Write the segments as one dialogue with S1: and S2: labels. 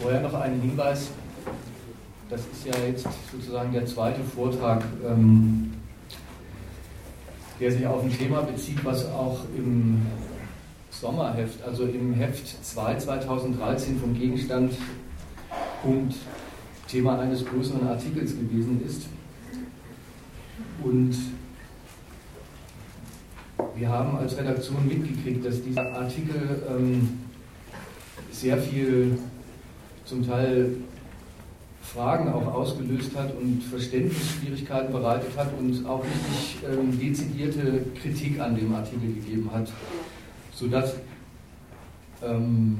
S1: Vorher noch einen Hinweis. Das ist ja jetzt sozusagen der zweite Vortrag, ähm, der sich auf ein Thema bezieht, was auch im Sommerheft, also im Heft 2 2013 vom Gegenstand Punkt Thema eines größeren Artikels gewesen ist. Und wir haben als Redaktion mitgekriegt, dass dieser Artikel ähm, sehr viel zum Teil Fragen auch ausgelöst hat und Verständnisschwierigkeiten bereitet hat und auch richtig ähm, dezidierte Kritik an dem Artikel gegeben hat, sodass ähm,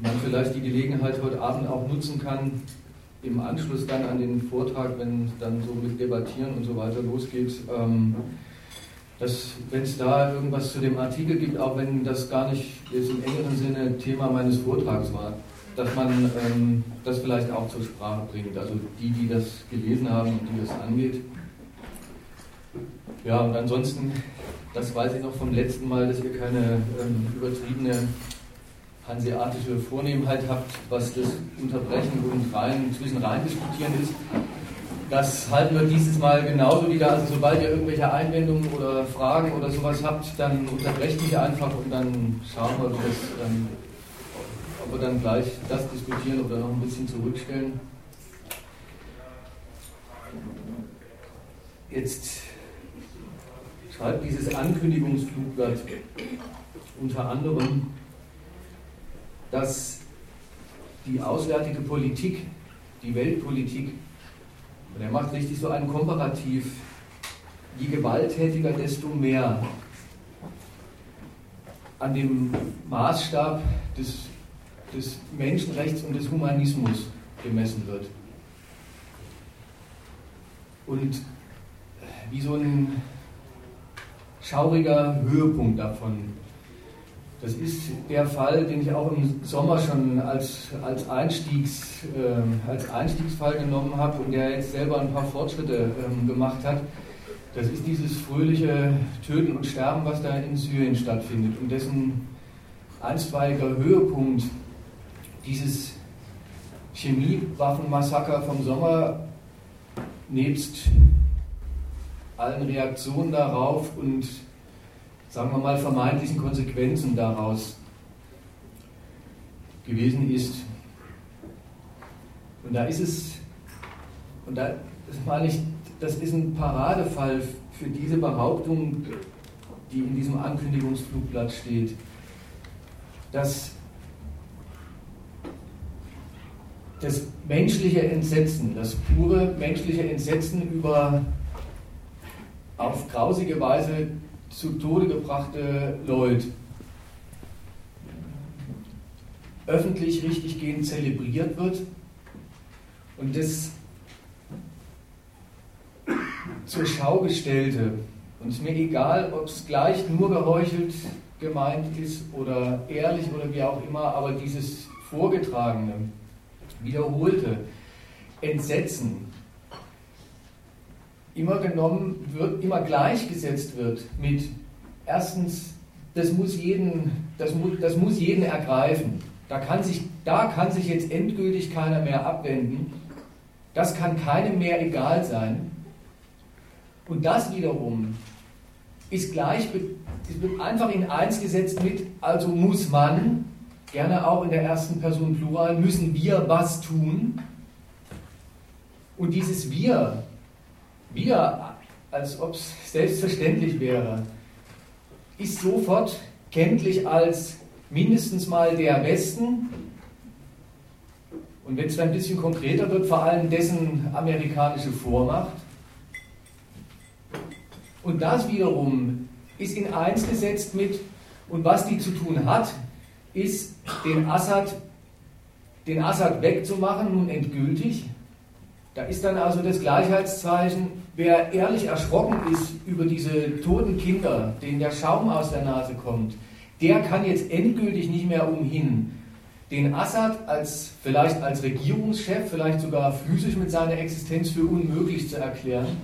S1: man vielleicht die Gelegenheit heute Abend auch nutzen kann, im Anschluss dann an den Vortrag, wenn dann so mit Debattieren und so weiter losgeht, ähm, dass wenn es da irgendwas zu dem Artikel gibt, auch wenn das gar nicht jetzt im engeren Sinne Thema meines Vortrags war, dass man ähm, das vielleicht auch zur Sprache bringt. Also die, die das gelesen haben und die das angeht. Ja, und ansonsten, das weiß ich noch vom letzten Mal, dass ihr keine ähm, übertriebene hanseatische Vornehmheit habt, was das Unterbrechen und rein, zwischen rein diskutieren ist. Das halten wir dieses Mal genauso wieder. Also sobald ihr irgendwelche Einwendungen oder Fragen oder sowas habt, dann unterbrecht mich einfach und dann schauen wir, wie das, ähm, ob wir dann gleich das diskutieren oder noch ein bisschen zurückstellen. Jetzt schreibt dieses Ankündigungsflugblatt unter anderem, dass die auswärtige Politik, die Weltpolitik, und er macht richtig so einen Komparativ, je gewalttätiger, desto mehr an dem Maßstab des, des Menschenrechts und des Humanismus gemessen wird. Und wie so ein schauriger Höhepunkt davon das ist der Fall, den ich auch im Sommer schon als, als, Einstiegs, äh, als Einstiegsfall genommen habe und der jetzt selber ein paar Fortschritte ähm, gemacht hat. Das ist dieses fröhliche Töten und Sterben, was da in Syrien stattfindet und dessen einstweiliger Höhepunkt dieses Chemiewaffenmassaker vom Sommer nebst allen Reaktionen darauf und sagen wir mal, vermeintlichen Konsequenzen daraus gewesen ist. Und da ist es, und da meine ich, das ist ein Paradefall für diese Behauptung, die in diesem Ankündigungsflugblatt steht, dass das menschliche Entsetzen, das pure menschliche Entsetzen über auf grausige Weise zu Tode gebrachte Leute. Öffentlich richtiggehend zelebriert wird und das zur Schau gestellte, und es mir egal, ob es gleich nur geheuchelt gemeint ist oder ehrlich oder wie auch immer, aber dieses vorgetragene, wiederholte Entsetzen immer genommen wird, immer gleichgesetzt wird mit erstens, das muss jeden, das muss, das muss jeden ergreifen. Da kann, sich, da kann sich jetzt endgültig keiner mehr abwenden. Das kann keinem mehr egal sein. Und das wiederum ist gleich, wird einfach in eins gesetzt mit, also muss man, gerne auch in der ersten Person Plural, müssen wir was tun. Und dieses Wir wir, als ob es selbstverständlich wäre, ist sofort kenntlich als mindestens mal der Westen und wenn es ein bisschen konkreter wird, vor allem dessen amerikanische Vormacht. Und das wiederum ist in eins gesetzt mit, und was die zu tun hat, ist den Assad, den Assad wegzumachen, nun endgültig. Da ist dann also das Gleichheitszeichen Wer ehrlich erschrocken ist über diese toten Kinder, denen der Schaum aus der Nase kommt, der kann jetzt endgültig nicht mehr umhin, den Assad als vielleicht als Regierungschef, vielleicht sogar physisch mit seiner Existenz für unmöglich zu erklären.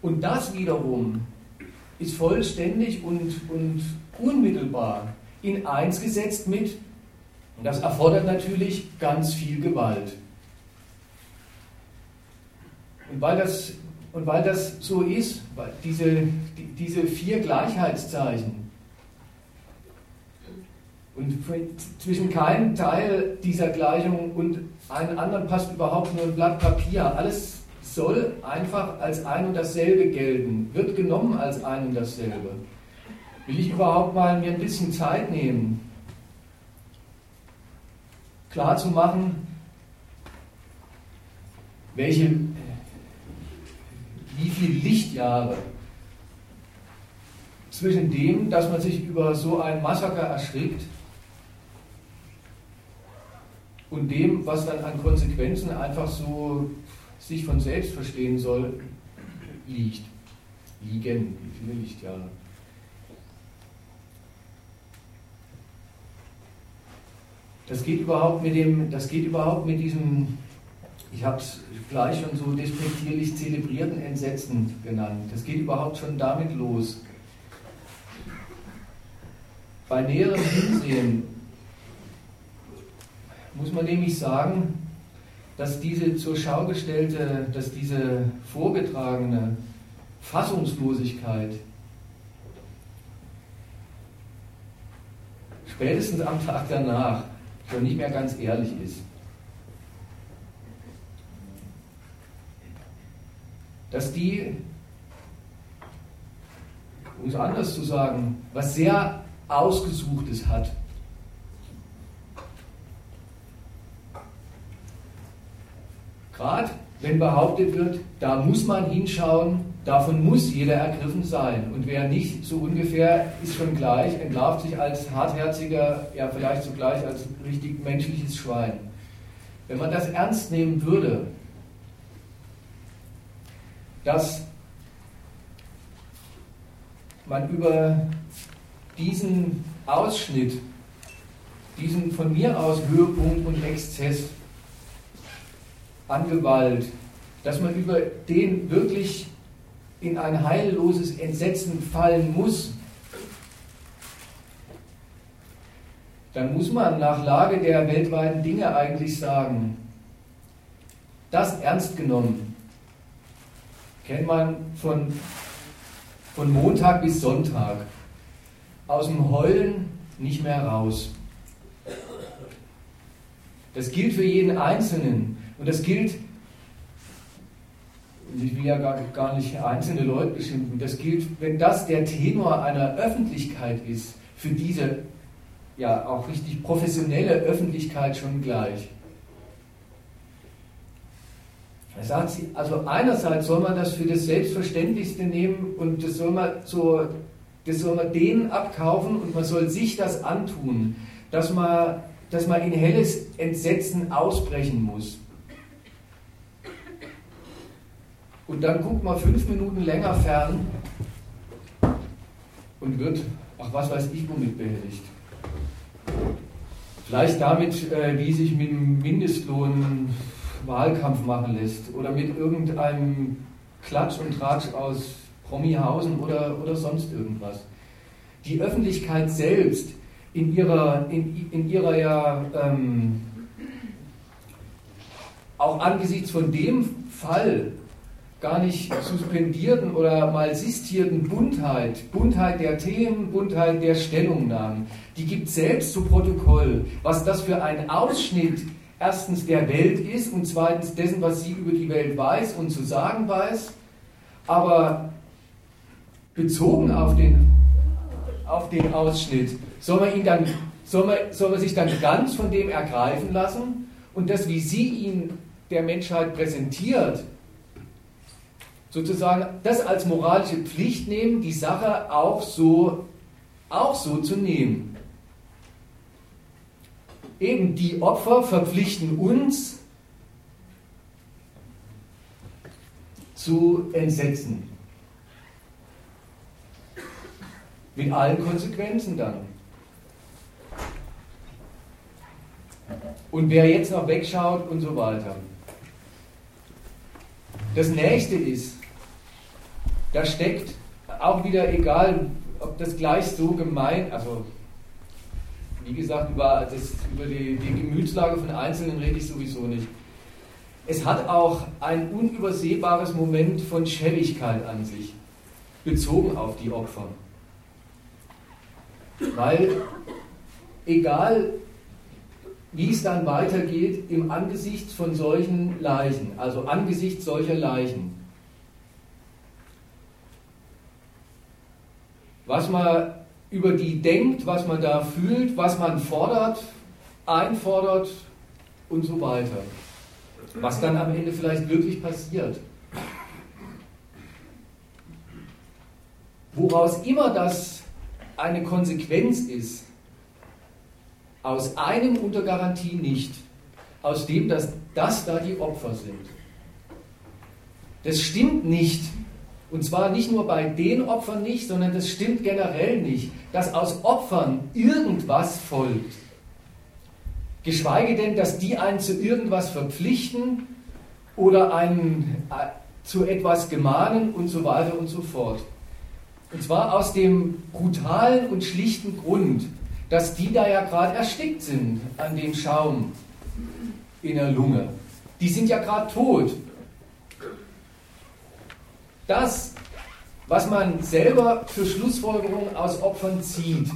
S1: Und das wiederum ist vollständig und, und unmittelbar in eins gesetzt mit Und das erfordert natürlich ganz viel Gewalt. Und weil das, und weil das so ist, weil diese, die, diese vier Gleichheitszeichen und zwischen keinem Teil dieser Gleichung und einem anderen passt überhaupt nur ein Blatt Papier. Alles soll einfach als ein und dasselbe gelten, wird genommen als ein und dasselbe. Will ich überhaupt mal mir ein bisschen Zeit nehmen, klar zu machen, welche, wie viele Lichtjahre zwischen dem, dass man sich über so ein Massaker erschrickt, und dem, was dann an Konsequenzen einfach so sich von selbst verstehen soll, liegt. Liegen, wie viele Lichtjahre. Das geht überhaupt mit dem, das geht überhaupt mit diesem, ich habe es gleich schon so despektierlich zelebrierten Entsetzen genannt. Das geht überhaupt schon damit los. Bei näherem Hinsehen muss man nämlich sagen, dass diese zur Schau gestellte, dass diese vorgetragene Fassungslosigkeit spätestens am Tag danach schon nicht mehr ganz ehrlich ist. Dass die, um es anders zu sagen, was sehr Ausgesuchtes hat. Gerade wenn behauptet wird, da muss man hinschauen, davon muss jeder ergriffen sein. Und wer nicht, so ungefähr, ist schon gleich, entlarvt sich als hartherziger, ja vielleicht zugleich als richtig menschliches Schwein. Wenn man das ernst nehmen würde, dass man über diesen Ausschnitt, diesen von mir aus Höhepunkt und Exzess an Gewalt, dass man über den wirklich in ein heilloses Entsetzen fallen muss, dann muss man nach Lage der weltweiten Dinge eigentlich sagen, das ernst genommen, kennt man von, von Montag bis Sonntag, aus dem Heulen nicht mehr raus. Das gilt für jeden Einzelnen. Und das gilt, ich will ja gar, gar nicht einzelne Leute beschimpfen, das gilt, wenn das der Tenor einer Öffentlichkeit ist, für diese ja auch richtig professionelle Öffentlichkeit schon gleich. Er sagt sie, also einerseits soll man das für das Selbstverständlichste nehmen und das soll man so, das soll man denen abkaufen und man soll sich das antun, dass man, dass man in helles Entsetzen ausbrechen muss. Und dann guckt man fünf Minuten länger fern und wird, ach was weiß ich, womit behelligt. Vielleicht damit, äh, wie sich mit dem Mindestlohn Wahlkampf machen lässt oder mit irgendeinem Klatsch und Tratsch aus Promihausen oder, oder sonst irgendwas. Die Öffentlichkeit selbst in ihrer, in, in ihrer ja ähm, auch angesichts von dem Fall gar nicht suspendierten oder mal sistierten Buntheit, Buntheit der Themen, Buntheit der Stellungnahmen, die gibt selbst zu Protokoll, was das für ein Ausschnitt erstens der Welt ist und zweitens dessen, was sie über die Welt weiß und zu sagen weiß, aber bezogen auf den, auf den Ausschnitt, soll man, ihn dann, soll, man, soll man sich dann ganz von dem ergreifen lassen und das, wie sie ihn der Menschheit präsentiert, sozusagen das als moralische Pflicht nehmen, die Sache auch so, auch so zu nehmen. Eben die Opfer verpflichten uns zu entsetzen. Mit allen Konsequenzen dann. Und wer jetzt noch wegschaut und so weiter. Das nächste ist, da steckt auch wieder, egal ob das gleich so gemeint, also wie gesagt, über, das, über die, die Gemütslage von Einzelnen rede ich sowieso nicht. Es hat auch ein unübersehbares Moment von Schelligkeit an sich, bezogen auf die Opfer. Weil egal wie es dann weitergeht im Angesicht von solchen Leichen, also angesichts solcher Leichen, was man über die denkt, was man da fühlt, was man fordert, einfordert und so weiter. Was dann am Ende vielleicht wirklich passiert. Woraus immer das eine Konsequenz ist, aus einem unter Garantie nicht, aus dem, dass das da die Opfer sind. Das stimmt nicht, und zwar nicht nur bei den Opfern nicht, sondern das stimmt generell nicht, dass aus Opfern irgendwas folgt. Geschweige denn, dass die einen zu irgendwas verpflichten oder einen äh, zu etwas gemahnen und so weiter und so fort. Und zwar aus dem brutalen und schlichten Grund, dass die da ja gerade erstickt sind an dem Schaum in der Lunge. Die sind ja gerade tot das, was man selber für Schlussfolgerungen aus Opfern zieht,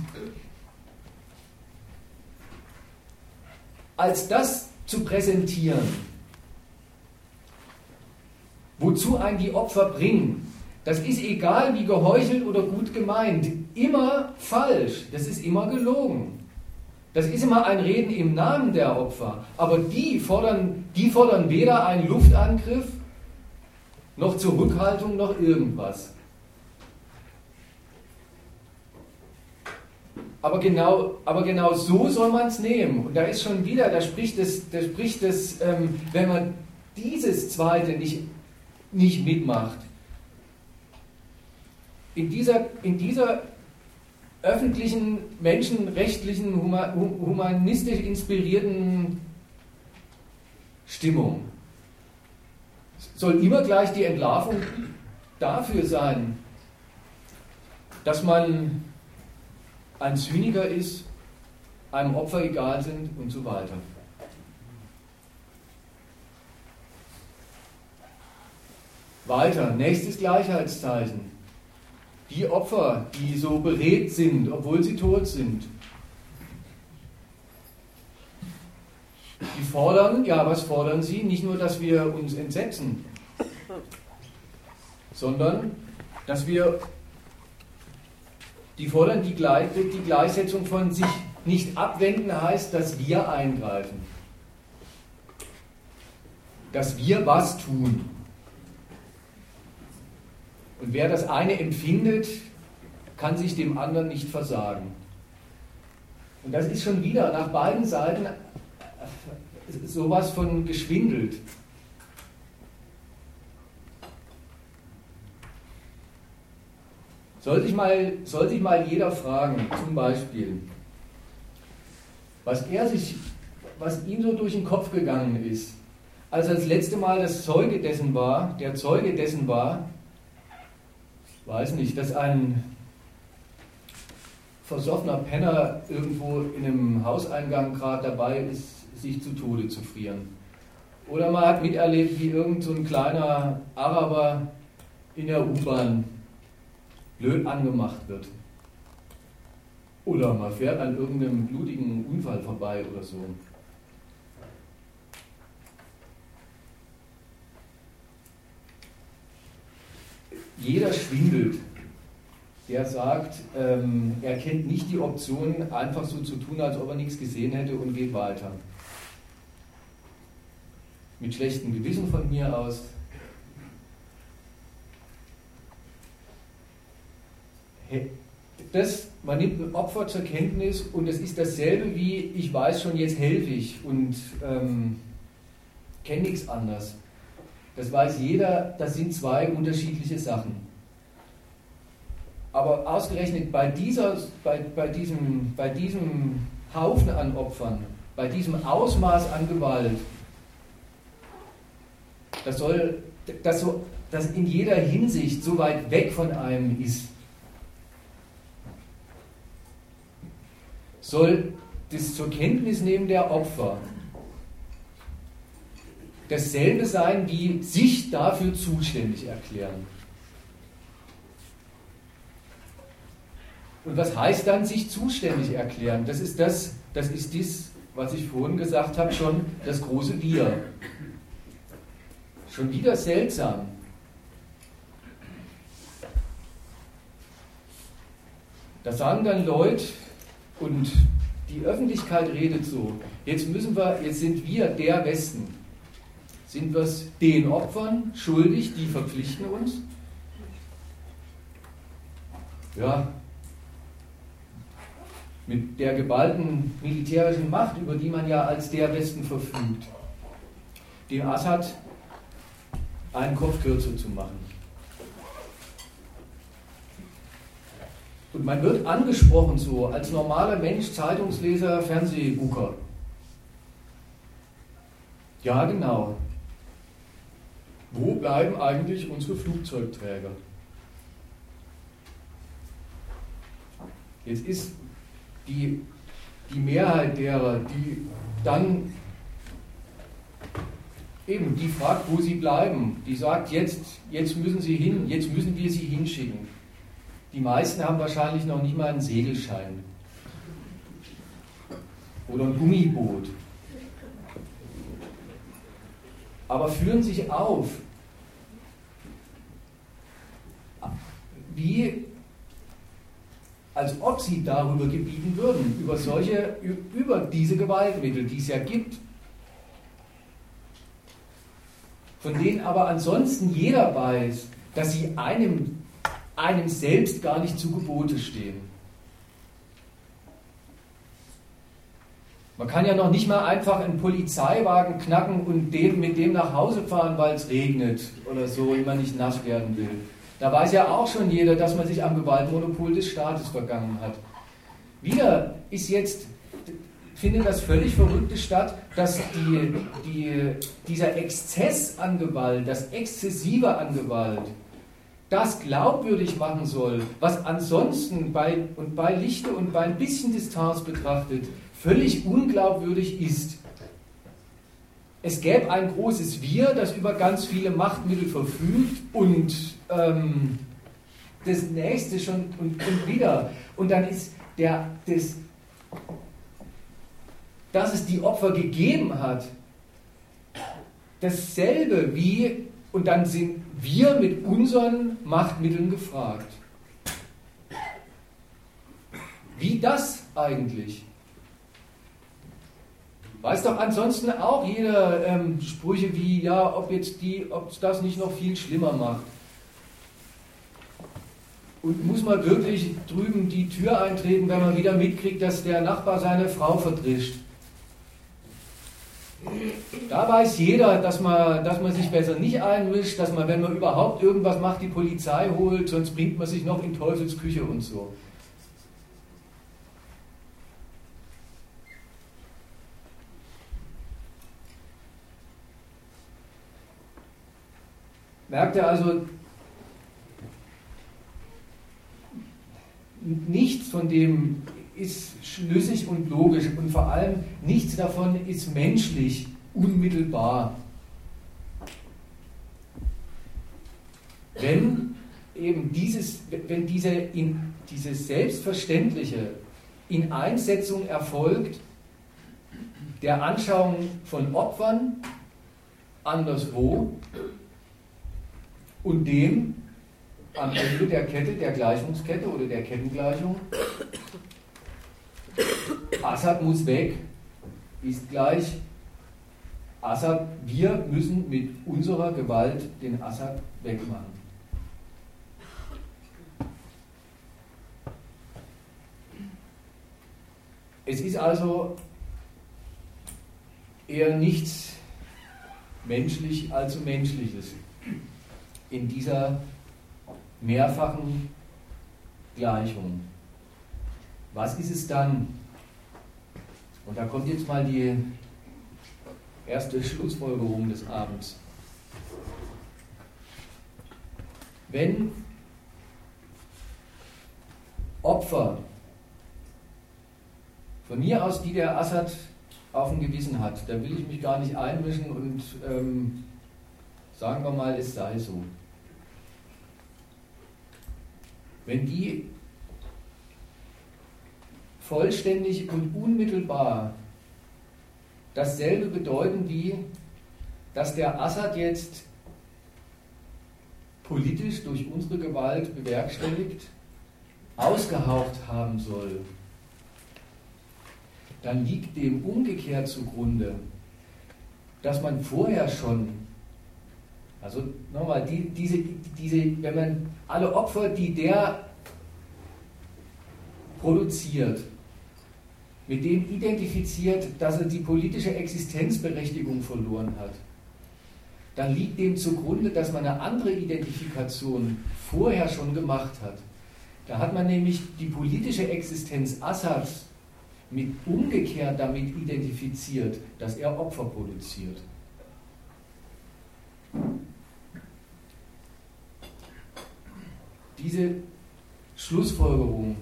S1: als das zu präsentieren, wozu einen die Opfer bringen, das ist egal wie geheuchelt oder gut gemeint, immer falsch, das ist immer gelogen. Das ist immer ein Reden im Namen der Opfer. Aber die fordern, die fordern weder einen Luftangriff noch Zurückhaltung, noch irgendwas. Aber genau, aber genau so soll man es nehmen. Und da ist schon wieder, da spricht es, da spricht es ähm, wenn man dieses Zweite nicht, nicht mitmacht, in dieser, in dieser öffentlichen, menschenrechtlichen, humanistisch inspirierten Stimmung soll immer gleich die Entlarvung dafür sein, dass man ein Zyniker ist, einem Opfer egal sind und so weiter. Weiter, nächstes Gleichheitszeichen. Die Opfer, die so beredt sind, obwohl sie tot sind, Die fordern, ja, was fordern sie? Nicht nur, dass wir uns entsetzen, sondern dass wir, die fordern die, die Gleichsetzung von sich nicht abwenden, heißt, dass wir eingreifen. Dass wir was tun. Und wer das eine empfindet, kann sich dem anderen nicht versagen. Und das ist schon wieder nach beiden Seiten sowas von geschwindelt. Soll sich, mal, soll sich mal jeder fragen, zum Beispiel, was er sich, was ihm so durch den Kopf gegangen ist, als er das letzte Mal das Zeuge dessen war, der Zeuge dessen war, weiß nicht, dass ein versoffener Penner irgendwo in einem Hauseingang gerade dabei ist, sich zu Tode zu frieren. Oder man hat miterlebt, wie irgend so ein kleiner Araber in der U-Bahn blöd angemacht wird. Oder man fährt an irgendeinem blutigen Unfall vorbei oder so. Jeder schwindelt, der sagt, ähm, er kennt nicht die Option, einfach so zu tun, als ob er nichts gesehen hätte und geht weiter mit schlechtem Gewissen von mir aus. Das, man nimmt ein Opfer zur Kenntnis und es ist dasselbe wie, ich weiß schon, jetzt helfe ich und ähm, kenne nichts anderes. Das weiß jeder, das sind zwei unterschiedliche Sachen. Aber ausgerechnet bei, dieser, bei, bei, diesem, bei diesem Haufen an Opfern, bei diesem Ausmaß an Gewalt, das soll, das, so, das in jeder Hinsicht so weit weg von einem ist, soll das zur Kenntnis nehmen der Opfer dasselbe sein wie sich dafür zuständig erklären. Und was heißt dann sich zuständig erklären? Das ist das, das ist dies, was ich vorhin gesagt habe, schon das große Wir. Schon wieder seltsam. Da sagen dann Leute, und die Öffentlichkeit redet so, jetzt müssen wir, jetzt sind wir der Westen. Sind wir es den Opfern schuldig, die verpflichten uns? Ja, mit der geballten militärischen Macht, über die man ja als der Westen verfügt, dem Assad einen Kopf kürzer zu machen. Und man wird angesprochen so als normaler Mensch, Zeitungsleser, Fernsehbucher. Ja, genau. Wo bleiben eigentlich unsere Flugzeugträger? Jetzt ist die, die Mehrheit derer, die dann eben die fragt, wo sie bleiben, die sagt, jetzt, jetzt müssen sie hin, jetzt müssen wir sie hinschicken. Die meisten haben wahrscheinlich noch nicht mal einen Segelschein. Oder ein Gummiboot. Aber führen sich auf, wie als ob sie darüber gebieten würden, über solche, über diese Gewaltmittel, die es ja gibt, von denen aber ansonsten jeder weiß, dass sie einem, einem selbst gar nicht zu Gebote stehen. Man kann ja noch nicht mal einfach einen Polizeiwagen knacken und dem, mit dem nach Hause fahren, weil es regnet oder so und man nicht nass werden will. Da weiß ja auch schon jeder, dass man sich am Gewaltmonopol des Staates vergangen hat. Wieder ist jetzt, findet das völlig Verrückte statt, dass die, die, dieser Exzess an Gewalt, das Exzessive an Gewalt, das glaubwürdig machen soll, was ansonsten bei, und bei Lichte und bei ein bisschen Distanz betrachtet völlig unglaubwürdig ist. Es gäbe ein großes Wir, das über ganz viele Machtmittel verfügt und ähm, das nächste schon und, und wieder. Und dann ist der, das, dass es die Opfer gegeben hat, dasselbe wie, und dann sind wir mit unseren Machtmitteln gefragt. Wie das eigentlich? Weiß doch ansonsten auch jeder ähm, Sprüche wie, ja, ob jetzt die, ob das nicht noch viel schlimmer macht. Und muss man wirklich drüben die Tür eintreten, wenn man wieder mitkriegt, dass der Nachbar seine Frau verdrischt? Da weiß jeder, dass man, dass man sich besser nicht einmischt, dass man, wenn man überhaupt irgendwas macht, die Polizei holt, sonst bringt man sich noch in Teufels Küche und so. Merkt ihr also, nichts von dem ist schlüssig und logisch und vor allem nichts davon ist menschlich unmittelbar. Wenn eben dieses, wenn diese, in, diese selbstverständliche Ineinsetzung erfolgt der Anschauung von Opfern anderswo und dem, am Ende der Kette, der Gleichungskette oder der Kettengleichung. Assad muss weg, ist gleich Assad, wir müssen mit unserer Gewalt den Assad wegmachen. Es ist also eher nichts menschlich als menschliches in dieser mehrfachen Gleichung. Was ist es dann? Und da kommt jetzt mal die erste Schlussfolgerung des Abends. Wenn Opfer Von mir aus, die der Assad auf dem Gewissen hat. Da will ich mich gar nicht einmischen und ähm, sagen wir mal, es sei so. Wenn die vollständig und unmittelbar dasselbe bedeuten wie, dass der Assad jetzt politisch durch unsere Gewalt bewerkstelligt, ausgehaucht haben soll, dann liegt dem umgekehrt zugrunde, dass man vorher schon, also nochmal, die, diese, diese, wenn man alle Opfer, die der produziert, mit dem identifiziert, dass er die politische Existenzberechtigung verloren hat, dann liegt dem zugrunde, dass man eine andere Identifikation vorher schon gemacht hat. Da hat man nämlich die politische Existenz Assads mit umgekehrt damit identifiziert, dass er Opfer produziert. Diese Schlussfolgerung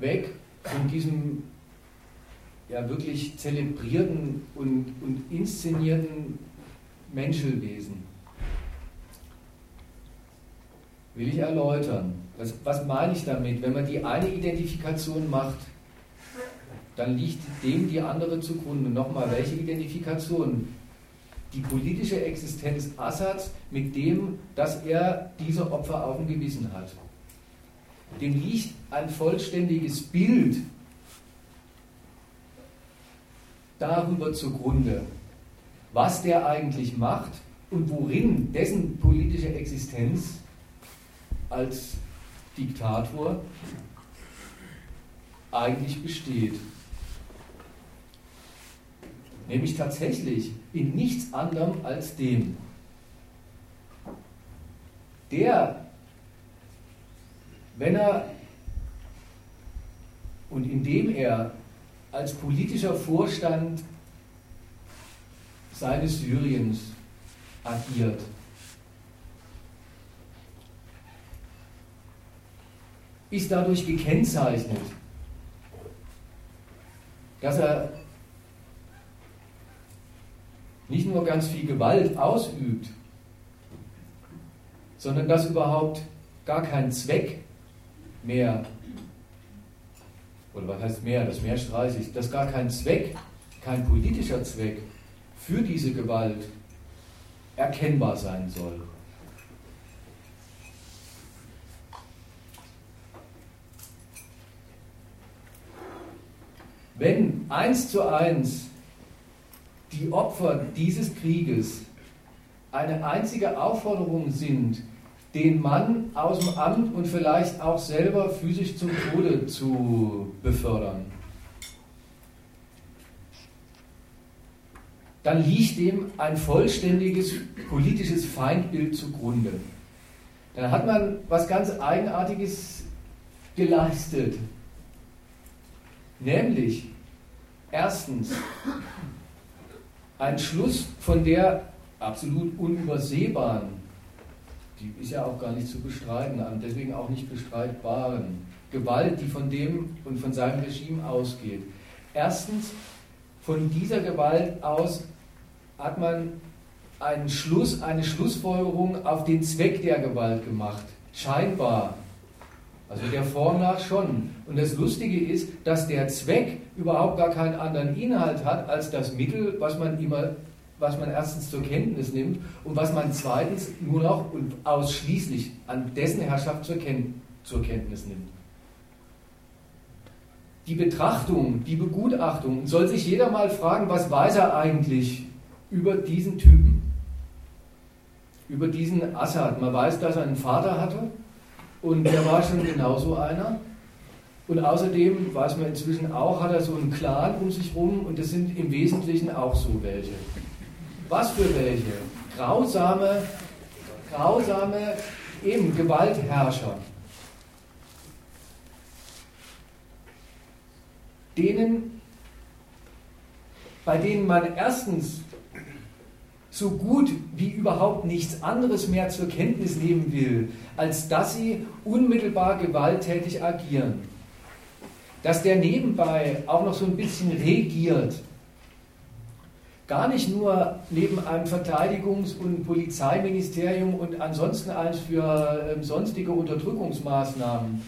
S1: weg von diesem ja wirklich zelebrierten und, und inszenierten Menschenwesen will ich erläutern. Was, was meine ich damit? Wenn man die eine Identifikation macht, dann liegt dem die andere zugrunde. Nochmal, welche Identifikation? Die politische Existenz Assads mit dem, dass er diese Opfer auf dem Gewissen hat. Dem liegt ein vollständiges Bild darüber zugrunde, was der eigentlich macht und worin dessen politische Existenz als Diktator eigentlich besteht. Nämlich tatsächlich in nichts anderem als dem. Der, wenn er und indem er als politischer Vorstand seines Syriens agiert, ist dadurch gekennzeichnet, dass er nicht nur ganz viel Gewalt ausübt, sondern dass überhaupt gar kein Zweck mehr, oder was heißt mehr, das mehr streiche dass gar kein Zweck, kein politischer Zweck für diese Gewalt erkennbar sein soll. Wenn eins zu eins die Opfer dieses Krieges eine einzige Aufforderung sind, den Mann aus dem Amt und vielleicht auch selber physisch zum Tode zu befördern, dann liegt dem ein vollständiges politisches Feindbild zugrunde. Dann hat man was ganz Eigenartiges geleistet. Nämlich, erstens, ein Schluss von der absolut unübersehbaren, die ist ja auch gar nicht zu bestreiten, deswegen auch nicht bestreitbaren Gewalt, die von dem und von seinem Regime ausgeht. Erstens, von dieser Gewalt aus hat man einen Schluss, eine Schlussfolgerung auf den Zweck der Gewalt gemacht. Scheinbar also der Form nach schon. Und das Lustige ist, dass der Zweck überhaupt gar keinen anderen Inhalt hat als das Mittel, was man immer, was man erstens zur Kenntnis nimmt und was man zweitens nur noch und ausschließlich an dessen Herrschaft zur, Ken zur Kenntnis nimmt. Die Betrachtung, die Begutachtung, soll sich jeder mal fragen, was weiß er eigentlich über diesen Typen, über diesen Assad. Man weiß, dass er einen Vater hatte, und der war schon genauso einer. Und außerdem weiß man inzwischen auch, hat er so einen Clan um sich rum und das sind im Wesentlichen auch so welche. Was für welche? Grausame, grausame, eben Gewaltherrscher. Denen, bei denen man erstens so gut wie überhaupt nichts anderes mehr zur Kenntnis nehmen will, als dass sie unmittelbar gewalttätig agieren. dass der nebenbei auch noch so ein bisschen regiert. Gar nicht nur neben einem Verteidigungs- und Polizeiministerium und ansonsten eins für äh, sonstige Unterdrückungsmaßnahmen,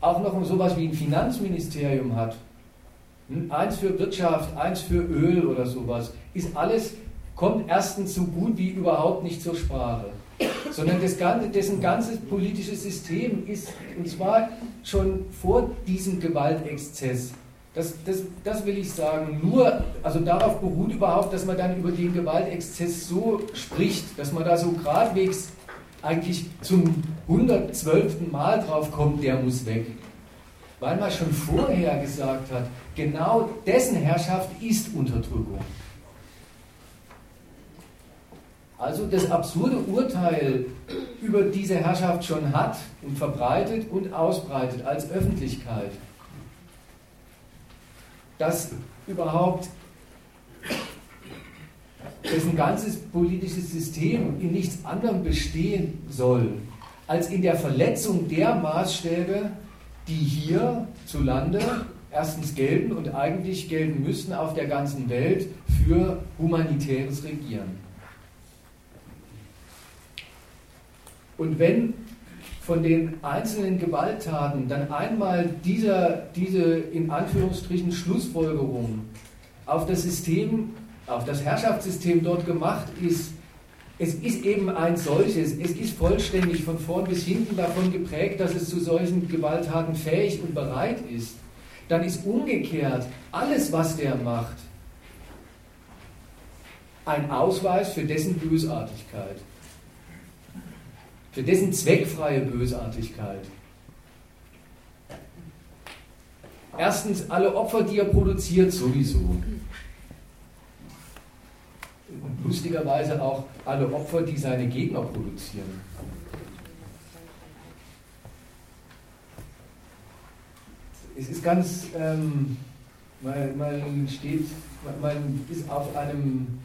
S1: auch noch sowas wie ein Finanzministerium hat, hm, eins für Wirtschaft, eins für Öl oder sowas, ist alles, kommt erstens so gut wie überhaupt nicht zur Sprache. Sondern das ganze, dessen ganzes politisches System ist, und zwar schon vor diesem Gewaltexzess, das, das, das will ich sagen, nur, also darauf beruht überhaupt, dass man dann über den Gewaltexzess so spricht, dass man da so gradwegs eigentlich zum 112. Mal drauf kommt, der muss weg. Weil man schon vorher gesagt hat, genau dessen Herrschaft ist Unterdrückung. also das absurde Urteil über diese Herrschaft schon hat und verbreitet und ausbreitet als Öffentlichkeit, dass überhaupt dessen ganzes politisches System in nichts anderem bestehen soll, als in der Verletzung der Maßstäbe, die hier zu Lande erstens gelten und eigentlich gelten müssten auf der ganzen Welt für humanitäres Regieren. Und wenn von den einzelnen Gewalttaten dann einmal dieser, diese in Anführungsstrichen Schlussfolgerung auf das System, auf das Herrschaftssystem dort gemacht ist, es ist eben ein solches, es ist vollständig von vorn bis hinten davon geprägt, dass es zu solchen Gewalttaten fähig und bereit ist, dann ist umgekehrt alles, was der macht, ein Ausweis für dessen Bösartigkeit für dessen zweckfreie Bösartigkeit. Erstens alle Opfer, die er produziert, sowieso. Und lustigerweise auch alle Opfer, die seine Gegner produzieren. Es ist ganz, ähm, man, man steht, man ist auf einem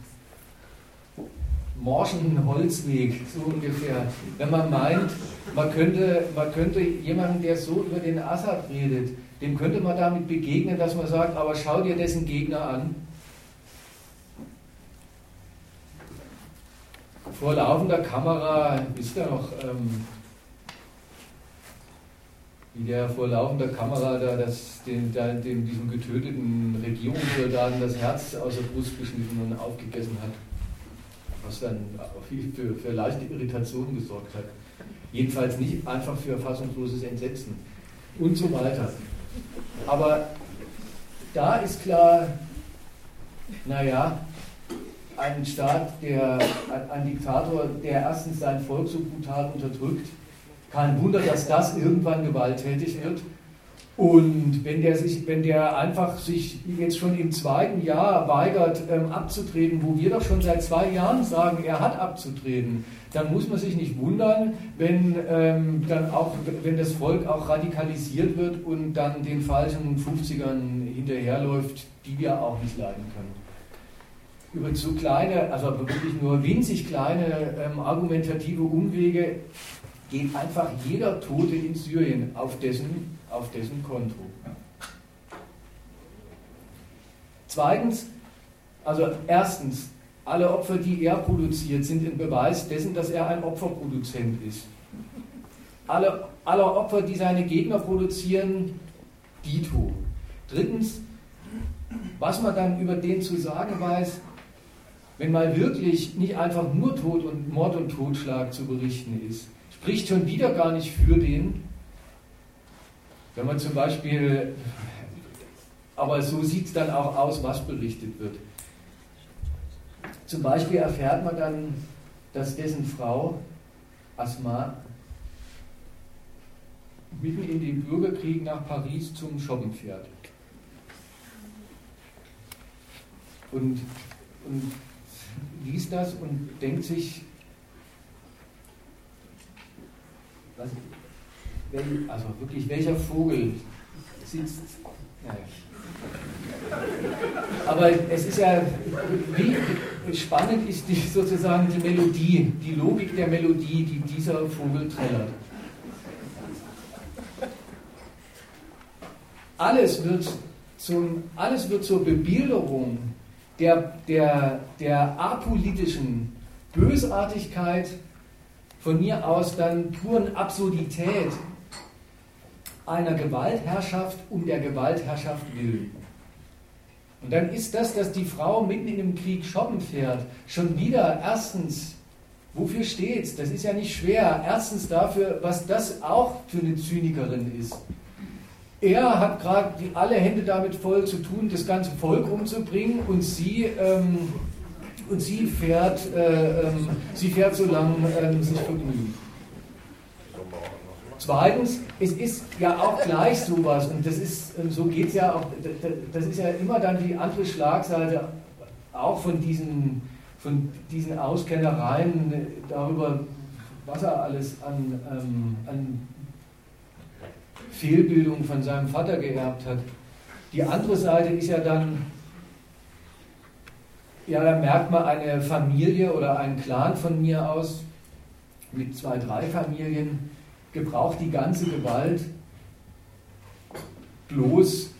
S1: morschen Holzweg, so ungefähr. Wenn man meint, man könnte, man könnte jemanden, der so über den Assad redet, dem könnte man damit begegnen, dass man sagt, aber schau dir dessen Gegner an. Vor laufender Kamera, ist da noch, ähm, wie der vor laufender Kamera da das, den, den, diesem getöteten Regierungssoldaten das Herz aus der Brust geschnitten und aufgegessen hat was dann für, für leichte Irritationen gesorgt hat. Jedenfalls nicht einfach für fassungsloses Entsetzen und so weiter. Aber da ist klar, naja, ein Staat, der, ein Diktator, der erstens sein Volk so brutal unterdrückt, kein Wunder, dass das irgendwann gewalttätig wird und wenn der, sich, wenn der einfach sich jetzt schon im zweiten Jahr weigert ähm, abzutreten, wo wir doch schon seit zwei Jahren sagen, er hat abzutreten, dann muss man sich nicht wundern, wenn, ähm, dann auch, wenn das Volk auch radikalisiert wird und dann den falschen 50ern hinterherläuft, die wir auch nicht leiden können. Über so kleine, also wirklich nur winzig kleine ähm, argumentative Umwege geht einfach jeder Tote in Syrien auf dessen auf dessen Konto. Zweitens, also erstens, alle Opfer, die er produziert, sind ein Beweis dessen, dass er ein Opferproduzent ist. Alle, alle Opfer, die seine Gegner produzieren, dito. Drittens, was man dann über den zu sagen weiß, wenn mal wirklich nicht einfach nur Tod und Mord und Totschlag zu berichten ist, spricht schon wieder gar nicht für den, wenn man zum Beispiel, aber so sieht es dann auch aus, was berichtet wird. Zum Beispiel erfährt man dann, dass dessen Frau Asma mitten in den Bürgerkrieg nach Paris zum Shoppen fährt. Und, und liest das und denkt sich, was, also wirklich, welcher Vogel sitzt. Naja. Aber es ist ja, wie spannend ist die, sozusagen die Melodie, die Logik der Melodie, die dieser Vogel trällert. alles wird, zum, alles wird zur Bebilderung der, der, der apolitischen Bösartigkeit, von mir aus dann puren Absurdität einer Gewaltherrschaft um der Gewaltherrschaft willen. Und dann ist das, dass die Frau mitten in dem Krieg shoppen fährt, schon wieder erstens, wofür steht's? Das ist ja nicht schwer. Erstens dafür, was das auch für eine Zynikerin ist. Er hat gerade alle Hände damit voll zu tun, das ganze Volk umzubringen und sie, ähm, und sie, fährt, äh, ähm, sie fährt so lange ähm, sich vergnügt. Zweitens, es ist ja auch gleich sowas, und das ist, ähm, so geht es ja auch, das ist ja immer dann die andere Schlagseite auch von diesen, von diesen Auskennereien darüber, was er alles an, ähm, an Fehlbildung von seinem Vater geerbt hat. Die andere Seite ist ja dann, ja, da merkt man eine Familie oder einen Clan von mir aus mit zwei, drei Familien, gebraucht die ganze Gewalt bloß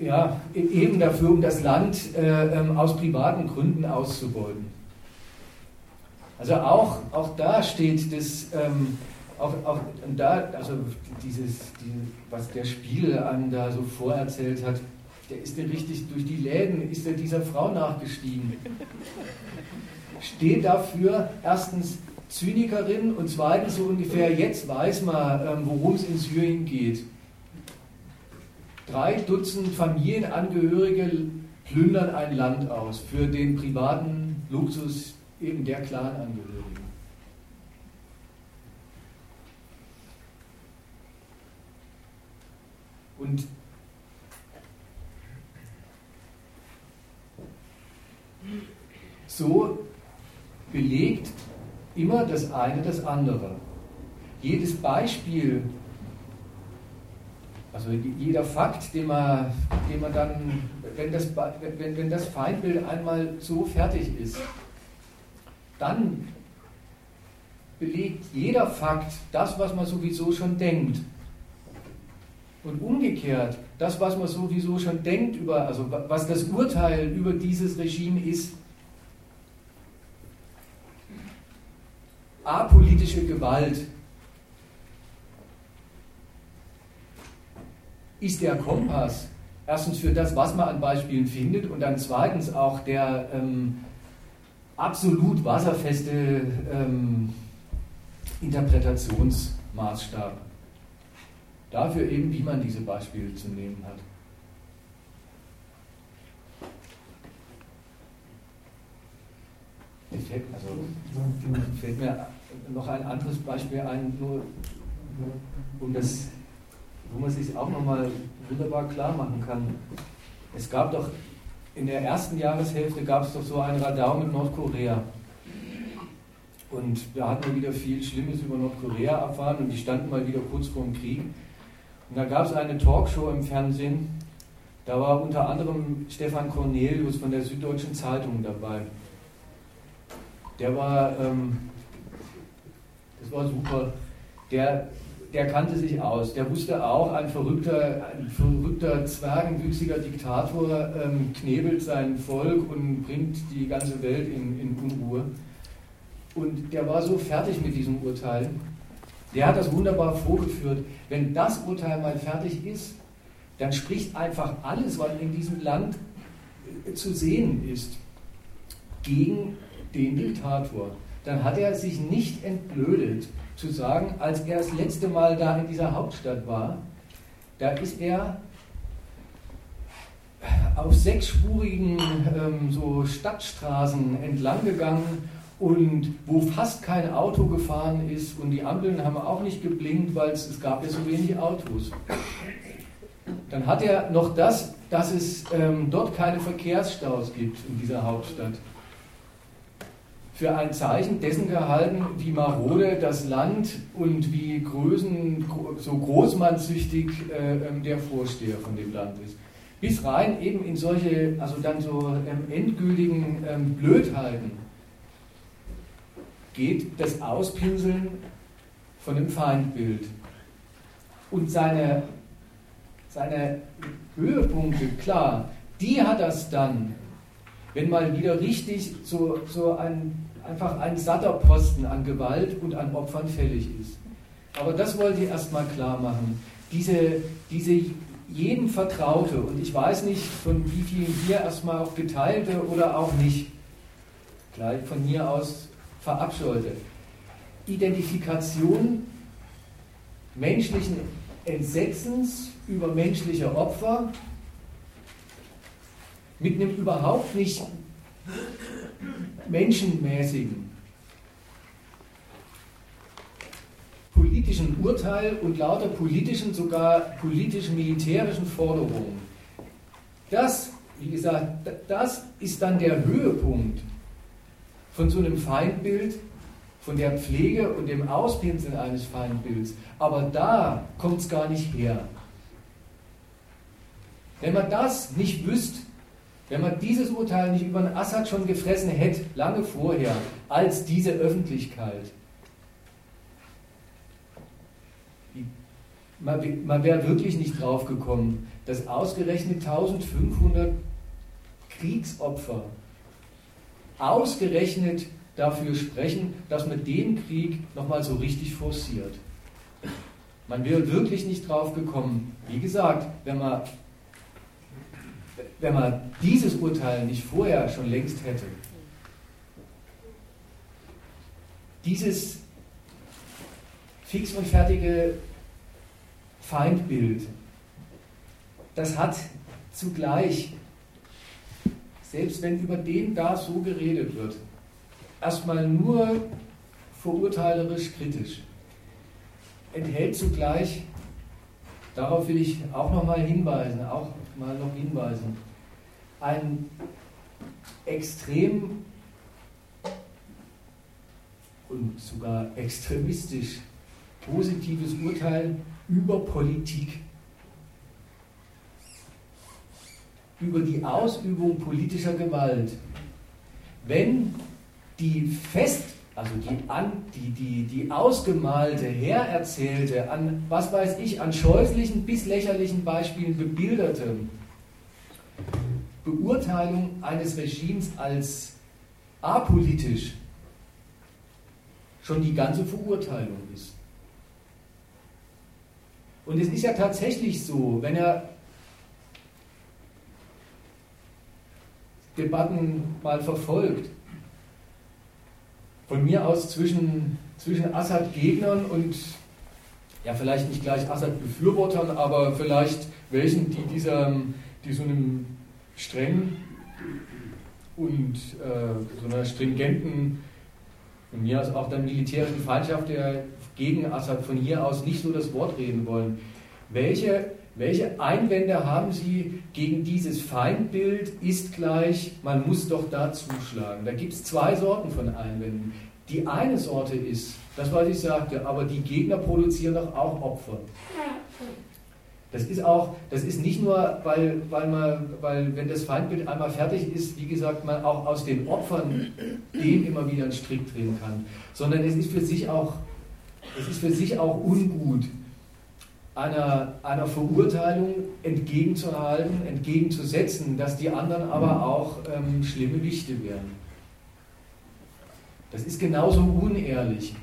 S1: ja, eben dafür, um das Land äh, ähm, aus privaten Gründen auszubeuten. Also auch, auch da steht das, ähm, auch, auch da, also dieses, dieses, was der Spiegel einem da so vorerzählt hat, der ist ja richtig durch die Läden, ist er dieser Frau nachgestiegen. Steht dafür erstens Zynikerin und zweitens so ungefähr, jetzt weiß man, ähm, worum es in Syrien geht. Drei Dutzend Familienangehörige plündern ein Land aus für den privaten Luxus eben der Clanangehörigen. Und so belegt immer das eine das andere. Jedes Beispiel, also jeder Fakt, den man, den man dann, wenn das, wenn, wenn das Feindbild einmal so fertig ist, dann belegt jeder Fakt das, was man sowieso schon denkt. Und umgekehrt, das, was man sowieso schon denkt über, also was das Urteil über dieses Regime ist, apolitische Gewalt ist der Kompass erstens für das, was man an Beispielen findet und dann zweitens auch der ähm, absolut wasserfeste ähm, Interpretationsmaßstab. Dafür eben, wie man diese Beispiele zu nehmen hat. Effekt. Also fällt mir noch ein anderes Beispiel ein, nur um das, wo man sich auch nochmal wunderbar klar machen kann. Es gab doch in der ersten Jahreshälfte gab es doch so ein Radar mit Nordkorea. Und da hatten wir wieder viel Schlimmes über Nordkorea erfahren und die standen mal wieder kurz vor dem Krieg. Und da gab es eine Talkshow im Fernsehen, da war unter anderem Stefan Cornelius von der Süddeutschen Zeitung dabei der war, ähm, das war super. Der, der kannte sich aus. Der wusste auch, ein verrückter, ein verrückter zwergenwüchsiger Diktator ähm, knebelt sein Volk und bringt die ganze Welt in, in Unruhe. Und der war so fertig mit diesem Urteil. Der hat das wunderbar vorgeführt. Wenn das Urteil mal fertig ist, dann spricht einfach alles, was in diesem Land äh, zu sehen ist, gegen den Diktator, dann hat er sich nicht entblödet zu sagen, als er das letzte Mal da in dieser Hauptstadt war, da ist er auf sechsspurigen ähm, so Stadtstraßen entlang gegangen und wo fast kein Auto gefahren ist und die Ampeln haben auch nicht geblinkt, weil es, es gab ja so wenig Autos. Dann hat er noch das, dass es ähm, dort keine Verkehrsstaus gibt in dieser Hauptstadt für ein Zeichen dessen gehalten, wie marode das Land und wie größen, so großmannsüchtig äh, ähm, der Vorsteher von dem Land ist. Bis rein eben in solche, also dann so ähm, endgültigen ähm, Blödheiten geht das Auspinseln von dem Feindbild. Und seine, seine Höhepunkte, klar, die hat das dann, wenn mal wieder richtig so, so ein, einfach ein satter Posten an Gewalt und an Opfern fällig ist. Aber das wollte ich erstmal klar machen. Diese, diese jedem Vertraute, und ich weiß nicht, von wie vielen hier erstmal auch geteilte oder auch nicht, gleich von mir aus verabscheute. Identifikation menschlichen Entsetzens über menschliche Opfer mit einem überhaupt nicht menschenmäßigen politischen Urteil und lauter politischen, sogar politisch-militärischen Forderungen. Das, wie gesagt, das ist dann der Höhepunkt von so einem Feindbild, von der Pflege und dem Auspinseln eines Feindbilds. Aber da kommt es gar nicht her. Wenn man das nicht wüsste, wenn man dieses Urteil nicht über den Assad schon gefressen hätte, lange vorher, als diese Öffentlichkeit, man, man wäre wirklich nicht drauf gekommen, dass ausgerechnet 1500 Kriegsopfer ausgerechnet dafür sprechen, dass man den Krieg nochmal so richtig forciert. Man wäre wirklich nicht drauf gekommen. Wie gesagt, wenn man, wenn man dieses Urteil nicht vorher schon längst hätte, dieses fix und fertige Feindbild, das hat zugleich, selbst wenn über den da so geredet wird, erstmal nur verurteilerisch kritisch, enthält zugleich, darauf will ich auch nochmal hinweisen, auch mal noch hinweisen, ein extrem und sogar extremistisch positives Urteil über Politik, über die Ausübung politischer Gewalt. Wenn die fest, also die, an, die, die, die ausgemalte, hererzählte, an was weiß ich, an scheußlichen bis lächerlichen Beispielen bebilderte Beurteilung eines Regimes als apolitisch schon die ganze Verurteilung ist. Und es ist ja tatsächlich so, wenn er Debatten mal verfolgt, von mir aus zwischen, zwischen Assad-Gegnern und ja, vielleicht nicht gleich Assad-Befürwortern, aber vielleicht welchen, die dieser, die so einem strengen und äh, so einer stringenten, von mir aus auch der militärischen Feindschaft der gegen Assad von hier aus nicht so das Wort reden wollen. Welche, welche Einwände haben Sie gegen dieses Feindbild ist gleich, man muss doch da zuschlagen? Da gibt es zwei Sorten von Einwänden. Die eine Sorte ist, das was ich sagte, aber die Gegner produzieren doch auch Opfer. Das ist auch, das ist nicht nur, weil, weil man, weil wenn das Feindbild einmal fertig ist, wie gesagt, man auch aus den Opfern dem immer wieder einen Strick drehen kann, sondern es ist für sich auch es ist für sich auch ungut, einer, einer Verurteilung entgegenzuhalten, entgegenzusetzen, dass die anderen aber auch ähm, schlimme Wichte wären. Das ist genauso unehrlich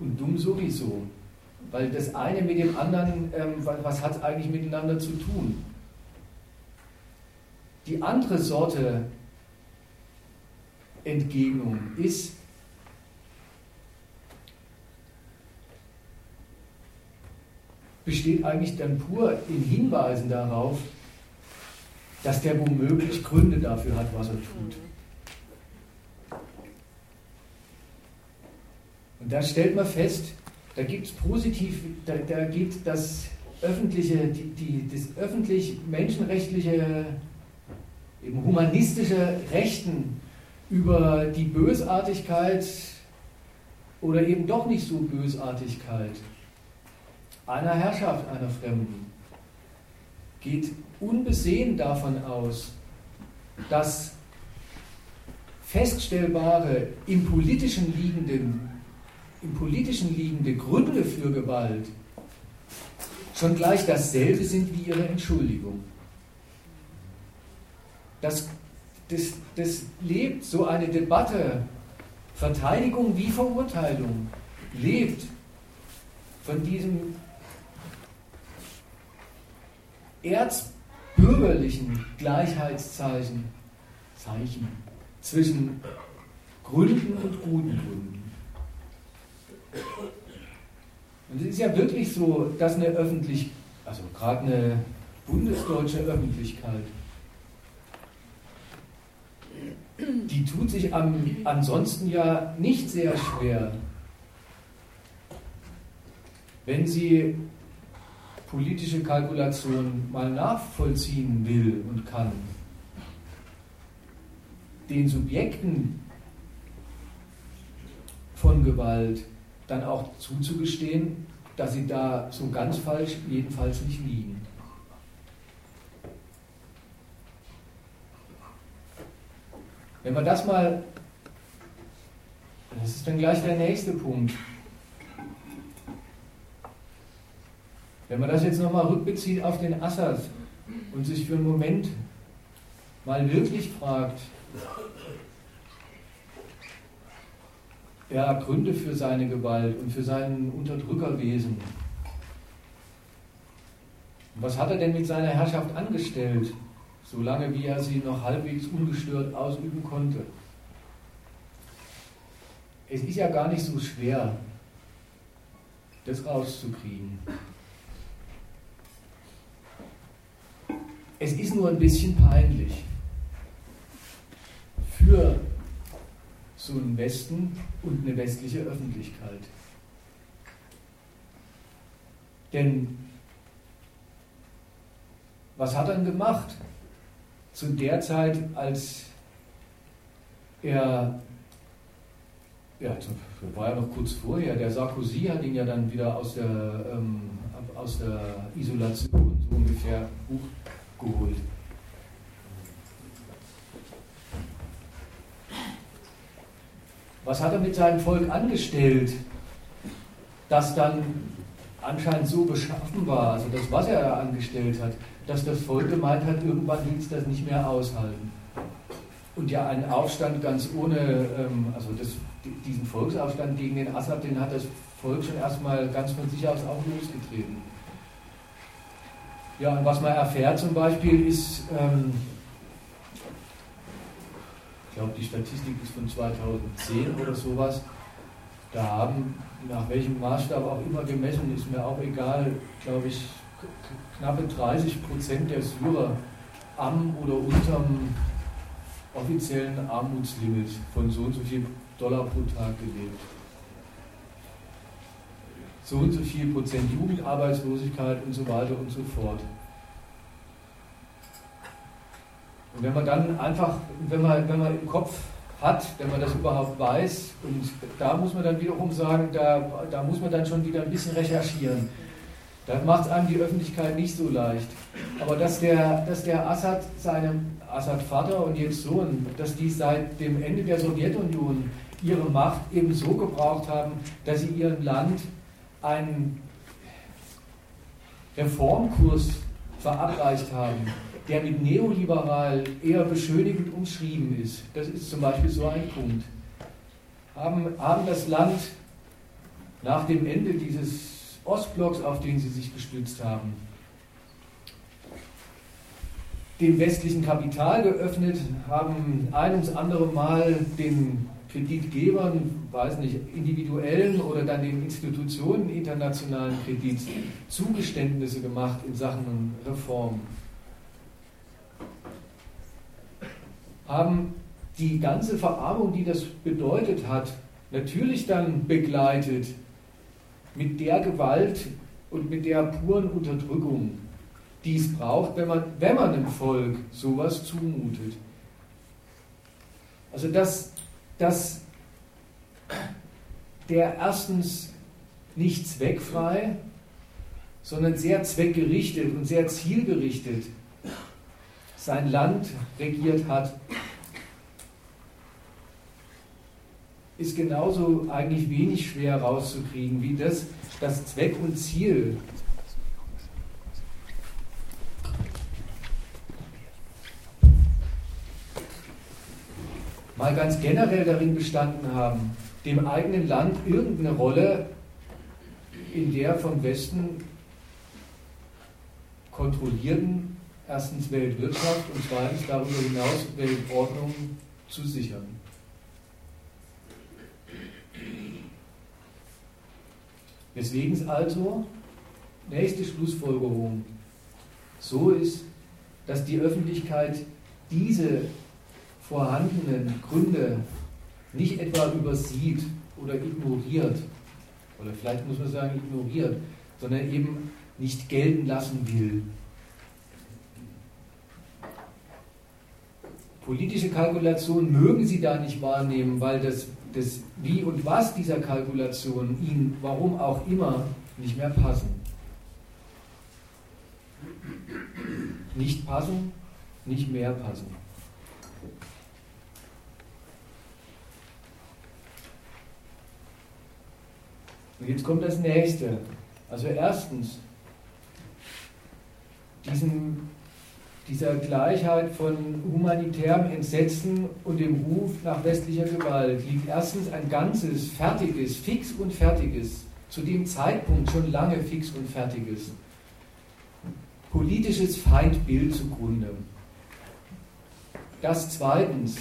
S1: und dumm sowieso, weil das eine mit dem anderen, ähm, was hat es eigentlich miteinander zu tun? Die andere Sorte Entgegnung ist, besteht eigentlich dann pur in Hinweisen darauf, dass der womöglich Gründe dafür hat, was er tut. Und da stellt man fest, da gibt es positiv, da, da gibt das öffentliche, die, die, das öffentlich menschenrechtliche, eben humanistische Rechten über die Bösartigkeit oder eben doch nicht so Bösartigkeit einer Herrschaft einer Fremden geht unbesehen davon aus, dass feststellbare im politischen liegenden, im politischen liegende Gründe für Gewalt schon gleich dasselbe sind wie ihre Entschuldigung. Das, das, das lebt so eine Debatte, Verteidigung wie Verurteilung, lebt von diesem erzbürgerlichen Gleichheitszeichen Zeichen zwischen Gründen und guten Gründen. Und es ist ja wirklich so, dass eine öffentlich, also gerade eine bundesdeutsche Öffentlichkeit, die tut sich am, ansonsten ja nicht sehr schwer, wenn sie politische Kalkulation mal nachvollziehen will und kann. Den Subjekten von Gewalt dann auch zuzugestehen, dass sie da so ganz falsch jedenfalls nicht liegen. Wenn wir das mal, das ist dann gleich der nächste Punkt, wenn man das jetzt nochmal rückbezieht auf den Assad und sich für einen Moment mal wirklich fragt, ja, Gründe für seine Gewalt und für sein Unterdrückerwesen. Was hat er denn mit seiner Herrschaft angestellt, solange wie er sie noch halbwegs ungestört ausüben konnte? Es ist ja gar nicht so schwer, das rauszukriegen. Es ist nur ein bisschen peinlich für so einen Westen und eine westliche Öffentlichkeit. Denn was hat er denn gemacht zu der Zeit, als er, ja, war ja noch kurz vorher, der Sarkozy hat ihn ja dann wieder aus der, ähm, aus der Isolation so ungefähr hochgeholt. Was hat er mit seinem Volk angestellt, das dann anscheinend so beschaffen war, also das, was er angestellt hat, dass das Volk gemeint hat, irgendwann will es das nicht mehr aushalten. Und ja, ein Aufstand ganz ohne, ähm, also das, diesen Volksaufstand gegen den Assad, den hat das Volk schon erstmal ganz von sich aus auch losgetreten. Ja, und was man erfährt zum Beispiel ist, ähm, ich glaube, die Statistik ist von 2010 oder sowas. Da haben, nach welchem Maßstab auch immer gemessen, ist mir auch egal, glaube ich, knappe 30 Prozent der Syrer am oder unterm offiziellen Armutslimit von so und so viel Dollar pro Tag gelebt. So und so viel Prozent Jugendarbeitslosigkeit und so weiter und so fort. Und wenn man dann einfach, wenn man, wenn man im Kopf hat, wenn man das überhaupt weiß, und da muss man dann wiederum sagen, da, da muss man dann schon wieder ein bisschen recherchieren. Da macht es einem die Öffentlichkeit nicht so leicht. Aber dass der, dass der Assad seinem Assad-Vater und jetzt Sohn, dass die seit dem Ende der Sowjetunion ihre Macht eben so gebraucht haben, dass sie ihrem Land einen Reformkurs verabreicht haben, der mit neoliberal eher beschönigend umschrieben ist. Das ist zum Beispiel so ein Punkt. Haben, haben das Land nach dem Ende dieses Ostblocks, auf den sie sich gestützt haben, dem westlichen Kapital geöffnet, haben ein ums andere Mal den Kreditgebern, weiß nicht, individuellen oder dann den Institutionen internationalen Kredits Zugeständnisse gemacht in Sachen Reform. haben die ganze Verarmung, die das bedeutet hat, natürlich dann begleitet mit der Gewalt und mit der puren Unterdrückung, die es braucht, wenn man, wenn man einem Volk sowas zumutet. Also dass, dass der erstens nicht zweckfrei, sondern sehr zweckgerichtet und sehr zielgerichtet sein Land regiert hat, ist genauso eigentlich wenig schwer rauszukriegen wie das, dass Zweck und Ziel mal ganz generell darin bestanden haben, dem eigenen Land irgendeine Rolle in der vom Westen kontrollierten erstens Weltwirtschaft und zweitens darüber hinaus Weltordnung zu sichern. Weswegen es also, nächste Schlussfolgerung, so ist, dass die Öffentlichkeit diese vorhandenen Gründe nicht etwa übersieht oder ignoriert, oder vielleicht muss man sagen ignoriert, sondern eben nicht gelten lassen will. Politische Kalkulationen mögen Sie da nicht wahrnehmen, weil das, das Wie und Was dieser Kalkulation Ihnen, warum auch immer, nicht mehr passen. Nicht passen, nicht mehr passen. Und jetzt kommt das nächste. Also erstens, diesen, dieser Gleichheit von humanitärem Entsetzen und dem Ruf nach westlicher Gewalt liegt erstens ein ganzes, fertiges, fix und fertiges, zu dem Zeitpunkt schon lange fix und fertiges, politisches Feindbild zugrunde. Das zweitens,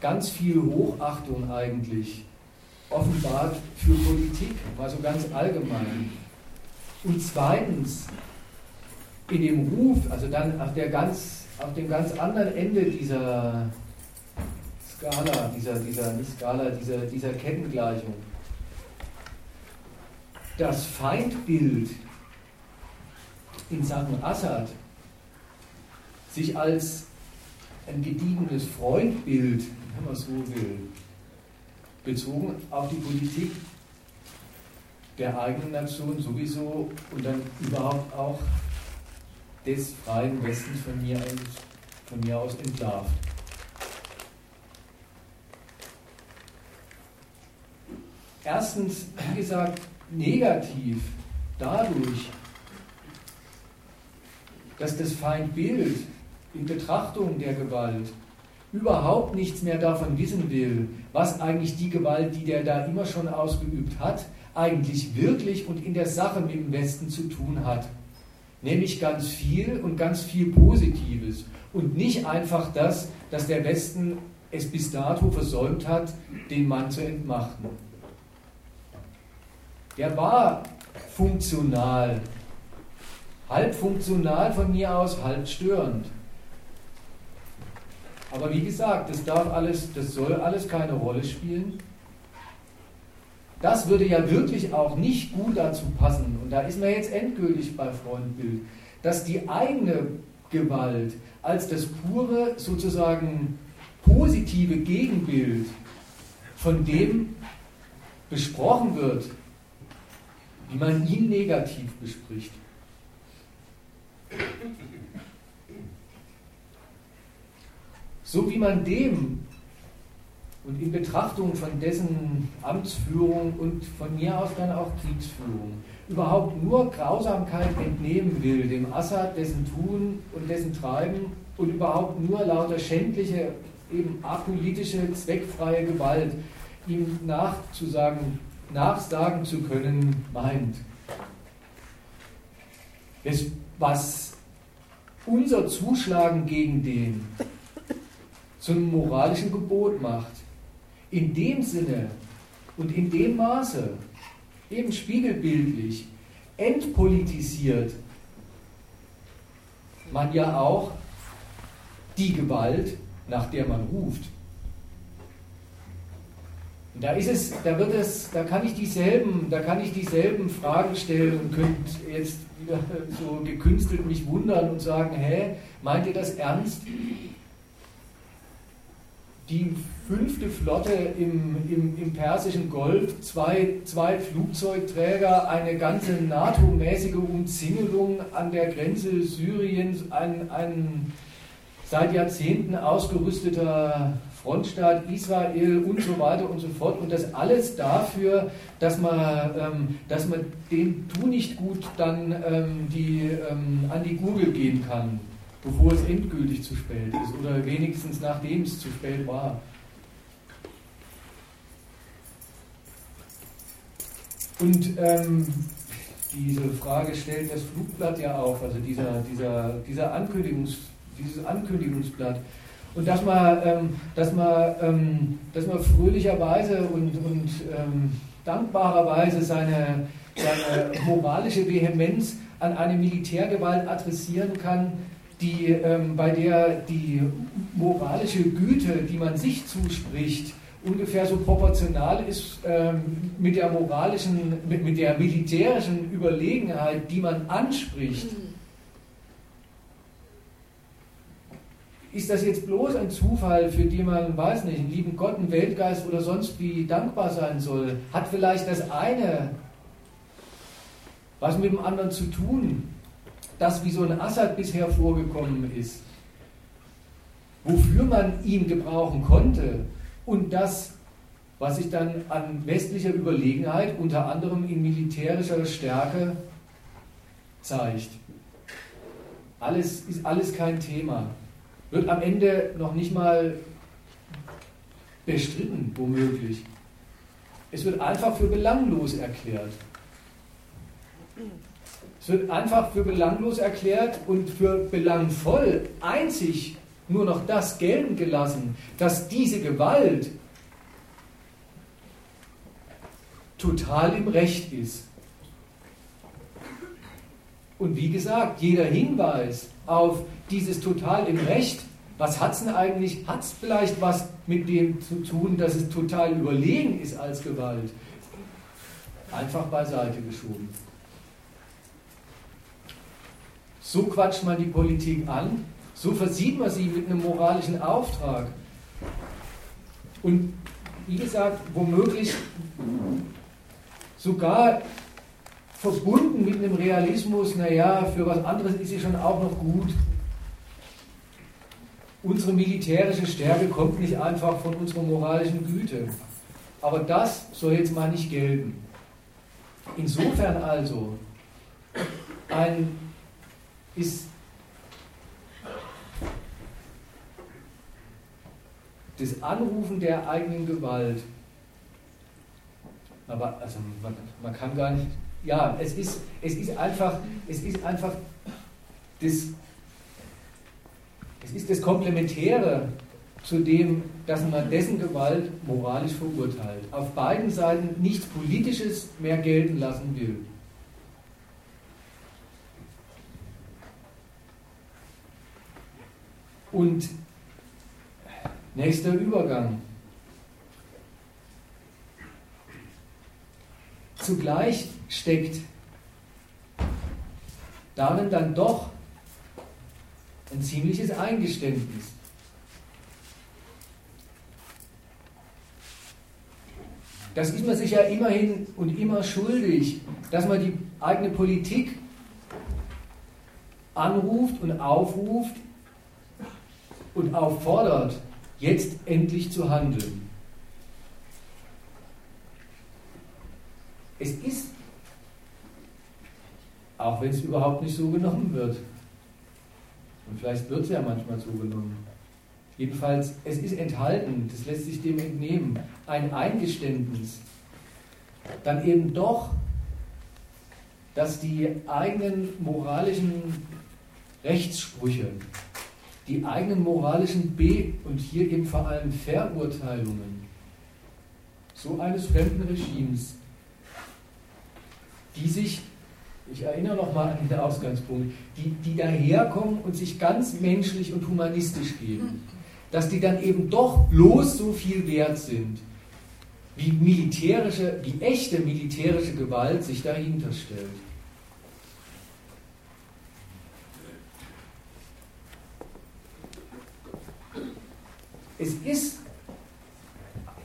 S1: ganz viel Hochachtung eigentlich offenbart für Politik, mal so ganz allgemein. Und zweitens, in dem Ruf, also dann auf, der ganz, auf dem ganz anderen Ende dieser Skala, dieser, dieser, nicht Skala, dieser, dieser Kettengleichung, das Feindbild in Sachen Assad sich als ein gediegenes Freundbild, wenn man so will, bezogen auf die Politik der eigenen Nation sowieso und dann überhaupt auch des freien Westens von mir, von mir aus entlarvt. Erstens, wie gesagt, negativ dadurch, dass das Feindbild in Betrachtung der Gewalt überhaupt nichts mehr davon wissen will, was eigentlich die Gewalt, die der da immer schon ausgeübt hat, eigentlich wirklich und in der Sache mit dem Westen zu tun hat. Nämlich ganz viel und ganz viel Positives und nicht einfach das, dass der Westen es bis dato versäumt hat, den Mann zu entmachten. Der war funktional, halb funktional von mir aus, halb störend. Aber wie gesagt, das darf alles, das soll alles keine Rolle spielen. Das würde ja wirklich auch nicht gut dazu passen, und da ist man jetzt endgültig bei Freundbild, dass die eigene Gewalt als das pure, sozusagen positive Gegenbild von dem besprochen wird, wie man ihn negativ bespricht. So wie man dem und in Betrachtung von dessen Amtsführung und von mir aus dann auch Kriegsführung überhaupt nur Grausamkeit entnehmen will, dem Assad, dessen Tun und dessen Treiben und überhaupt nur lauter schändliche, eben apolitische, zweckfreie Gewalt ihm nachzusagen, nachsagen zu können, meint. Das, was unser Zuschlagen gegen den zum moralischen Gebot macht. In dem Sinne und in dem Maße, eben spiegelbildlich, entpolitisiert man ja auch die Gewalt, nach der man ruft. Und da ist es, da wird es, da kann ich dieselben, da kann ich dieselben Fragen stellen und könnt jetzt wieder so gekünstelt mich wundern und sagen, hä, meint ihr das ernst? Die fünfte Flotte im, im, im Persischen Golf, zwei, zwei Flugzeugträger, eine ganze NATO-mäßige Umzingelung an der Grenze Syriens, ein, ein seit Jahrzehnten ausgerüsteter Frontstaat Israel und so weiter und so fort. Und das alles dafür, dass man, ähm, dass man dem Tu nicht gut dann ähm, die, ähm, an die Gurgel gehen kann bevor es endgültig zu spät ist oder wenigstens nachdem es zu spät war. Und ähm, diese Frage stellt das Flugblatt ja auch, also dieser, dieser, dieser Ankündigungs, dieses Ankündigungsblatt. Und dass man, ähm, dass man, ähm, dass man fröhlicherweise und, und ähm, dankbarerweise seine, seine moralische Vehemenz an eine Militärgewalt adressieren kann, die, ähm, bei der die moralische Güte, die man sich zuspricht, ungefähr so proportional ist ähm, mit der moralischen, mit, mit der militärischen Überlegenheit, die man anspricht. Mhm. Ist das jetzt bloß ein Zufall, für den man, weiß nicht, einen lieben Gott, einen Weltgeist oder sonst wie dankbar sein soll? Hat vielleicht das eine was mit dem anderen zu tun? Das, wie so ein Assad bisher vorgekommen ist, wofür man ihn gebrauchen konnte und das, was sich dann an westlicher Überlegenheit, unter anderem in militärischer Stärke, zeigt. Alles ist alles kein Thema. Wird am Ende noch nicht mal bestritten, womöglich. Es wird einfach für belanglos erklärt. Es wird einfach für belanglos erklärt und für belangvoll einzig nur noch das gelten gelassen, dass diese Gewalt total im Recht ist. Und wie gesagt, jeder Hinweis auf dieses total im Recht, was hat es denn eigentlich? Hat es vielleicht was mit dem zu tun, dass es total überlegen ist als Gewalt? Einfach beiseite geschoben. So quatscht man die Politik an, so versieht man sie mit einem moralischen Auftrag. Und wie gesagt, womöglich sogar verbunden mit einem Realismus, naja, für was anderes ist sie schon auch noch gut. Unsere militärische Stärke kommt nicht einfach von unserer moralischen Güte. Aber das soll jetzt mal nicht gelten. Insofern also ein, ist das Anrufen der eigenen Gewalt. Aber also man, man kann gar nicht ja, es ist, es ist einfach, es ist einfach das, es ist das Komplementäre zu dem, dass man dessen Gewalt moralisch verurteilt. Auf beiden Seiten nichts Politisches mehr gelten lassen will. Und nächster Übergang. Zugleich steckt darin dann doch ein ziemliches Eingeständnis. Das ist man sich ja immerhin und immer schuldig, dass man die eigene Politik anruft und aufruft und auffordert, jetzt endlich zu handeln. Es ist auch wenn es überhaupt nicht so genommen wird. Und vielleicht wird es ja manchmal so genommen. Jedenfalls, es ist enthalten, das lässt sich dem entnehmen, ein Eingeständnis, dann eben doch, dass die eigenen moralischen Rechtssprüche, die eigenen moralischen B- und hier eben vor allem Verurteilungen so eines fremden Regimes, die sich ich erinnere nochmal an den Ausgangspunkt, die, die daherkommen und sich ganz menschlich und humanistisch geben, dass die dann eben doch bloß so viel wert sind, wie militärische, wie echte militärische Gewalt sich dahinter stellt. Es ist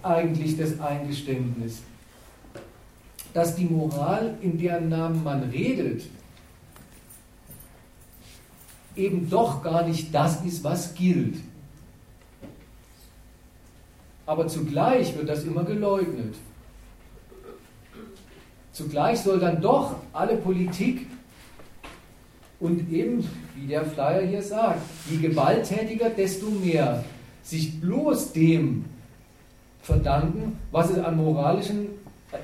S1: eigentlich das Eingeständnis, dass die Moral, in deren Namen man redet, eben doch gar nicht das ist, was gilt. Aber zugleich wird das immer geleugnet. Zugleich soll dann doch alle Politik und eben, wie der Flyer hier sagt, je gewalttätiger, desto mehr sich bloß dem verdanken, was es an moralischen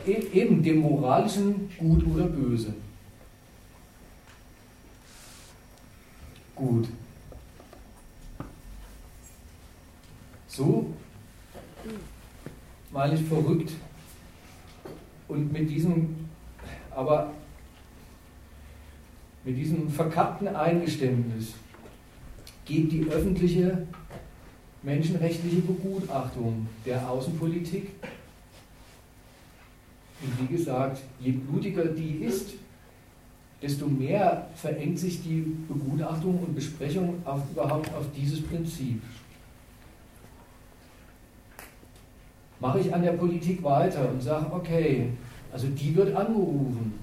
S1: e-, eben dem moralischen Gut oder Böse. Gut. So meine ich verrückt und mit diesem, aber mit diesem verkappten Eingeständnis geht die öffentliche menschenrechtliche Begutachtung der Außenpolitik. Und wie gesagt, je blutiger die ist, desto mehr verengt sich die Begutachtung und Besprechung auf, überhaupt auf dieses Prinzip. Mache ich an der Politik weiter und sage, okay, also die wird angerufen.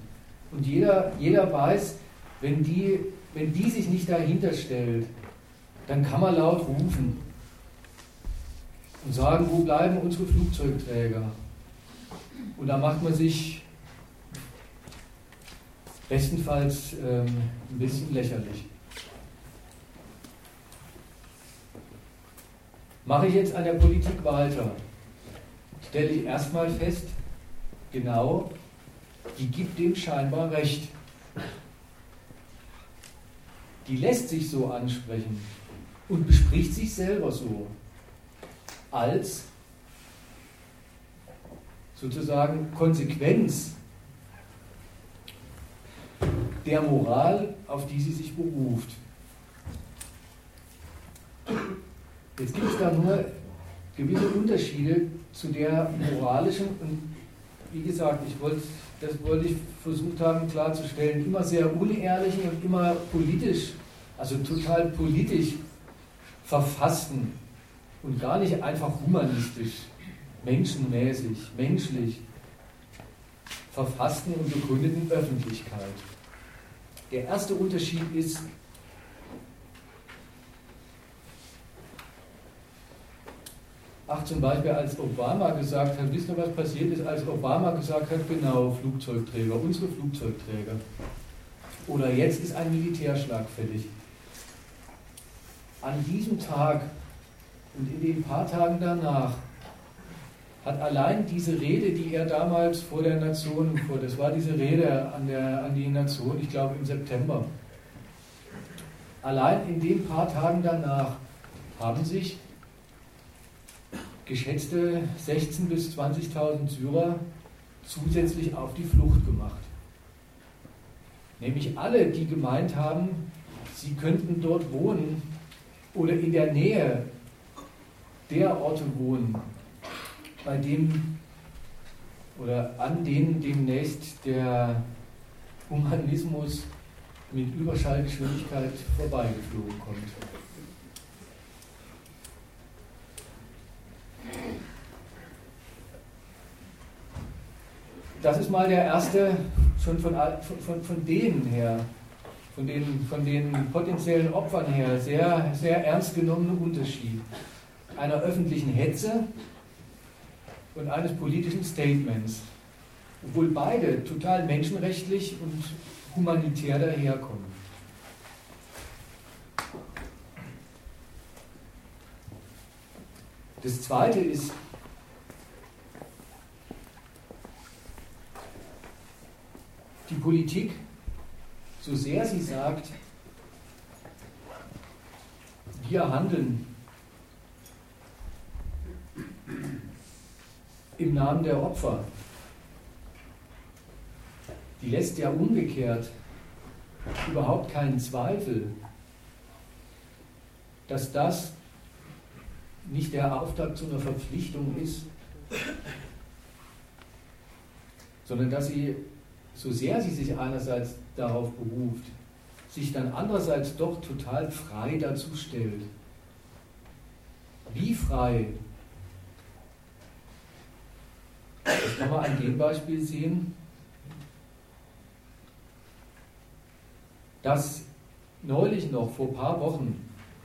S1: Und jeder, jeder weiß, wenn die, wenn die sich nicht dahinter stellt, dann kann man laut rufen und sagen, wo bleiben unsere Flugzeugträger? Und da macht man sich bestenfalls ähm, ein bisschen lächerlich. Mache ich jetzt an der Politik weiter, stelle ich erstmal fest, genau, die gibt dem scheinbar recht. Die lässt sich so ansprechen und bespricht sich selber so als sozusagen Konsequenz der Moral, auf die sie sich beruft. Jetzt gibt es da nur gewisse Unterschiede zu der moralischen und wie gesagt, ich wollte, das wollte ich versucht haben klarzustellen, immer sehr unehrlichen und immer politisch, also total politisch verfassten und gar nicht einfach humanistisch, menschenmäßig, menschlich verfassten und begründeten Öffentlichkeit. Der erste Unterschied ist, ach zum Beispiel als Obama gesagt hat, wisst ihr was passiert ist, als Obama gesagt hat, genau, Flugzeugträger, unsere Flugzeugträger. Oder jetzt ist ein Militärschlag fällig. An diesem Tag und in den paar Tagen danach hat allein diese Rede, die er damals vor der Nation, vor, das war diese Rede an, der, an die Nation, ich glaube im September, allein in den paar Tagen danach haben sich geschätzte 16.000 bis 20.000 Syrer zusätzlich auf die Flucht gemacht. Nämlich alle, die gemeint haben, sie könnten dort wohnen oder in der Nähe der Orte wohnen, bei dem oder an denen demnächst der Humanismus mit Überschallgeschwindigkeit vorbeigeflogen kommt. Das ist mal der erste, schon von, von, von denen her, von den, von den potenziellen Opfern her, sehr, sehr ernst genommene Unterschied einer öffentlichen Hetze und eines politischen Statements, obwohl beide total menschenrechtlich und humanitär daherkommen. Das Zweite ist, die Politik, so sehr sie sagt, wir handeln im Namen der Opfer, die lässt ja umgekehrt überhaupt keinen Zweifel, dass das nicht der Auftakt zu einer Verpflichtung ist, sondern dass sie, so sehr sie sich einerseits darauf beruft, sich dann andererseits doch total frei dazu stellt. Wie frei Das kann man an dem Beispiel sehen, dass neulich noch vor ein paar Wochen,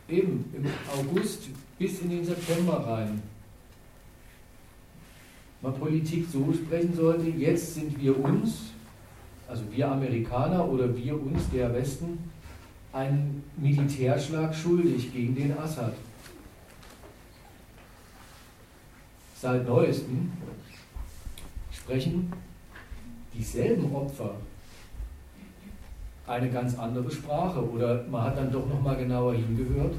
S1: eben im August bis in den September rein, man Politik so sprechen sollte, jetzt sind wir uns, also wir Amerikaner oder wir uns, der Westen, einen Militärschlag schuldig gegen den Assad. Seit neuestem sprechen dieselben Opfer eine ganz andere Sprache oder man hat dann doch noch mal genauer hingehört.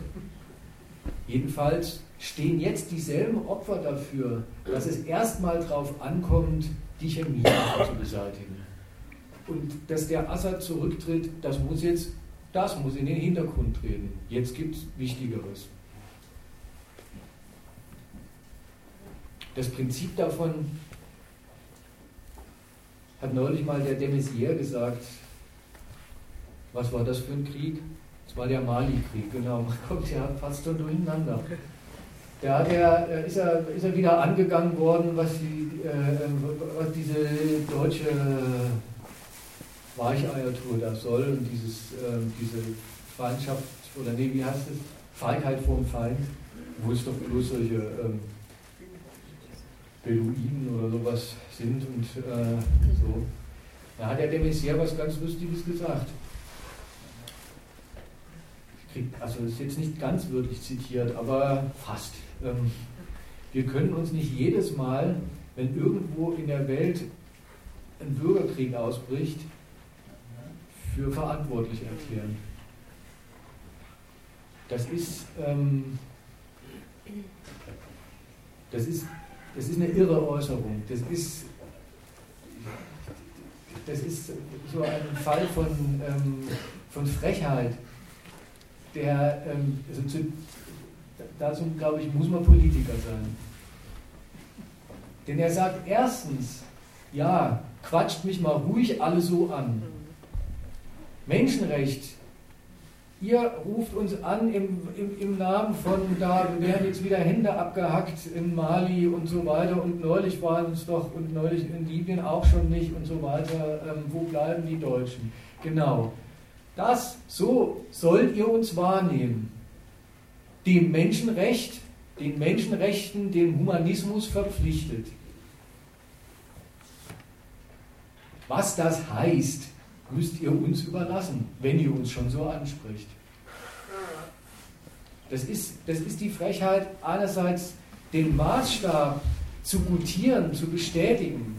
S1: Jedenfalls stehen jetzt dieselben Opfer dafür, dass es erstmal darauf ankommt, die Chemie zu beseitigen. Und dass der Assad zurücktritt, das muss jetzt, das muss in den Hintergrund treten. Jetzt gibt es Wichtigeres. Das Prinzip davon hat neulich mal der de gesagt, was war das für ein Krieg? Das war der Mali-Krieg, genau. Man kommt ja fast schon durcheinander. Da hat er, äh, ist, er, ist er wieder angegangen worden, was, die, äh, was diese deutsche Weicheiertour da soll und dieses, äh, diese Feindschaft, oder nee, wie heißt es? Feigheit vorm Feind, wo es doch bloß solche ähm, Beduinen oder sowas sind und äh, so. Da hat der de Maizière was ganz Lustiges gesagt. Also ist jetzt nicht ganz wörtlich zitiert, aber fast. Ähm, wir können uns nicht jedes Mal, wenn irgendwo in der Welt ein Bürgerkrieg ausbricht, für verantwortlich erklären. Das ist, ähm, das ist, das ist eine irre Äußerung. Das ist, das ist so ein Fall von, ähm, von Frechheit, der, ähm, also zu, dazu, glaube ich, muss man Politiker sein. Denn er sagt erstens, ja, quatscht mich mal ruhig alle so an. Menschenrecht, ihr ruft uns an im, im, im, Namen von, da werden jetzt wieder Hände abgehackt in Mali und so weiter und neulich waren es doch und neulich in Libyen auch schon nicht und so weiter. Ähm, wo bleiben die Deutschen? Genau. Das, so sollt ihr uns wahrnehmen dem Menschenrecht, den Menschenrechten, dem Humanismus verpflichtet. Was das heißt, müsst ihr uns überlassen, wenn ihr uns schon so anspricht. Das ist, das ist die Frechheit, einerseits den Maßstab zu gutieren, zu bestätigen.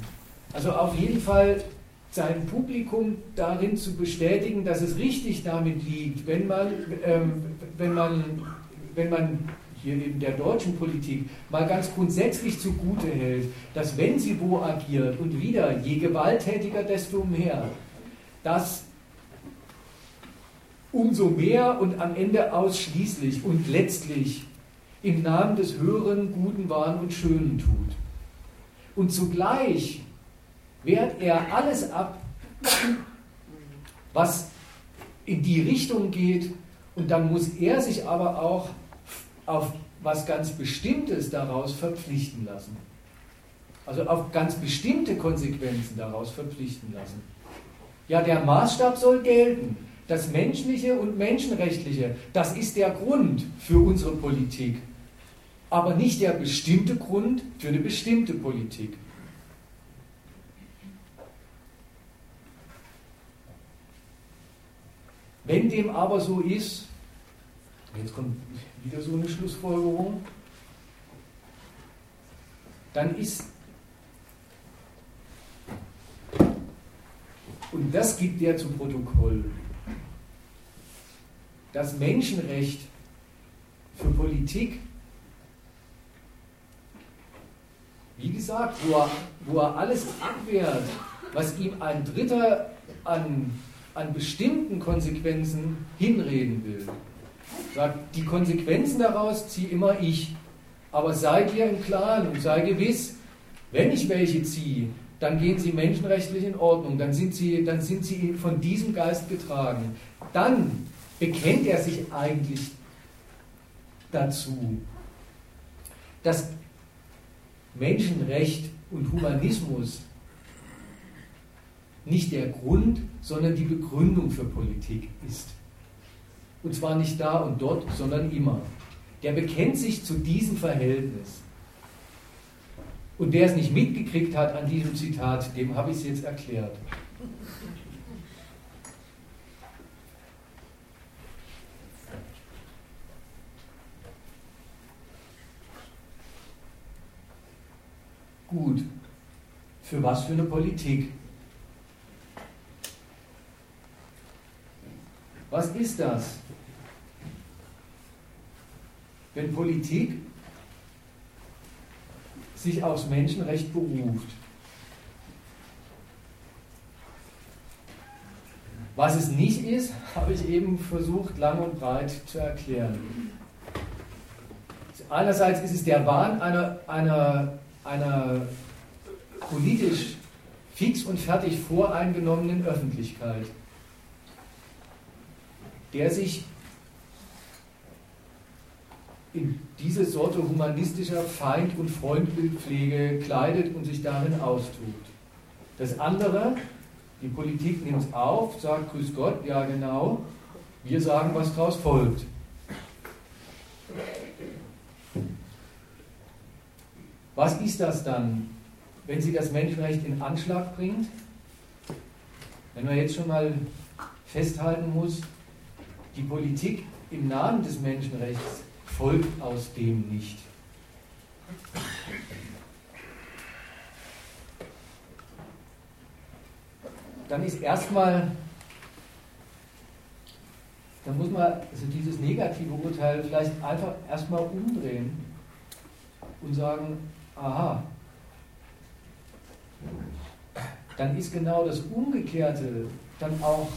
S1: Also auf jeden Fall sein Publikum darin zu bestätigen, dass es richtig damit liegt, wenn man, ähm, wenn man wenn man hier in der deutschen Politik mal ganz grundsätzlich zugute hält, dass wenn sie wo agiert und wieder, je gewalttätiger, desto mehr, dass umso mehr und am Ende ausschließlich und letztlich im Namen des Höheren, Guten, Wahren und Schönen tut. Und zugleich wehrt er alles ab, was in die Richtung geht, und dann muss er sich aber auch auf was ganz Bestimmtes daraus verpflichten lassen. Also auf ganz bestimmte Konsequenzen daraus verpflichten lassen. Ja, der Maßstab soll gelten. Das Menschliche und Menschenrechtliche, das ist der Grund für unsere Politik. Aber nicht der bestimmte Grund für eine bestimmte Politik. Wenn dem aber so ist, jetzt kommt wieder so eine Schlussfolgerung, dann ist, und das gibt er zu Protokoll, das Menschenrecht für Politik, wie gesagt, wo er, wo er alles abwehrt, was ihm ein Dritter an, an bestimmten Konsequenzen hinreden will. Sagt, die Konsequenzen daraus ziehe immer ich. Aber sei dir im Klaren und sei gewiss, wenn ich welche ziehe, dann gehen sie menschenrechtlich in Ordnung, dann sind sie, dann sind sie von diesem Geist getragen. Dann bekennt er sich eigentlich dazu, dass Menschenrecht und Humanismus nicht der Grund, sondern die Begründung für Politik ist. Und zwar nicht da und dort, sondern immer. Der bekennt sich zu diesem Verhältnis. Und wer es nicht mitgekriegt hat an diesem Zitat, dem habe ich es jetzt erklärt. Gut. für was für eine Politik? Was ist das? Wenn Politik sich aufs Menschenrecht beruft. Was es nicht ist, habe ich eben versucht, lang und breit zu erklären. Einerseits ist es der Wahn einer, einer, einer politisch fix und fertig voreingenommenen Öffentlichkeit, der sich in diese Sorte humanistischer Feind- und Freundbildpflege kleidet und sich darin austut. Das andere, die Politik nimmt es auf, sagt, grüß Gott, ja genau, wir sagen, was daraus folgt. Was ist das dann, wenn sie das Menschenrecht in Anschlag bringt? Wenn man jetzt schon mal festhalten muss, die Politik im Namen des Menschenrechts folgt aus dem nicht. Dann ist erstmal, dann muss man also dieses negative Urteil vielleicht einfach erstmal umdrehen und sagen, aha, dann ist genau das Umgekehrte dann auch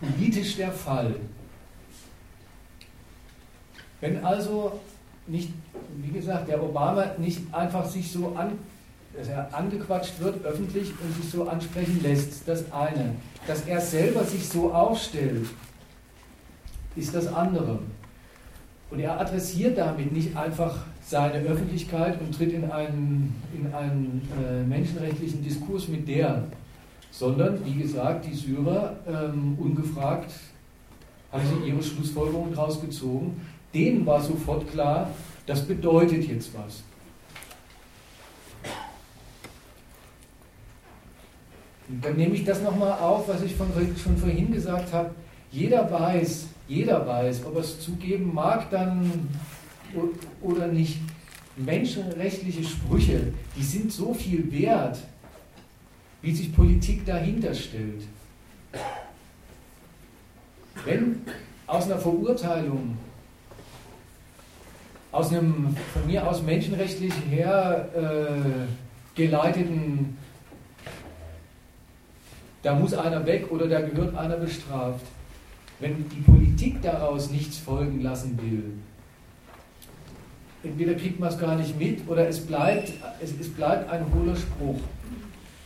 S1: politisch der Fall. Wenn also nicht, wie gesagt, der Obama nicht einfach sich so an, dass er angequatscht wird öffentlich und sich so ansprechen lässt, das eine. Dass er selber sich so aufstellt, ist das andere. Und er adressiert damit nicht einfach seine Öffentlichkeit und tritt in einen, in einen äh, menschenrechtlichen Diskurs mit der, sondern, wie gesagt, die Syrer ähm, ungefragt haben sie ihre Schlussfolgerungen daraus gezogen denen war sofort klar, das bedeutet jetzt was. Und dann nehme ich das nochmal auf, was ich von, schon vorhin gesagt habe. Jeder weiß, jeder weiß, ob er es zugeben mag dann oder nicht. Menschenrechtliche Sprüche, die sind so viel wert, wie sich Politik dahinter stellt. Wenn aus einer Verurteilung aus einem von mir aus menschenrechtlich her äh, da muss einer weg oder da gehört einer bestraft. Wenn die Politik daraus nichts folgen lassen will, entweder kriegt man es gar nicht mit oder es bleibt, es, es bleibt ein hohler Spruch.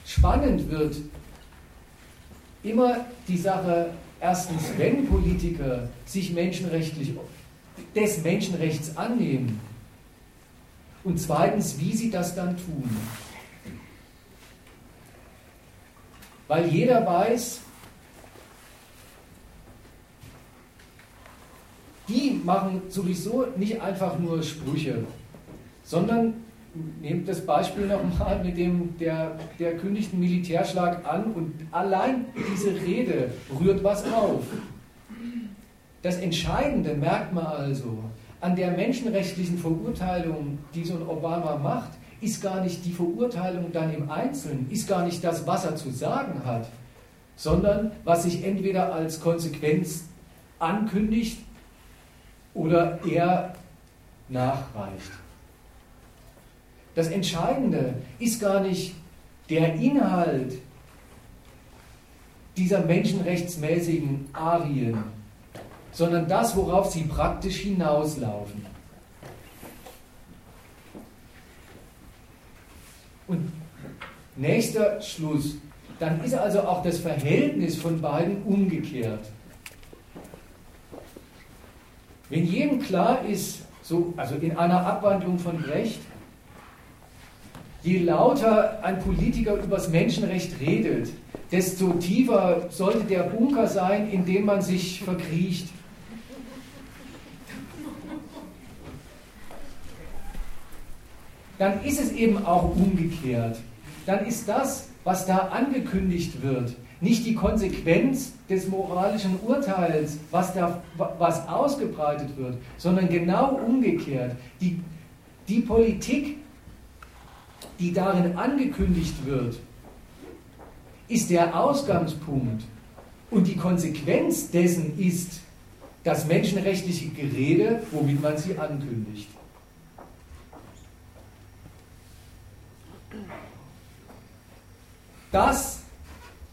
S1: Spannend wird immer die Sache, erstens, wenn Politiker sich menschenrechtlich des Menschenrechts annehmen. Und zweitens, wie sie das dann tun. Weil jeder weiß, die machen sowieso nicht einfach nur Sprüche, sondern nehmt das Beispiel nochmal mit dem, der, der kündigt einen Militärschlag an und allein diese Rede rührt was auf. Das Entscheidende merkt man also an der menschenrechtlichen Verurteilung, die so ein Obama macht, ist gar nicht die Verurteilung dann im Einzelnen, ist gar nicht das, was er zu sagen hat, sondern was sich entweder als Konsequenz ankündigt oder er nachreicht. Das Entscheidende ist gar nicht der Inhalt dieser menschenrechtsmäßigen Arien, sondern das, worauf sie praktisch hinauslaufen. Und nächster Schluss, dann ist also auch das Verhältnis von beiden umgekehrt. Wenn jedem klar ist, so, also in einer Abwandlung von Brecht, je lauter ein Politiker übers Menschenrecht redet, desto tiefer sollte der Bunker sein, in dem man sich verkriecht. Dann ist es eben auch umgekehrt. Dann ist das, was da angekündigt wird, nicht die Konsequenz des moralischen Urteils, was, da, was ausgebreitet wird, sondern genau umgekehrt. Die, die Politik die darin angekündigt wird, ist der Ausgangspunkt und die Konsequenz dessen ist das menschenrechtliche Gerede, womit man sie ankündigt. Das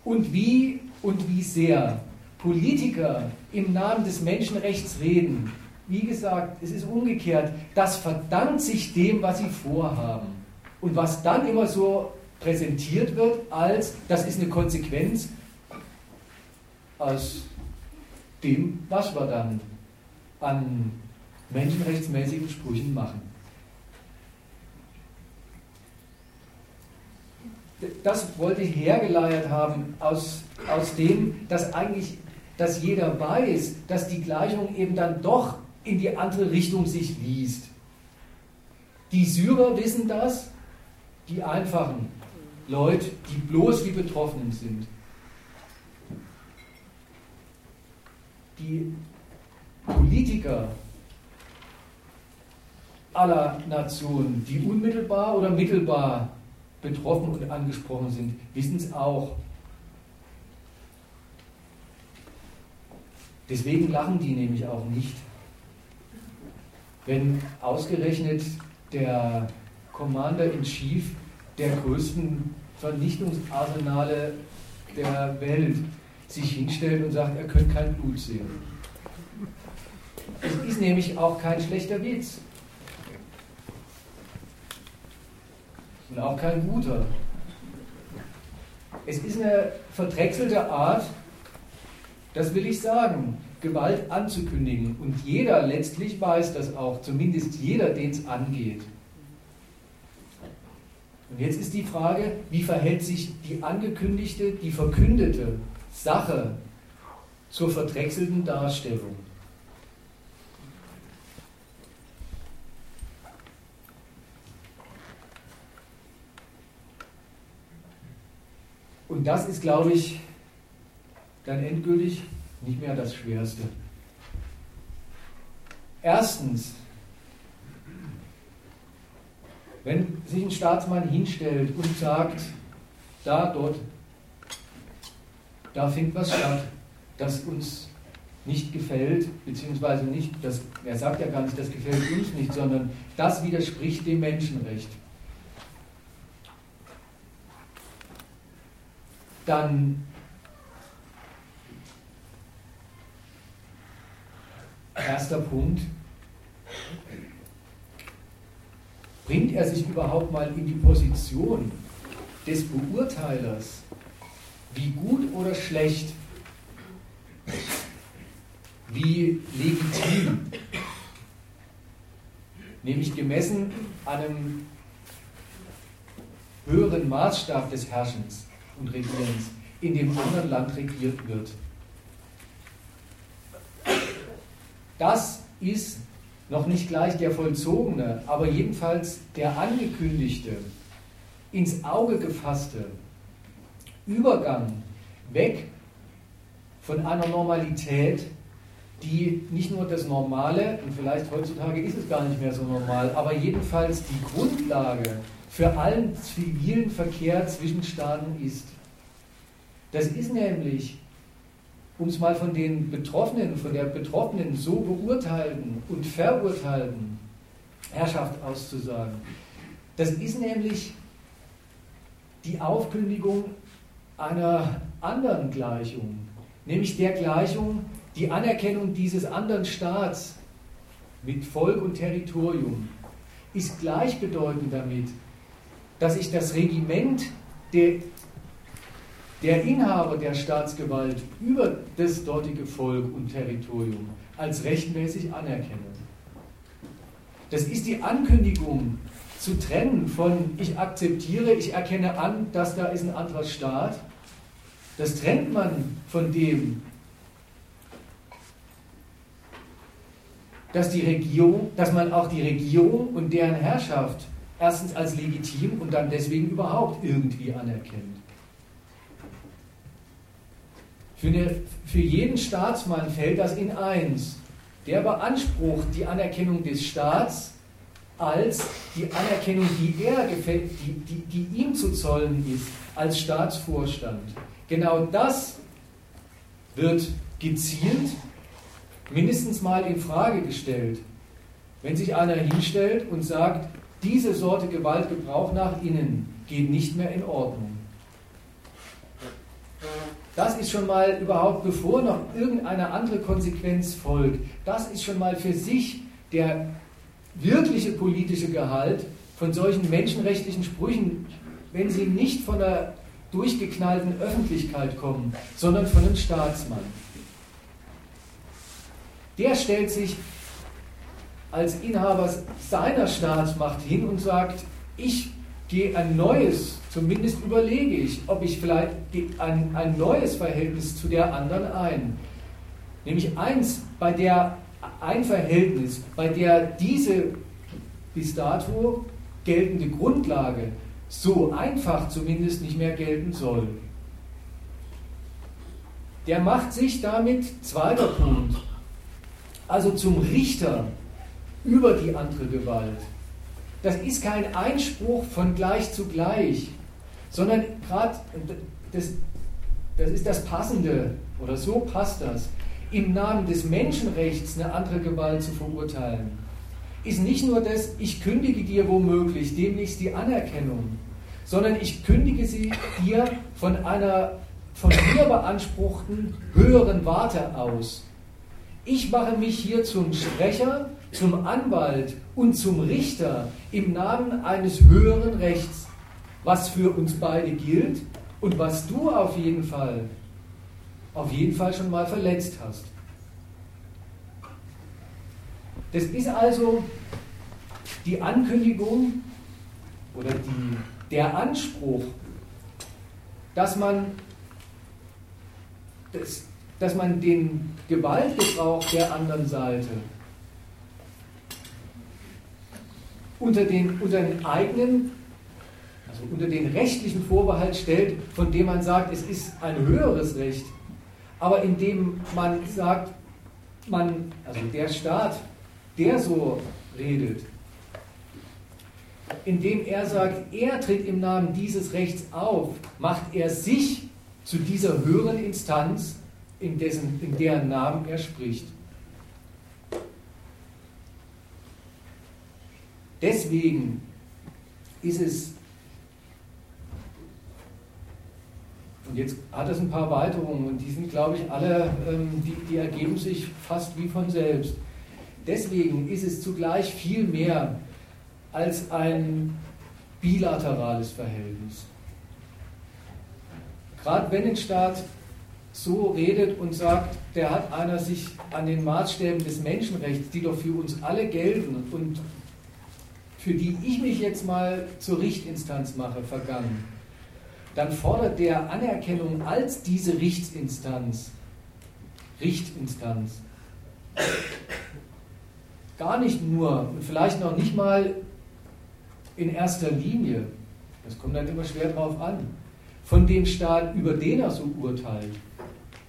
S1: und wie und wie sehr Politiker im Namen des Menschenrechts reden, wie gesagt, es ist umgekehrt, das verdankt sich dem, was sie vorhaben. Und was dann immer so präsentiert wird, als das ist eine Konsequenz aus dem, was wir dann an menschenrechtsmäßigen Sprüchen machen. Das wollte ich hergeleiert haben aus, aus dem, dass eigentlich, dass jeder weiß, dass die Gleichung eben dann doch in die andere Richtung sich liest. Die Syrer wissen das, die einfachen Leute, die bloß die Betroffenen sind. Die Politiker aller Nationen, die unmittelbar oder mittelbar betroffen und angesprochen sind, wissen es auch. Deswegen lachen die nämlich auch nicht wenn ausgerechnet der Commander in Chief der größten Vernichtungsarsenale der Welt sich hinstellt und sagt, er könnte kein Blut sehen. Es ist nämlich auch kein schlechter Witz. Und auch kein guter. Es ist eine verdrechselte Art, das will ich sagen, Gewalt anzukündigen. Und jeder letztlich weiß das auch, zumindest jeder, den es angeht. Und jetzt ist die Frage, wie verhält sich die angekündigte, die verkündete Sache zur verdrechselten Darstellung? Und das ist, glaube ich, dann endgültig nicht mehr das Schwerste. Erstens, wenn sich ein Staatsmann hinstellt und sagt, da, dort, da findet was statt, das uns nicht gefällt, beziehungsweise nicht, das, er sagt ja gar nicht, das gefällt uns nicht, sondern das widerspricht dem Menschenrecht. Dann Erster Punkt. Bringt er sich überhaupt mal in die Position des Beurteilers, wie gut oder schlecht, wie legitim, nämlich gemessen an einem höheren Maßstab des Herrschens und Regierens in dem anderen Land regiert wird. Das ist noch nicht gleich der vollzogene, aber jedenfalls der angekündigte, ins Auge gefasste Übergang weg von einer Normalität, die nicht nur das Normale, und vielleicht heutzutage ist es gar nicht mehr so normal, aber jedenfalls die Grundlage für allen zivilen Verkehr zwischen Staaten ist. Das ist nämlich um es mal von den Betroffenen, von der Betroffenen so beurteilten und verurteilten Herrschaft auszusagen. Das ist nämlich die Aufkündigung einer anderen Gleichung, nämlich der Gleichung, die Anerkennung dieses anderen Staats mit Volk und Territorium ist gleichbedeutend damit, dass ich das Regiment der der Inhaber der Staatsgewalt über das dortige Volk und Territorium als rechtmäßig anerkenne. Das ist die Ankündigung zu trennen von ich akzeptiere, ich erkenne an, dass da ist ein anderer Staat. Das trennt man von dem, dass die Regierung, dass man auch die Regierung und deren Herrschaft erstens als legitim und dann deswegen überhaupt irgendwie anerkennt. Für, eine, für jeden Staatsmann fällt das in eins. Der beansprucht die Anerkennung des Staats als die Anerkennung, die er gefällt, die, die, die ihm zu zollen ist als Staatsvorstand. Genau das wird gezielt mindestens mal in Frage gestellt. Wenn sich einer hinstellt und sagt, diese Sorte Gewaltgebrauch nach innen geht nicht mehr in Ordnung. Das ist schon mal überhaupt, bevor noch irgendeine andere Konsequenz folgt, das ist schon mal für sich der wirkliche politische Gehalt von solchen menschenrechtlichen Sprüchen, wenn sie nicht von der durchgeknallten Öffentlichkeit kommen, sondern von einem Staatsmann. Der stellt sich als Inhaber seiner Staatsmacht hin und sagt, ich gehe ein neues, zumindest überlege ich, ob ich vielleicht ein, ein neues Verhältnis zu der anderen ein. Nämlich eins, bei der ein Verhältnis, bei der diese bis dato geltende Grundlage so einfach zumindest nicht mehr gelten soll. Der macht sich damit, zweiter Punkt, also zum Richter über die andere Gewalt. Das ist kein Einspruch von gleich zu gleich, sondern gerade, das, das ist das Passende, oder so passt das, im Namen des Menschenrechts eine andere Gewalt zu verurteilen, ist nicht nur das, ich kündige dir womöglich demnächst die Anerkennung, sondern ich kündige sie dir von einer von mir beanspruchten höheren Warte aus. Ich mache mich hier zum Sprecher, zum Anwalt und zum Richter im Namen eines höheren Rechts, was für uns beide gilt und was du auf jeden Fall, auf jeden Fall schon mal verletzt hast. Das ist also die Ankündigung oder die, der Anspruch, dass man das, dass man den Gewaltgebrauch der anderen Seite unter den, unter den eigenen, also unter den rechtlichen Vorbehalt stellt, von dem man sagt, es ist ein höheres Recht, aber indem man sagt, man, also der Staat, der so redet, indem er sagt, er tritt im Namen dieses Rechts auf, macht er sich zu dieser höheren Instanz in, dessen, in deren Namen er spricht. Deswegen ist es, und jetzt hat es ein paar Weiterungen, und die sind, glaube ich, alle, ähm, die, die ergeben sich fast wie von selbst. Deswegen ist es zugleich viel mehr als ein bilaterales Verhältnis. Gerade wenn ein Staat so redet und sagt, der hat einer sich an den Maßstäben des Menschenrechts, die doch für uns alle gelten und für die ich mich jetzt mal zur Richtinstanz mache, vergangen, dann fordert der Anerkennung als diese Richtsinstanz, Richtinstanz, gar nicht nur und vielleicht noch nicht mal in erster Linie, das kommt dann immer schwer drauf an, von dem Staat, über den er so urteilt,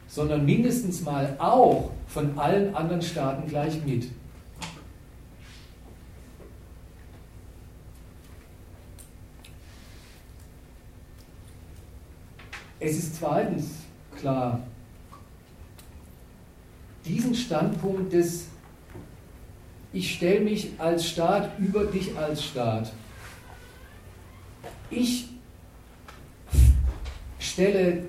S1: sondern mindestens mal auch von allen anderen Staaten gleich mit. Es ist zweitens klar, diesen Standpunkt des Ich stelle mich als Staat über dich als Staat. Ich stelle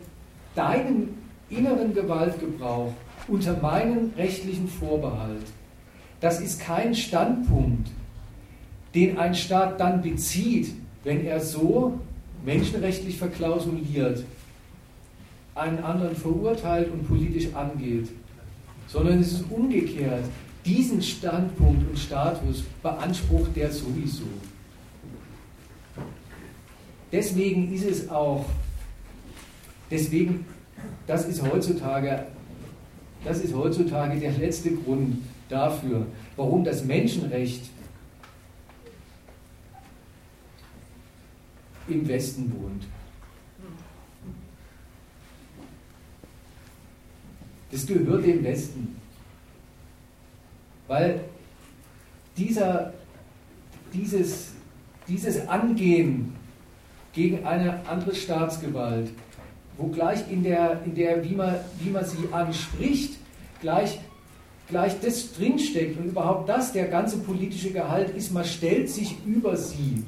S1: deinen inneren Gewaltgebrauch unter meinen rechtlichen Vorbehalt. Das ist kein Standpunkt, den ein Staat dann bezieht, wenn er so menschenrechtlich verklausuliert, einen anderen verurteilt und politisch angeht, sondern es ist umgekehrt. Diesen Standpunkt und Status beansprucht der sowieso. Deswegen ist es auch, deswegen das ist heutzutage, das ist heutzutage der letzte Grund dafür, warum das Menschenrecht im Westen wohnt. Das gehört dem Westen. Weil dieser, dieses, dieses Angehen gegen eine andere Staatsgewalt, wo gleich in der, in der wie, man, wie man sie anspricht, gleich, gleich das drinsteckt und überhaupt das, der ganze politische Gehalt ist, man stellt sich über sie.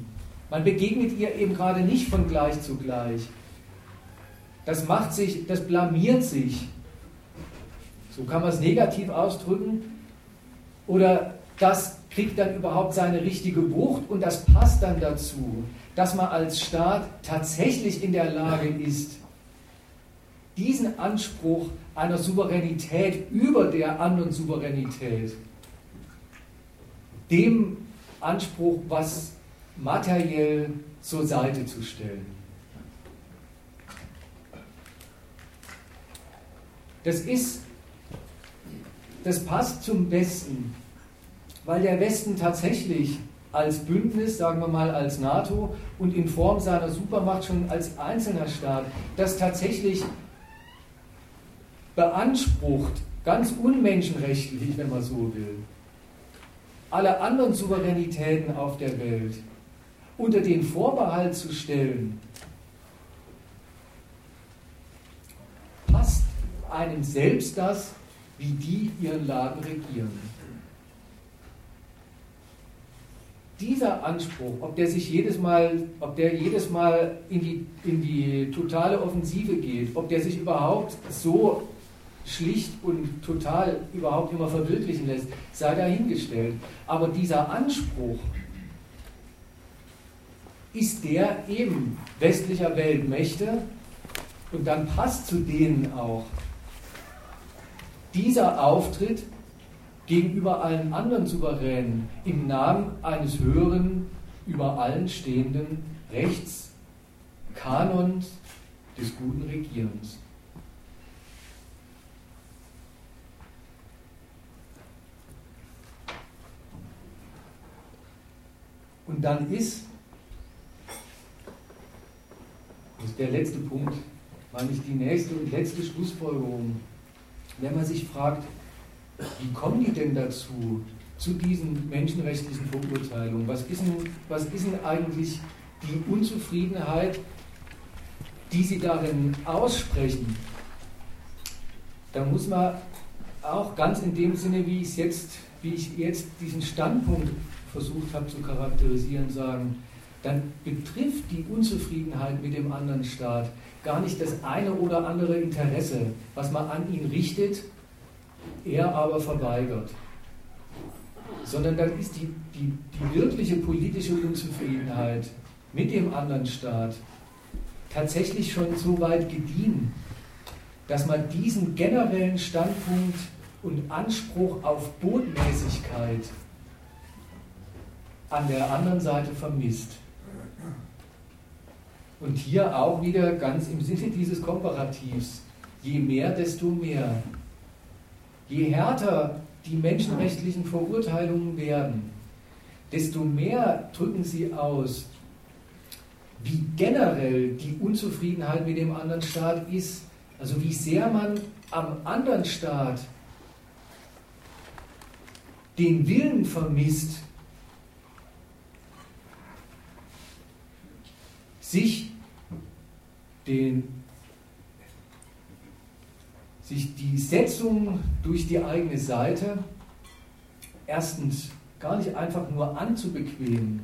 S1: Man begegnet ihr eben gerade nicht von gleich zu gleich. Das macht sich, das blamiert sich. So kann man es negativ ausdrücken. Oder das kriegt dann überhaupt seine richtige Wucht und das passt dann dazu, dass man als Staat tatsächlich in der Lage ist, diesen Anspruch einer Souveränität über der anderen Souveränität, dem Anspruch, was materiell zur Seite zu stellen. Das ist, das passt zum Westen, weil der Westen tatsächlich als Bündnis, sagen wir mal als NATO und in Form seiner Supermacht schon als einzelner Staat, das tatsächlich beansprucht, ganz unmenschenrechtlich, wenn man so will, alle anderen Souveränitäten auf der Welt unter den Vorbehalt zu stellen, passt einem selbst das, wie die ihren Laden regieren. Dieser Anspruch, ob der sich jedes Mal, ob der jedes Mal in die, in die totale Offensive geht, ob der sich überhaupt so schlicht und total überhaupt immer verwirklichen lässt, sei dahingestellt. Aber dieser Anspruch ist der eben westlicher Weltmächte und dann passt zu denen auch dieser Auftritt gegenüber allen anderen Souveränen im Namen eines höheren, über allen stehenden Rechts, Kanons des guten Regierens. Und dann ist, das ist der letzte Punkt, meine ich die nächste und letzte Schlussfolgerung, wenn man sich fragt, wie kommen die denn dazu, zu diesen menschenrechtlichen Verurteilungen? Was ist denn, was ist denn eigentlich die Unzufriedenheit, die sie darin aussprechen? Da muss man auch ganz in dem Sinne, wie ich jetzt, wie ich jetzt diesen Standpunkt versucht habe zu charakterisieren, sagen, dann betrifft die Unzufriedenheit mit dem anderen Staat gar nicht das eine oder andere Interesse, was man an ihn richtet, er aber verweigert. Sondern dann ist die, die, die wirkliche politische Unzufriedenheit mit dem anderen Staat tatsächlich schon so weit gediehen, dass man diesen generellen Standpunkt und Anspruch auf Botmäßigkeit an der anderen Seite vermisst. Und hier auch wieder ganz im Sinne dieses Komparativs, je mehr, desto mehr. Je härter die menschenrechtlichen Verurteilungen werden, desto mehr drücken sie aus, wie generell die Unzufriedenheit mit dem anderen Staat ist. Also wie sehr man am anderen Staat den Willen vermisst, sich den sich die Setzung durch die eigene Seite erstens gar nicht einfach nur anzubequemen,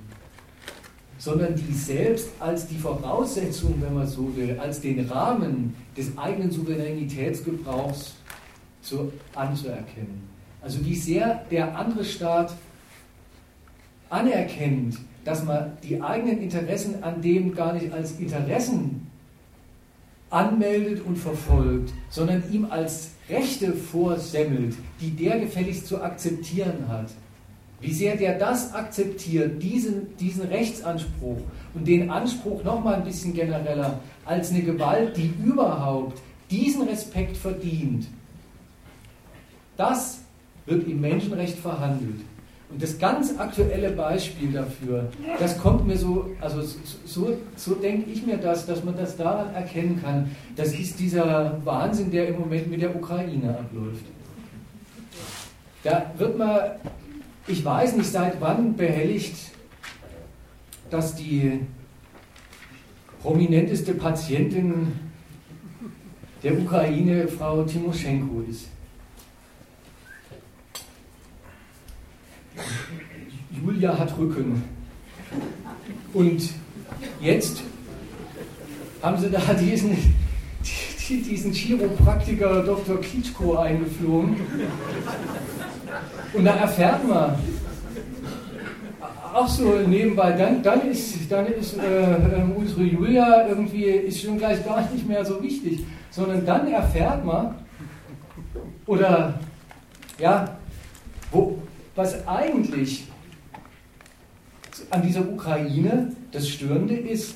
S1: sondern die selbst als die Voraussetzung, wenn man so will, als den Rahmen des eigenen Souveränitätsgebrauchs zu, anzuerkennen. Also wie sehr der andere Staat anerkennt, dass man die eigenen Interessen an dem gar nicht als Interessen anmeldet und verfolgt, sondern ihm als Rechte vorsemmelt, die der gefälligst zu akzeptieren hat. Wie sehr der das akzeptiert, diesen, diesen Rechtsanspruch und den Anspruch nochmal ein bisschen genereller als eine Gewalt, die überhaupt diesen Respekt verdient, das wird im Menschenrecht verhandelt. Und das ganz aktuelle Beispiel dafür, das kommt mir so, also so, so denke ich mir das, dass man das daran erkennen kann, das ist dieser Wahnsinn, der im Moment mit der Ukraine abläuft. Da wird man, ich weiß nicht seit wann behelligt dass die prominenteste Patientin der Ukraine Frau Timoschenko ist. Julia hat Rücken. Und jetzt haben sie da diesen, diesen Chiropraktiker Dr. Klitschko eingeflogen. Und da erfährt man, auch so nebenbei, dann, dann ist, dann ist äh, äh, unsere Julia irgendwie ist schon gleich gar nicht mehr so wichtig, sondern dann erfährt man, oder ja, wo, was eigentlich an dieser Ukraine das Störende ist.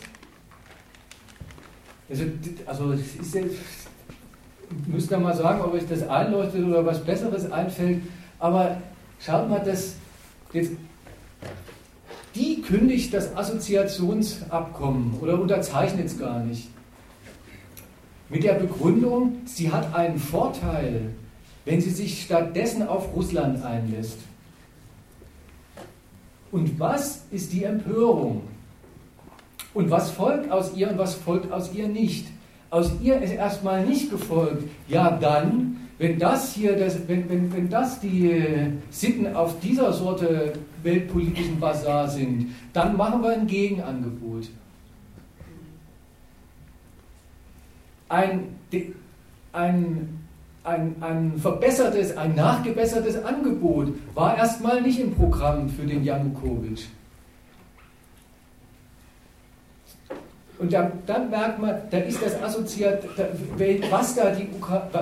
S1: Also, also ist jetzt, müsst ihr mal sagen, ob euch das einleuchtet oder was Besseres einfällt, aber schaut mal, dass jetzt die kündigt das Assoziationsabkommen oder unterzeichnet es gar nicht. Mit der Begründung, sie hat einen Vorteil, wenn sie sich stattdessen auf Russland einlässt. Und was ist die Empörung? Und was folgt aus ihr und was folgt aus ihr nicht? Aus ihr ist erstmal nicht gefolgt, ja dann, wenn das hier, das, wenn, wenn, wenn das die Sitten auf dieser Sorte weltpolitischen Basar sind, dann machen wir ein Gegenangebot. Ein, ein, ein, ein verbessertes, ein nachgebessertes Angebot war erstmal nicht im Programm für den Janukowitsch. Und dann, dann, merkt man, da ist das assoziiert, was da die,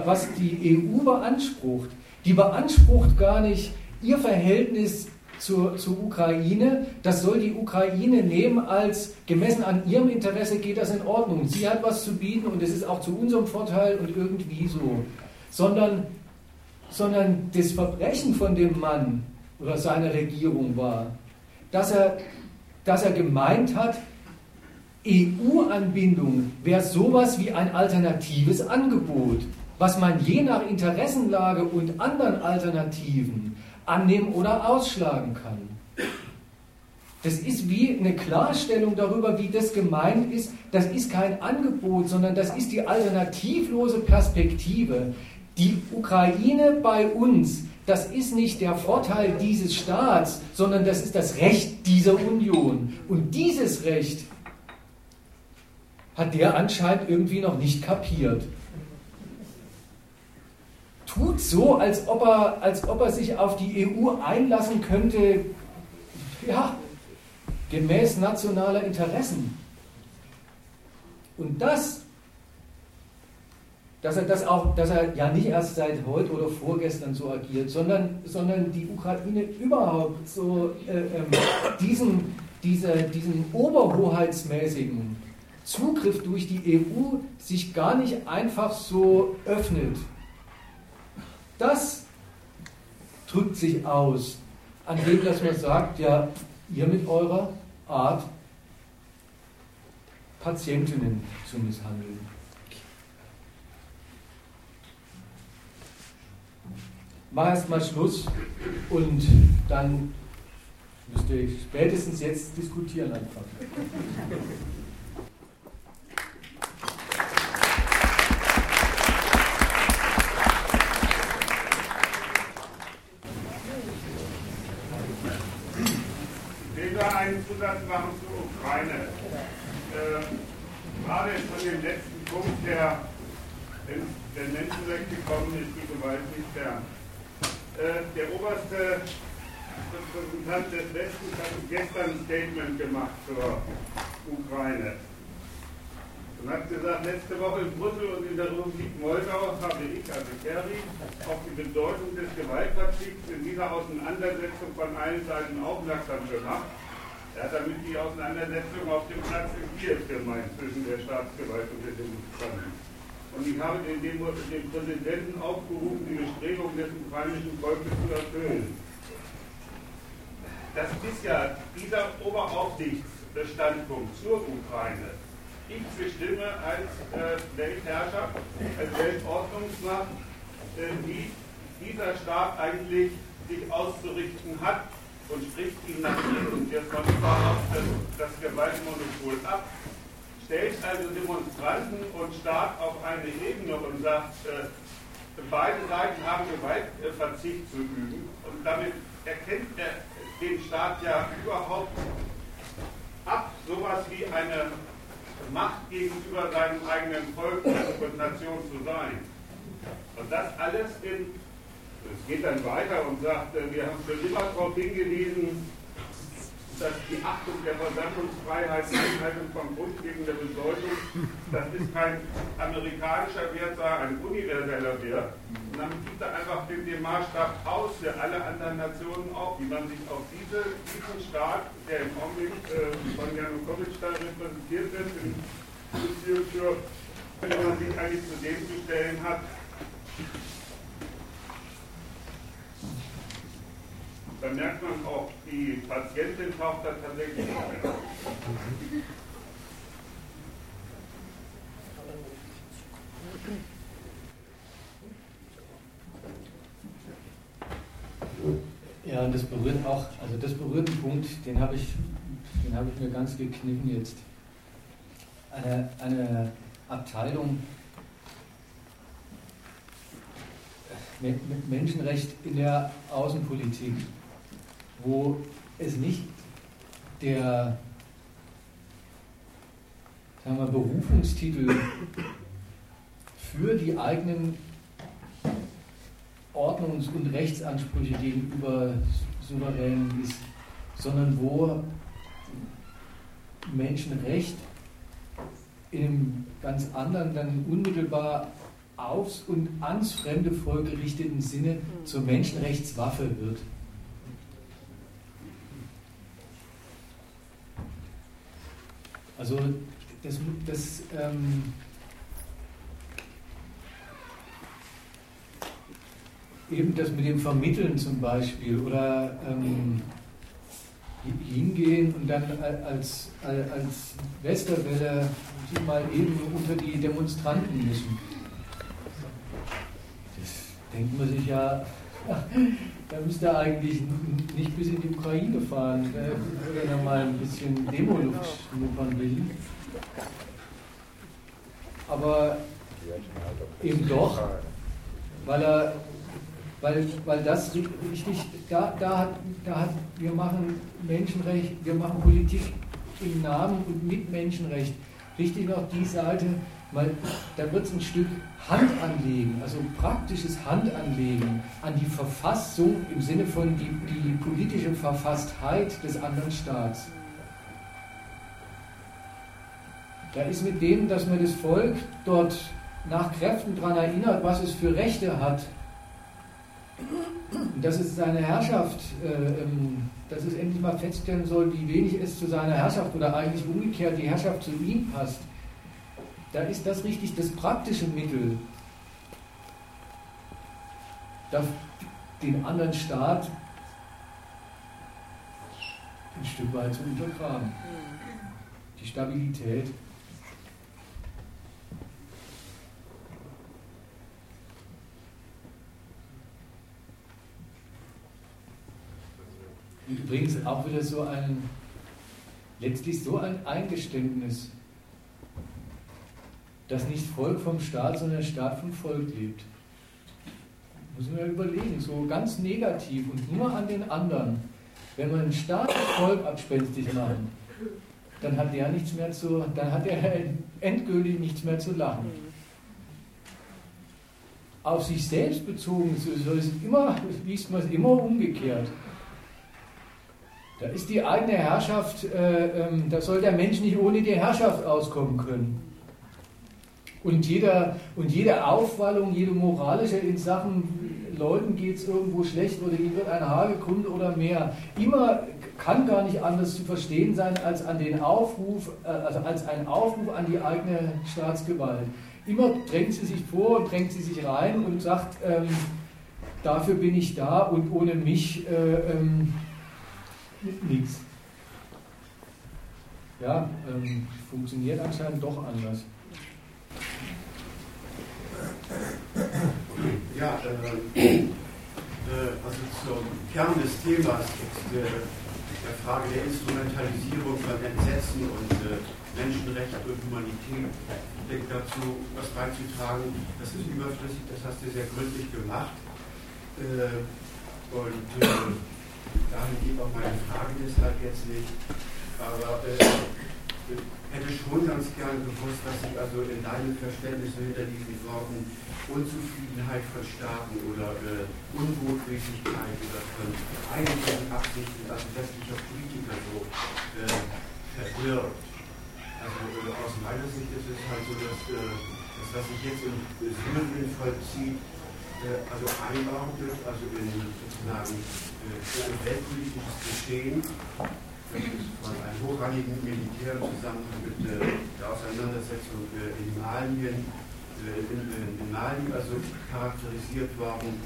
S1: was die EU beansprucht. Die beansprucht gar nicht ihr Verhältnis zur, zur Ukraine. Das soll die Ukraine nehmen als gemessen an ihrem Interesse geht das in Ordnung. Sie hat was zu bieten und es ist auch zu unserem Vorteil und irgendwie so. Sondern, sondern das Verbrechen von dem Mann oder seiner Regierung war, dass er, dass er gemeint hat, EU-Anbindung wäre sowas wie ein alternatives Angebot, was man je nach Interessenlage und anderen Alternativen annehmen oder ausschlagen kann. Das ist wie eine Klarstellung darüber, wie das gemeint ist. Das ist kein Angebot, sondern das ist die alternativlose Perspektive. Die Ukraine bei uns, das ist nicht der Vorteil dieses Staats, sondern das ist das Recht dieser Union. Und dieses Recht hat der anscheinend irgendwie noch nicht kapiert. Tut so, als ob er, als ob er sich auf die EU einlassen könnte, ja, gemäß nationaler Interessen. Und das, dass er das auch, dass er ja nicht erst seit heute oder vorgestern so agiert, sondern, sondern die Ukraine überhaupt so äh, äh, diesen, diese, diesen oberhoheitsmäßigen Zugriff durch die EU sich gar nicht einfach so öffnet. Das drückt sich aus, an dem, dass man sagt, ja, ihr mit eurer Art, Patientinnen zu misshandeln. Mach erst mal Schluss und dann müsst ihr spätestens jetzt diskutieren anfangen.
S2: einen Zusatz machen zur Ukraine. Äh, gerade von dem letzten Punkt, der, der Menschenrechte kommen, ist die Gewalt nicht fern. Äh, der oberste Repräsentant des Westens hat gestern ein Statement gemacht zur Ukraine. Und hat gesagt, letzte Woche in Brüssel und in der Republik Moldau habe ich, also Kerry, auf die Bedeutung des Gewaltverzichts in dieser Auseinandersetzung von allen Seiten aufmerksam gemacht. Er hat damit die Auseinandersetzung auf dem Platz in Kiew gemeint, zwischen der Staatsgewalt und der Demonstranten. Und ich habe den, dem, dem Präsidenten aufgerufen, die Bestrebungen des ukrainischen Volkes zu erfüllen. Das ist ja dieser Oberaufsichtsstandpunkt zur Ukraine. Ich bestimme als äh, Weltherrscher, als Weltordnungsmacht, äh, wie dieser Staat eigentlich sich auszurichten hat und spricht ihn nach ihm. Und jetzt kommt man auf das das Gewaltmonopol ab, stellt also Demonstranten und Staat auf eine Ebene und sagt, äh, beide Seiten haben Gewaltverzicht zu üben und damit erkennt er den Staat ja überhaupt ab, sowas wie eine Macht gegenüber seinem eigenen Volk und Nation zu sein. Und das alles in, es geht dann weiter und sagt, äh, wir haben schon immer darauf hingewiesen, dass die Achtung der Versammlungsfreiheit, Einhaltung von grundlegender Bedeutung, das ist kein amerikanischer Wert, sondern ein universeller Wert. Und dann gibt er einfach den, den Maßstab aus für alle anderen Nationen auch, wie man sich auf diese, diesen Staat, der im Augenblick äh, von Janukowitsch da repräsentiert wird, in Beziehung für, wenn man sich eigentlich zu dem zu stellen hat, Da merkt man auch, die Patientin taucht da tatsächlich nicht mehr.
S1: Ja, und das berührt auch, also das berührt einen Punkt, den habe ich, den ich mir ganz gekniffen jetzt. Eine, eine Abteilung mit Menschenrecht in der Außenpolitik wo es nicht der sagen wir, Berufungstitel für die eigenen Ordnungs- und Rechtsansprüche gegenüber Souveränen ist, sondern wo Menschenrecht im ganz anderen, dann unmittelbar aufs und ans fremde Volk gerichteten Sinne zur Menschenrechtswaffe wird. Also das, das ähm, eben das mit dem Vermitteln zum Beispiel oder ähm, hingehen und dann als, als Westerwelle sich mal eben unter die Demonstranten mischen. Das denkt man sich ja, da müsste er eigentlich nicht bis in die Ukraine fahren, wenn er mal ein bisschen Demoluft schnuppern will. Aber eben doch, weil er, weil, weil das richtig, da, da, da hat, wir machen Menschenrecht, wir machen Politik im Namen und mit Menschenrecht. Richtig noch die Seite, weil da wird es ein Stück Hand anlegen, also praktisches Handanlegen an die Verfassung im Sinne von die, die politische Verfasstheit des anderen Staats. Da ist mit dem, dass man das Volk dort nach Kräften daran erinnert, was es für Rechte hat, und dass es seine Herrschaft, äh, ähm, dass es endlich mal feststellen soll, wie wenig es zu seiner Herrschaft oder eigentlich umgekehrt die Herrschaft zu ihm passt da ist das richtig das praktische Mittel, den anderen Staat ein Stück weit zu untergraben. Die Stabilität. übrigens auch wieder so ein, letztlich so ein Eingeständnis dass nicht Volk vom Staat, sondern Staat vom Volk lebt. Muss man ja überlegen, so ganz negativ und nur an den anderen. Wenn man einen Staat und Volk abspenstig machen, dann hat der nichts mehr zu, dann hat er endgültig nichts mehr zu lachen. Auf sich selbst bezogen so ist immer, liest man es immer umgekehrt. Da ist die eigene Herrschaft, äh, ähm, da soll der Mensch nicht ohne die Herrschaft auskommen können. Und, jeder, und jede Aufwallung, jede moralische in Sachen Leuten geht es irgendwo schlecht oder ihnen wird ein Haar gekrümmt oder mehr, immer kann gar nicht anders zu verstehen sein als an den Aufruf, äh, also als ein Aufruf an die eigene Staatsgewalt. Immer drängt sie sich vor und drängt sie sich rein und sagt, ähm, dafür bin ich da und ohne mich äh, ähm, nichts. Ja, ähm, funktioniert anscheinend doch anders.
S3: Ja, äh, äh, also zum Kern des Themas, der, der Frage der Instrumentalisierung von NZ setzen und äh, Menschenrechte und Humanität dazu was beizutragen. Das ist überflüssig, das hast du sehr gründlich gemacht. Äh, und äh, dahin geht auch meine Frage deshalb jetzt nicht. Aber äh, hätte schon ganz gern gewusst, was sich also in deinem Verständnis hinter diesen Worten Unzufriedenheit von Staaten oder äh, Unbotmäßigkeit oder von eigenen Absichten, also westlicher Politiker so äh, verbirgt. Also äh, aus meiner Sicht ist es halt so, dass äh, das, was sich jetzt in Syrien vollzieht, äh, also einordnet, also in sozusagen äh, weltpolitisches Geschehen, von einem hochrangigen Militär im Zusammenhang mit äh, der Auseinandersetzung äh, in Malien, äh, in, Mali, also charakterisiert worden,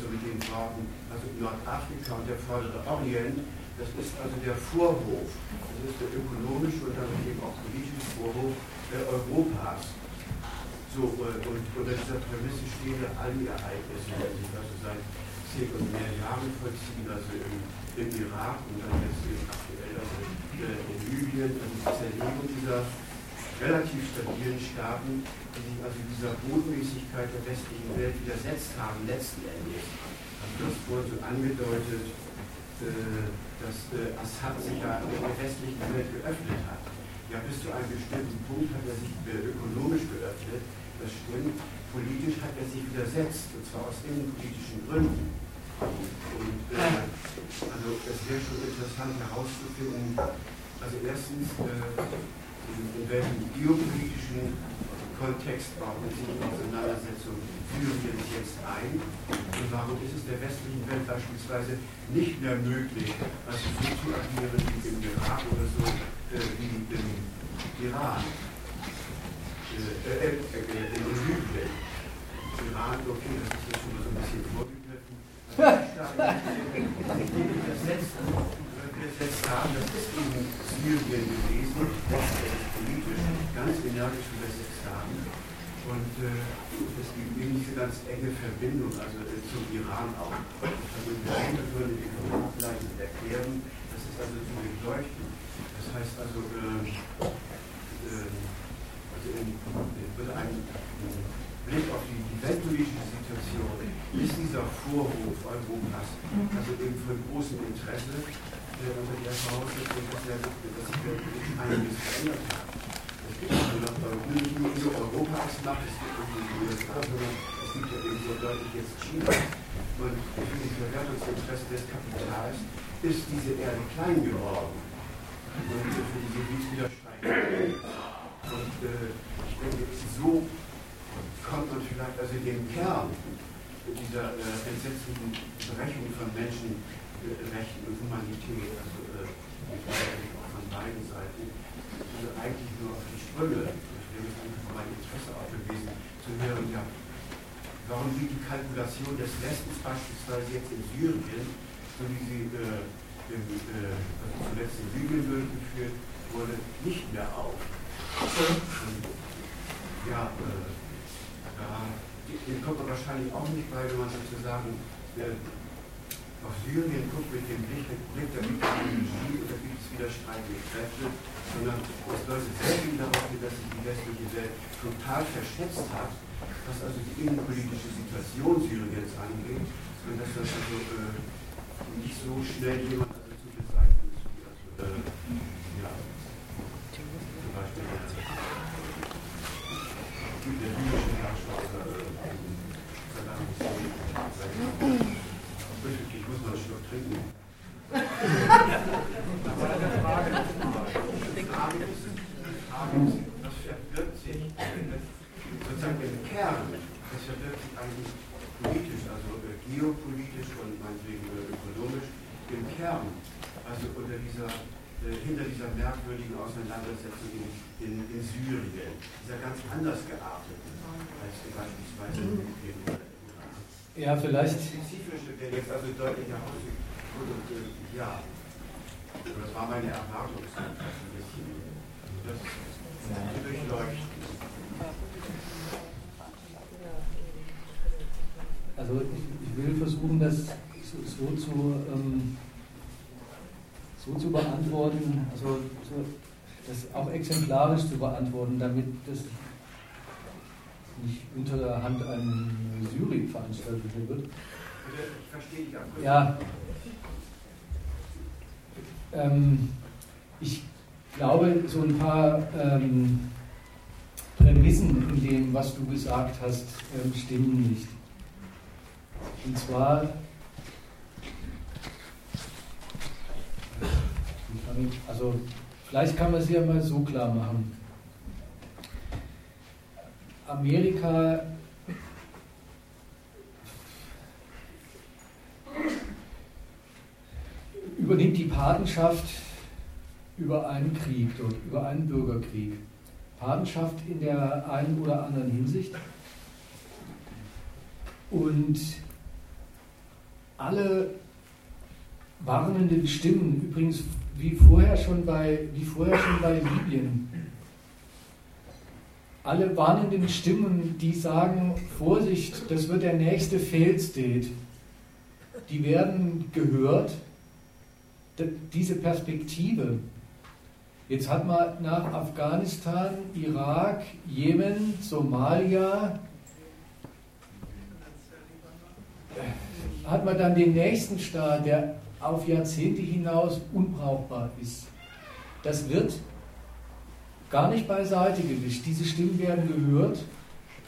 S3: so mit den Worten, also Nordafrika und der vordere Orient, das ist also der Vorhof, das ist der ökonomische und damit eben auch politische Vorhof Europas. So, und unter dieser Prämisse stehen all die Ereignisse, die sich also seit und mehr Jahren vollziehen, also im, im Irak und dann jetzt eben aktuell also äh, in Libyen, also die Zerlegung dieser relativ stabilen Staaten, die sich also dieser Botmäßigkeit der westlichen Welt widersetzt haben, letzten Endes. Also das wurde so angedeutet, äh, dass Assad sich ja der westlichen Welt geöffnet hat. Ja, bis zu einem bestimmten Punkt hat er sich ökonomisch geöffnet, das stimmt. Politisch hat er sich widersetzt, und zwar aus innenpolitischen Gründen. Und äh, also es wäre schon interessant herauszufinden, also erstens, äh, in, in welchem geopolitischen Kontext ordnet sich die Auseinandersetzung Syriens jetzt ein? Und warum ist es der westlichen Welt beispielsweise nicht mehr möglich, also so zu agieren wie im Irak oder so, äh, wie im Iran äh, äh, äh, in Libyen. Iran, okay, das ist so ein bisschen vorgegriffen. das ist politisch ganz energisch übersetzt haben. Und äh, es gibt eben diese ganz enge Verbindung, also äh, zum Iran auch. Also wir Hintergründe, die können wir ableiten und erklären. Das ist also zu durchleuchten. Das heißt also, äh, mit einem Blick auf die, die weltpolitische Situation ist dieser Vorwurf Europas also eben von großem Interesse äh, unter der Voraussetzung, dass, er, dass sich weltpolitisch einiges verändert hat. Es gibt also noch nicht nur Europa als Macht, es gibt auch die USA, sondern es gibt ja eben so deutlich jetzt China. Und für die Verwertungsinteresse des Kapitals ist diese Erde klein geworden. Und für diese Widerstreitungen und äh, ich denke, so kommt man vielleicht also dem Kern dieser äh, entsetzlichen Berechnung von Menschenrechten und Humanität, also äh, auch von beiden Seiten, also eigentlich nur auf die Sprünge. Das wäre einfach mein Interesse auch gewesen, zu hören, ja, warum geht die Kalkulation des Westens beispielsweise jetzt in Syrien, so wie sie äh, im, äh, also zuletzt in Libyen durchgeführt wurde, nicht mehr auf. Ja, äh, da kommt man wahrscheinlich auch nicht bei, wenn man sozusagen äh, auf Syrien guckt mit dem Blick, Blick da gibt es Ideologie oder gibt es widerstreitende Kräfte, sondern es deutet sehr viel darauf hin, dass sich die westliche Welt total verschätzt hat, was also die innenpolitische Situation Syriens angeht, und dass das also äh, nicht so schnell jemand also zu beseitigen ist. Also, äh, ja. Ich muss mal einen Schluck trinken. was verbirgt sich im Kern, das verbirgt sich eigentlich politisch, also geopolitisch und meinetwegen ökonomisch im Kern, also unter dieser äh, hinter dieser merkwürdigen Auseinandersetzung in, in, in, Syrien. Ist ja ganz anders geartet als beispielsweise in Iran.
S1: Ja, vielleicht.
S3: Spezifische wäre jetzt also deutlich herausgekommen. Äh, ja, das war meine Erwartung. Das zu durchleuchten.
S1: Also ich, ich, will versuchen, das so, so zu ähm, so zu beantworten. Also so, das auch exemplarisch zu beantworten, damit das nicht unter der Hand eine Jury veranstaltet wird.
S3: Ich verstehe dich auch.
S1: Ja. Ähm, ich glaube, so ein paar ähm, Prämissen in dem, was du gesagt hast, ähm, stimmen nicht. Und zwar, also vielleicht kann man es ja mal so klar machen. Amerika übernimmt die Patenschaft über einen Krieg dort, über einen Bürgerkrieg. Patenschaft in der einen oder anderen Hinsicht. Und alle warnenden Stimmen, übrigens wie vorher schon bei, wie vorher schon bei Libyen, alle warnenden Stimmen, die sagen, Vorsicht, das wird der nächste Failed State, die werden gehört. Diese Perspektive. Jetzt hat man nach Afghanistan, Irak, Jemen, Somalia, hat man dann den nächsten Staat, der auf Jahrzehnte hinaus unbrauchbar ist. Das wird gar nicht beiseite gewischt. Diese Stimmen werden gehört.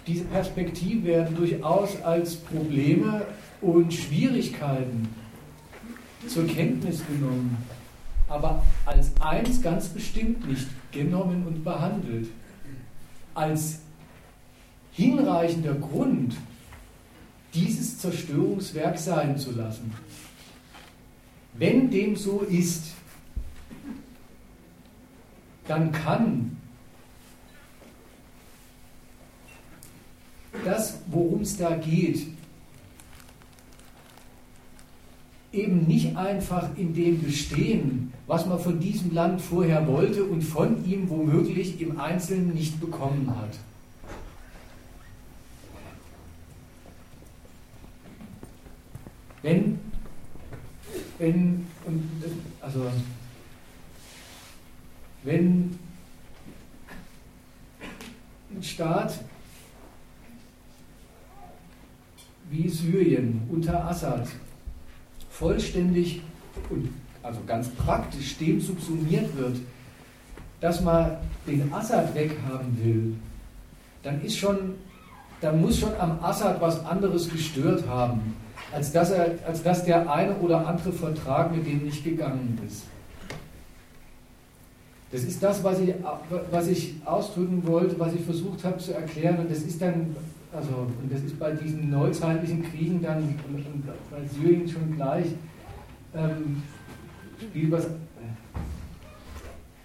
S1: Diese Perspektiven werden durchaus als Probleme und Schwierigkeiten zur Kenntnis genommen, aber als eins ganz bestimmt nicht genommen und behandelt. Als hinreichender Grund, dieses Zerstörungswerk sein zu lassen. Wenn dem so ist, dann kann das, worum es da geht, eben nicht einfach in dem bestehen, was man von diesem Land vorher wollte und von ihm womöglich im Einzelnen nicht bekommen hat. Wenn, wenn, also wenn ein Staat wie Syrien unter Assad vollständig und also ganz praktisch dem subsumiert wird, dass man den Assad weghaben will, dann ist schon, dann muss schon am Assad was anderes gestört haben, als dass, er, als dass der eine oder andere Vertrag mit dem nicht gegangen ist. Das ist das, was ich, was ich ausdrücken wollte, was ich versucht habe zu erklären. Und das ist dann, also, und das ist bei diesen neuzeitlichen Kriegen dann, bei Syrien schon gleich, ähm, spielt was.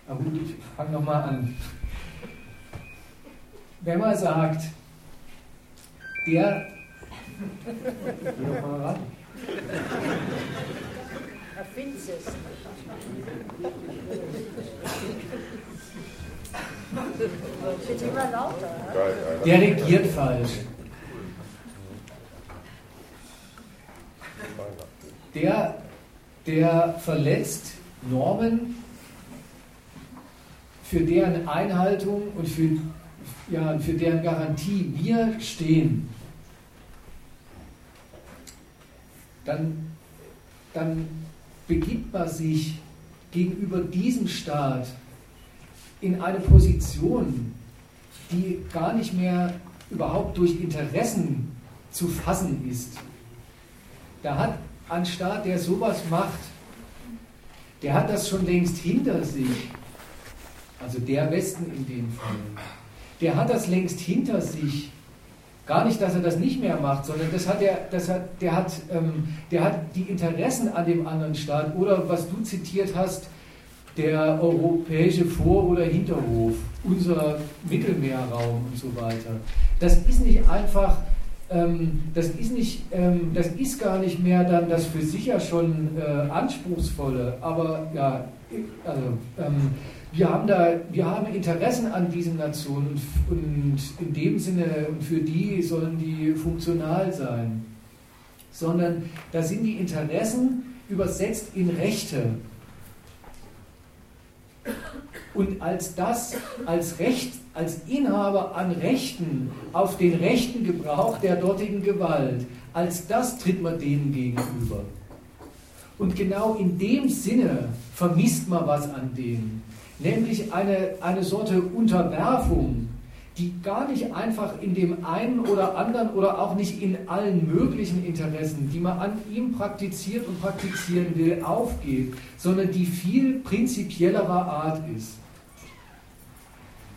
S1: Aber gut, ich fange nochmal an. Wenn man sagt, der. Geh doch mal ran. Erfindet es. Der regiert falsch. Der, der verletzt Normen, für deren Einhaltung und für, ja, für deren Garantie wir stehen. Dann, dann begibt man sich gegenüber diesem Staat in eine Position, die gar nicht mehr überhaupt durch Interessen zu fassen ist. Da hat ein Staat, der sowas macht, der hat das schon längst hinter sich. Also der Westen in dem Fall. Der hat das längst hinter sich. Gar nicht, dass er das nicht mehr macht, sondern das hat er, das hat, der, hat, ähm, der hat die Interessen an dem anderen Staat oder was du zitiert hast, der europäische Vor- oder Hinterhof, unser Mittelmeerraum und so weiter. Das ist nicht einfach, ähm, das ist nicht, ähm, das ist gar nicht mehr dann das für sich ja schon äh, anspruchsvolle, aber ja, also ähm, wir haben da, wir haben Interessen an diesen Nationen und in dem Sinne, und für die sollen die funktional sein. Sondern da sind die Interessen übersetzt in Rechte. Und als das, als Recht, als Inhaber an Rechten auf den rechten Gebrauch der dortigen Gewalt, als das tritt man denen gegenüber. Und genau in dem Sinne vermisst man was an denen, nämlich eine, eine Sorte Unterwerfung, die gar nicht einfach in dem einen oder anderen oder auch nicht in allen möglichen Interessen, die man an ihm praktiziert und praktizieren will, aufgeht, sondern die viel prinzipiellerer Art ist.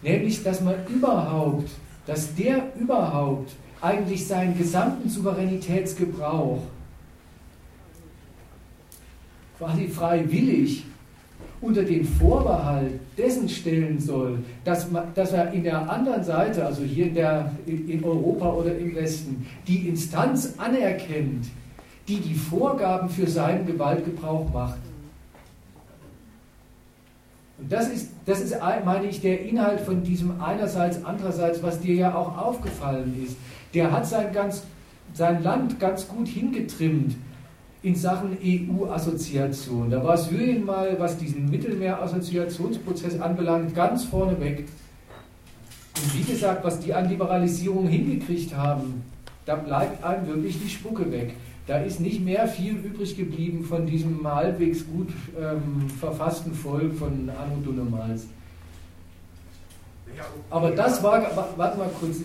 S1: Nämlich, dass man überhaupt, dass der überhaupt eigentlich seinen gesamten Souveränitätsgebrauch quasi freiwillig unter den Vorbehalt dessen stellen soll, dass, man, dass er in der anderen Seite, also hier in, der, in Europa oder im Westen, die Instanz anerkennt, die die Vorgaben für seinen Gewaltgebrauch macht. Und das ist, das ist, meine ich, der Inhalt von diesem einerseits, andererseits, was dir ja auch aufgefallen ist. Der hat sein, ganz, sein Land ganz gut hingetrimmt in Sachen EU-Assoziation. Da war Syrien mal, was diesen Mittelmeer-Assoziationsprozess anbelangt, ganz vorne weg. Und wie gesagt, was die an Liberalisierung hingekriegt haben, da bleibt einem wirklich die Spucke weg. Da ist nicht mehr viel übrig geblieben von diesem halbwegs gut ähm, verfassten Volk von Anno Dunnemals. Aber das war, warte mal kurz,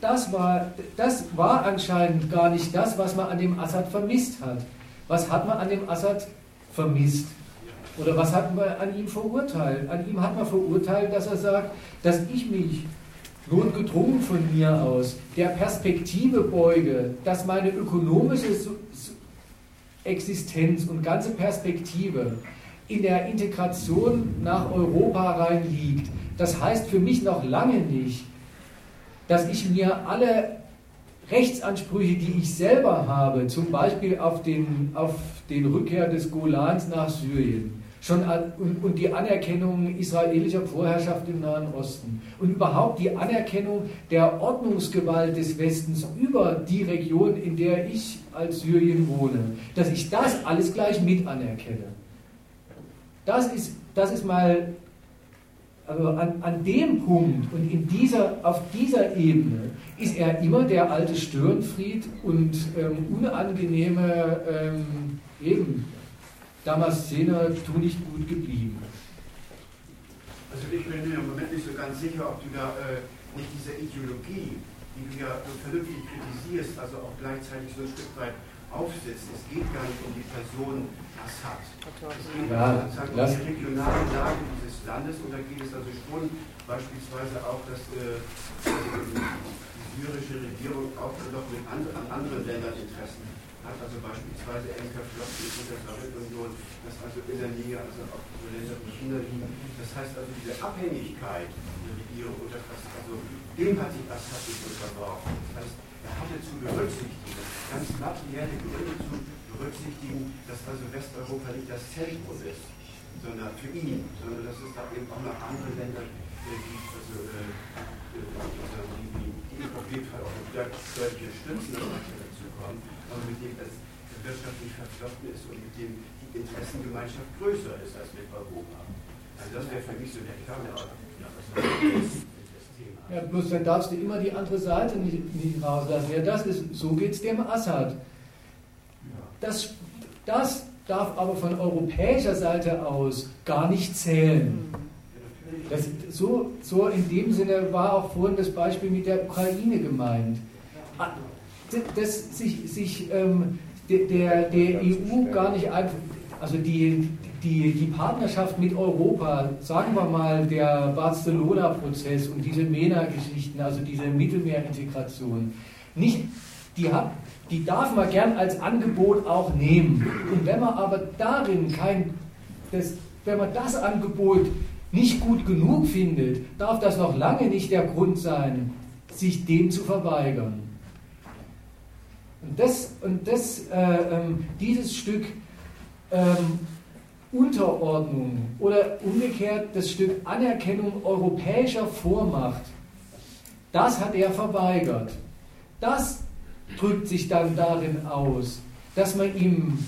S1: das war, das war anscheinend gar nicht das, was man an dem Assad vermisst hat. Was hat man an dem Assad vermisst? Oder was hat man an ihm verurteilt? An ihm hat man verurteilt, dass er sagt, dass ich mich notgedrungen von mir aus der Perspektive beuge, dass meine ökonomische Existenz und ganze Perspektive in der Integration nach Europa rein liegt. Das heißt für mich noch lange nicht, dass ich mir alle Rechtsansprüche, die ich selber habe, zum Beispiel auf den, auf den Rückkehr des Golans nach Syrien, schon und, und die Anerkennung israelischer Vorherrschaft im Nahen Osten und überhaupt die Anerkennung der Ordnungsgewalt des Westens über die Region, in der ich als Syrien wohne, dass ich das alles gleich mit anerkenne. Das ist, das ist mal also an, an dem Punkt und in dieser, auf dieser Ebene ist er immer der alte Störenfried und ähm, unangenehme ähm, eben Damaszener tu nicht gut geblieben.
S3: Also ich bin mir im Moment nicht so ganz sicher, ob du da äh, nicht diese Ideologie, die du ja vernünftig kritisierst, also auch gleichzeitig so ein Stück weit aufsetzt. Es geht gar nicht um die Person Assad. Es geht ja, um die regionale Lage dieses Landes und da geht es also schon beispielsweise auch, dass äh, die syrische Regierung auch noch mit and an anderen Ländern Interessen hat, also beispielsweise Enker Flotten in der Sowjetunion, das also in der Nähe, also auch so Länder wie China liegen. Das heißt also diese Abhängigkeit der Regierung und das, also dem hat sich Assad nicht unterworfen. Das heißt, hatte zu berücksichtigen, ganz materielle Gründe zu berücksichtigen, dass also Westeuropa nicht das Zentrum ist, sondern für ihn, sondern dass es da eben auch noch andere Länder gibt, also, äh, die, die, auf jeden Fall auch deutlich stützen, dazu kommen, aber mit dem es wirtschaftlich verflochten ist und mit dem die Interessengemeinschaft größer ist als mit Europa. Also das wäre für mich so der Kern der
S1: ja, bloß dann darfst du immer die andere Seite nicht, nicht rauslassen. Ja, das ist, so geht es dem Assad. Das, das darf aber von europäischer Seite aus gar nicht zählen. Das, so, so in dem Sinne war auch vorhin das Beispiel mit der Ukraine gemeint. Ah, dass sich, sich ähm, der, der EU gar nicht einfach, also die, die, die Partnerschaft mit Europa, sagen wir mal der Barcelona-Prozess und diese MENA-Geschichten, also diese Mittelmeerintegration, nicht, die, hat, die darf man gern als Angebot auch nehmen. Und wenn man aber darin kein, das, wenn man das Angebot nicht gut genug findet, darf das noch lange nicht der Grund sein, sich dem zu verweigern. Und, das, und das, äh, ähm, dieses Stück ähm, Unterordnung oder umgekehrt das Stück Anerkennung europäischer Vormacht, das hat er verweigert. Das drückt sich dann darin aus, dass man ihm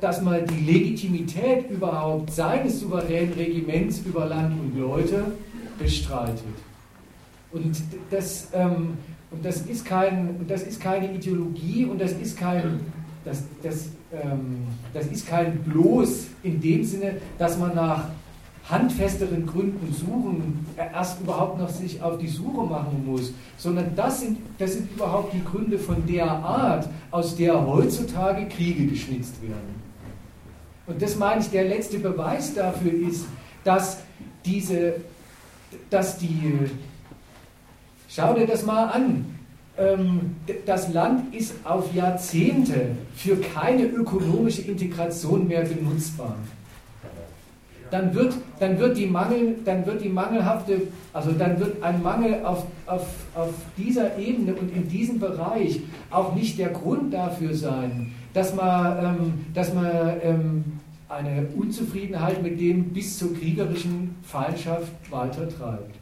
S1: dass man die Legitimität überhaupt seines souveränen Regiments über Land und Leute bestreitet. Und das, ähm, und das, ist, kein, das ist keine Ideologie und das ist kein, das, das, das ist kein Bloß in dem Sinne, dass man nach handfesteren Gründen suchen, erst überhaupt noch sich auf die Suche machen muss, sondern das sind, das sind überhaupt die Gründe von der Art, aus der heutzutage Kriege geschnitzt werden. Und das meine ich, der letzte Beweis dafür ist, dass diese, dass die, schau dir das mal an, ähm, das Land ist auf Jahrzehnte für keine ökonomische Integration mehr benutzbar. Dann wird, dann wird, die, Mangel, dann wird die mangelhafte, also dann wird ein Mangel auf, auf, auf dieser Ebene und in diesem Bereich auch nicht der Grund dafür sein, dass man, ähm, dass man ähm, eine Unzufriedenheit mit dem bis zur kriegerischen Feindschaft weiter treibt.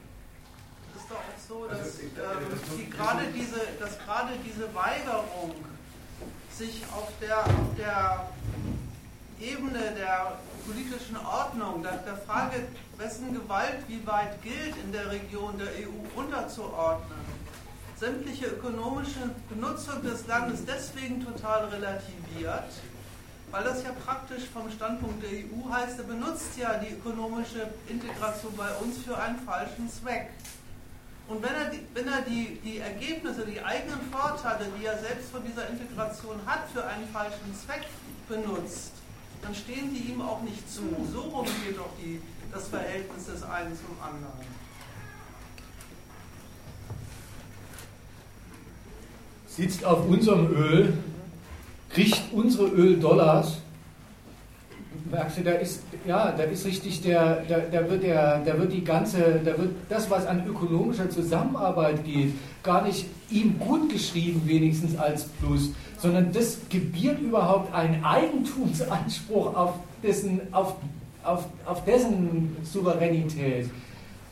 S4: Es ist doch auch so, dass, ähm, die gerade diese, dass gerade diese Weigerung sich auf der, auf der Ebene der politischen Ordnung, der, der Frage, wessen Gewalt wie weit gilt in der Region der EU unterzuordnen, sämtliche ökonomische Benutzung des Landes deswegen total relativiert, weil das ja praktisch vom Standpunkt der EU heißt, er benutzt ja die ökonomische Integration bei uns für einen falschen Zweck. Und wenn er, die, wenn er die, die Ergebnisse, die eigenen Vorteile, die er selbst von dieser Integration hat, für einen falschen Zweck benutzt, dann stehen die ihm auch nicht zu. So rum geht doch die, das Verhältnis des einen zum anderen.
S1: Sitzt auf unserem Öl, kriegt unsere Öl-Dollars. Merkst du, da ist, ja, da ist richtig der, da, da wird der, da wird die ganze, da wird das, was an ökonomischer Zusammenarbeit geht, gar nicht ihm gut geschrieben, wenigstens als Plus, sondern das gebiert überhaupt einen Eigentumsanspruch auf dessen, auf, auf, auf dessen Souveränität.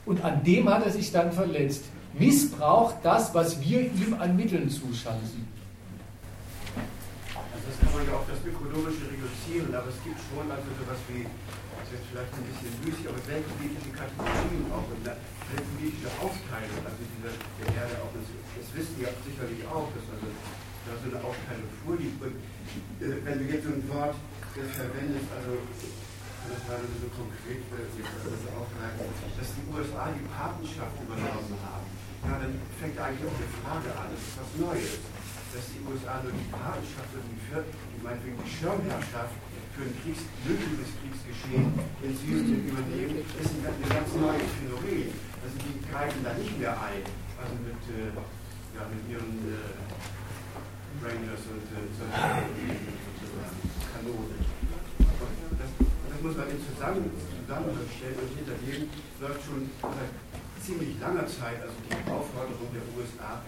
S1: Und an dem hat er sich dann verletzt. Missbraucht das, was wir ihm an Mitteln zuschanzen.
S3: Also das kann man ja auf das Ökonomische reduzieren, aber es gibt schon also sowas wie, das ist jetzt vielleicht ein bisschen müßig, aber weltpolitische Kategorien auch und weltpolitische Aufteilung, also diese, der Erde auch, das, das wissen wir sicherlich auch, dass also da so eine Aufteilung vorliegt. Und äh, wenn du jetzt so ein Wort äh, verwendest, also das war so konkret, also aufgreifen, dass die USA die Patenschaft übernommen haben, ja, dann fängt eigentlich auch eine Frage an, das ist was Neues, dass die USA nur die Patenschaft und die, die meinetwegen die Schirmherrschaft für ein Kriegs, mögliches Kriegsgeschehen in Syrien übernehmen, ist ein, ein ganz neues Phänomen. Also die greifen da nicht mehr ein, also mit, äh, ja, mit ihren äh, Rangers und äh, sozusagen Kanonen. Das, das, muss man in Zusammenhang stellen und hinter dem läuft schon seit ziemlich langer Zeit, also die Aufforderung der USA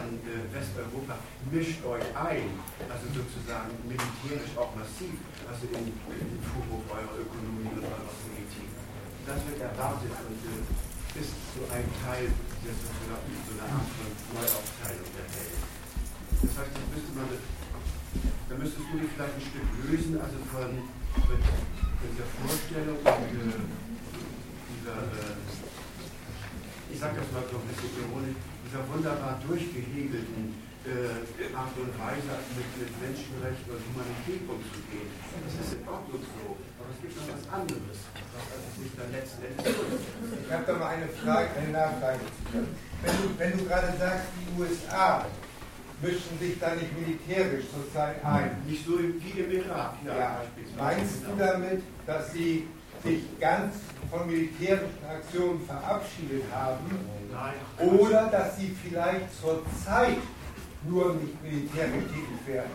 S3: an äh, Westeuropa, mischt euch ein, also sozusagen militärisch auch massiv, also in, den Vorwurf eurer Ökonomie und eurer Politik. Das wird erwartet und äh, ist so ein Teil der sozusagen so eine Art von Neuaufteilung der Welt. Das heißt, das müsste man, da müsstest du dich vielleicht ein Stück lösen, also von, von dieser Vorstellung und äh, dieser, äh, ich sage das mal so ein bisschen ironisch, dieser wunderbar durchgehegelten äh, Art und Weise, mit, mit Menschenrechten und Humanität umzugehen. Das ist in Ordnung so, aber es gibt noch was anderes, was also sich dann letzten Endes
S5: Ich habe da mal eine Frage, eine Nachfrage. Wenn du, wenn du gerade sagst, die USA mischen sich da nicht militärisch zurzeit ein.
S3: Nicht so wie im Irak, ja. ja.
S5: Meinst du damit, dass sie sich ganz von militärischen Aktionen verabschiedet haben? Oder dass sie vielleicht zurzeit nur nicht militärisch tätig werden?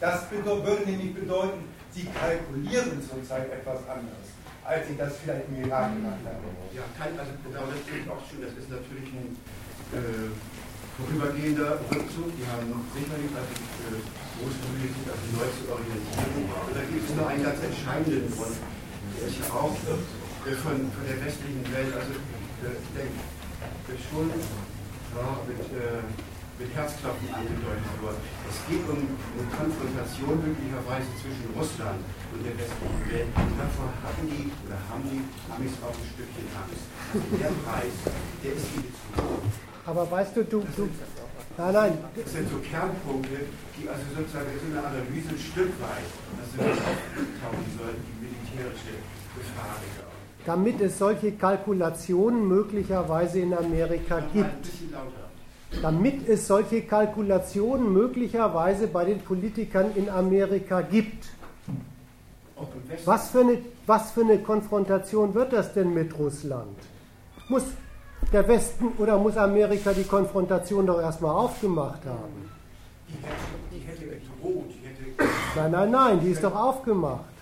S5: Das würde nämlich bedeuten, sie kalkulieren zurzeit etwas anderes, als sie das vielleicht im Irak gemacht haben.
S3: Ja, kann, also genau das ist auch schon, das ist natürlich ein äh, vorübergehender Rückzug. Die haben sicherlich also äh, große sich also neu zu orientieren. Und da gibt es nur einen ganz entscheidenden Grund, der ist ja auch äh, von, von der westlichen Welt, also äh, denke schon ja, mit, äh, mit Herzklopfen angedeutet wurde. Es geht um eine Konfrontation möglicherweise zwischen Russland und der westlichen Welt. Und davor hatten die oder haben die Amis auch ein Stückchen Angst. Also der Preis, der ist ihnen zu hoch.
S6: Aber weißt du, du, du nein, nein.
S3: Das sind so Kernpunkte, die also sozusagen in der Analyse ein Stück weit, also auftauchen sollten, die militärische Gefahr.
S6: Damit es solche Kalkulationen möglicherweise in Amerika gibt. Damit es solche Kalkulationen möglicherweise bei den Politikern in Amerika gibt. Was für, eine, was für eine Konfrontation wird das denn mit Russland? Muss der Westen oder muss Amerika die Konfrontation doch erstmal aufgemacht haben?
S3: Die hätte gedroht.
S6: Nein, nein, nein, die ist doch aufgemacht.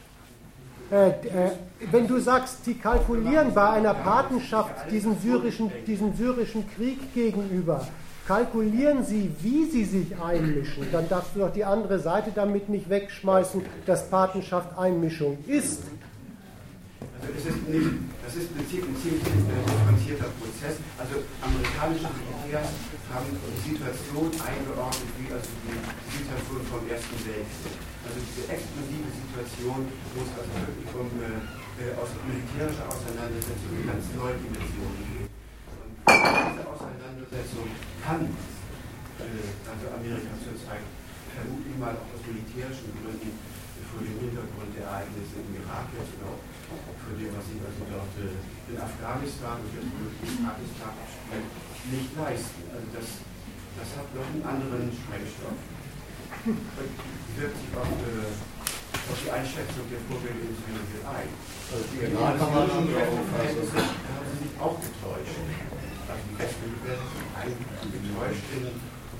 S6: Äh, äh, wenn du sagst, die kalkulieren bei einer Patenschaft diesen syrischen, diesen syrischen Krieg gegenüber, kalkulieren sie, wie sie sich einmischen, dann darfst du doch die andere Seite damit nicht wegschmeißen, dass Patenschaft Einmischung ist.
S3: Also ist nicht, das ist ein ziemlich, ziemlich differenzierter Prozess. Also amerikanische Militärs haben die Situation eingeordnet wie also die Situation vom Ersten Weltkrieg. Also diese explosive Situation, wo es also wirklich um äh, aus militärische Auseinandersetzung in ganz neue Dimensionen geht. Und diese Auseinandersetzung kann äh, also Amerika zurzeit vermutlich mal auch aus militärischen Gründen vor dem Hintergrund der Ereignisse im Irak jetzt und auch für dem, was sich also dort äh, in Afghanistan und jetzt in Pakistan spielt, nicht leisten. Also das, das hat noch einen anderen Sprengstoff. Und wirkt sich auf, äh, auf die Einschätzung der Vorgänge in Syrien ein. Also die Iran kann man schon drauf. Da haben sie sich auch getäuscht. Also die Westen werden eigentlich getäuscht in,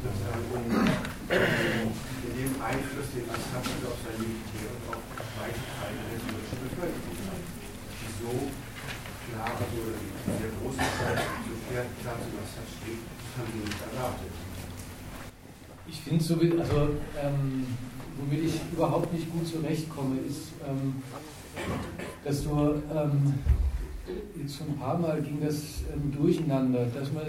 S3: sozusagen, um, in dem Einfluss, den Assad auf sein Militär und auf weite Teile der syrischen Bevölkerung hat so klar, also der große Teil, so klar, klar zu was da steht, haben wir nicht erwartet.
S1: Ich finde so, also ähm, womit ich überhaupt nicht gut zurechtkomme, ist, ähm, dass du ähm, jetzt schon ein paar Mal ging das ähm, durcheinander, dass man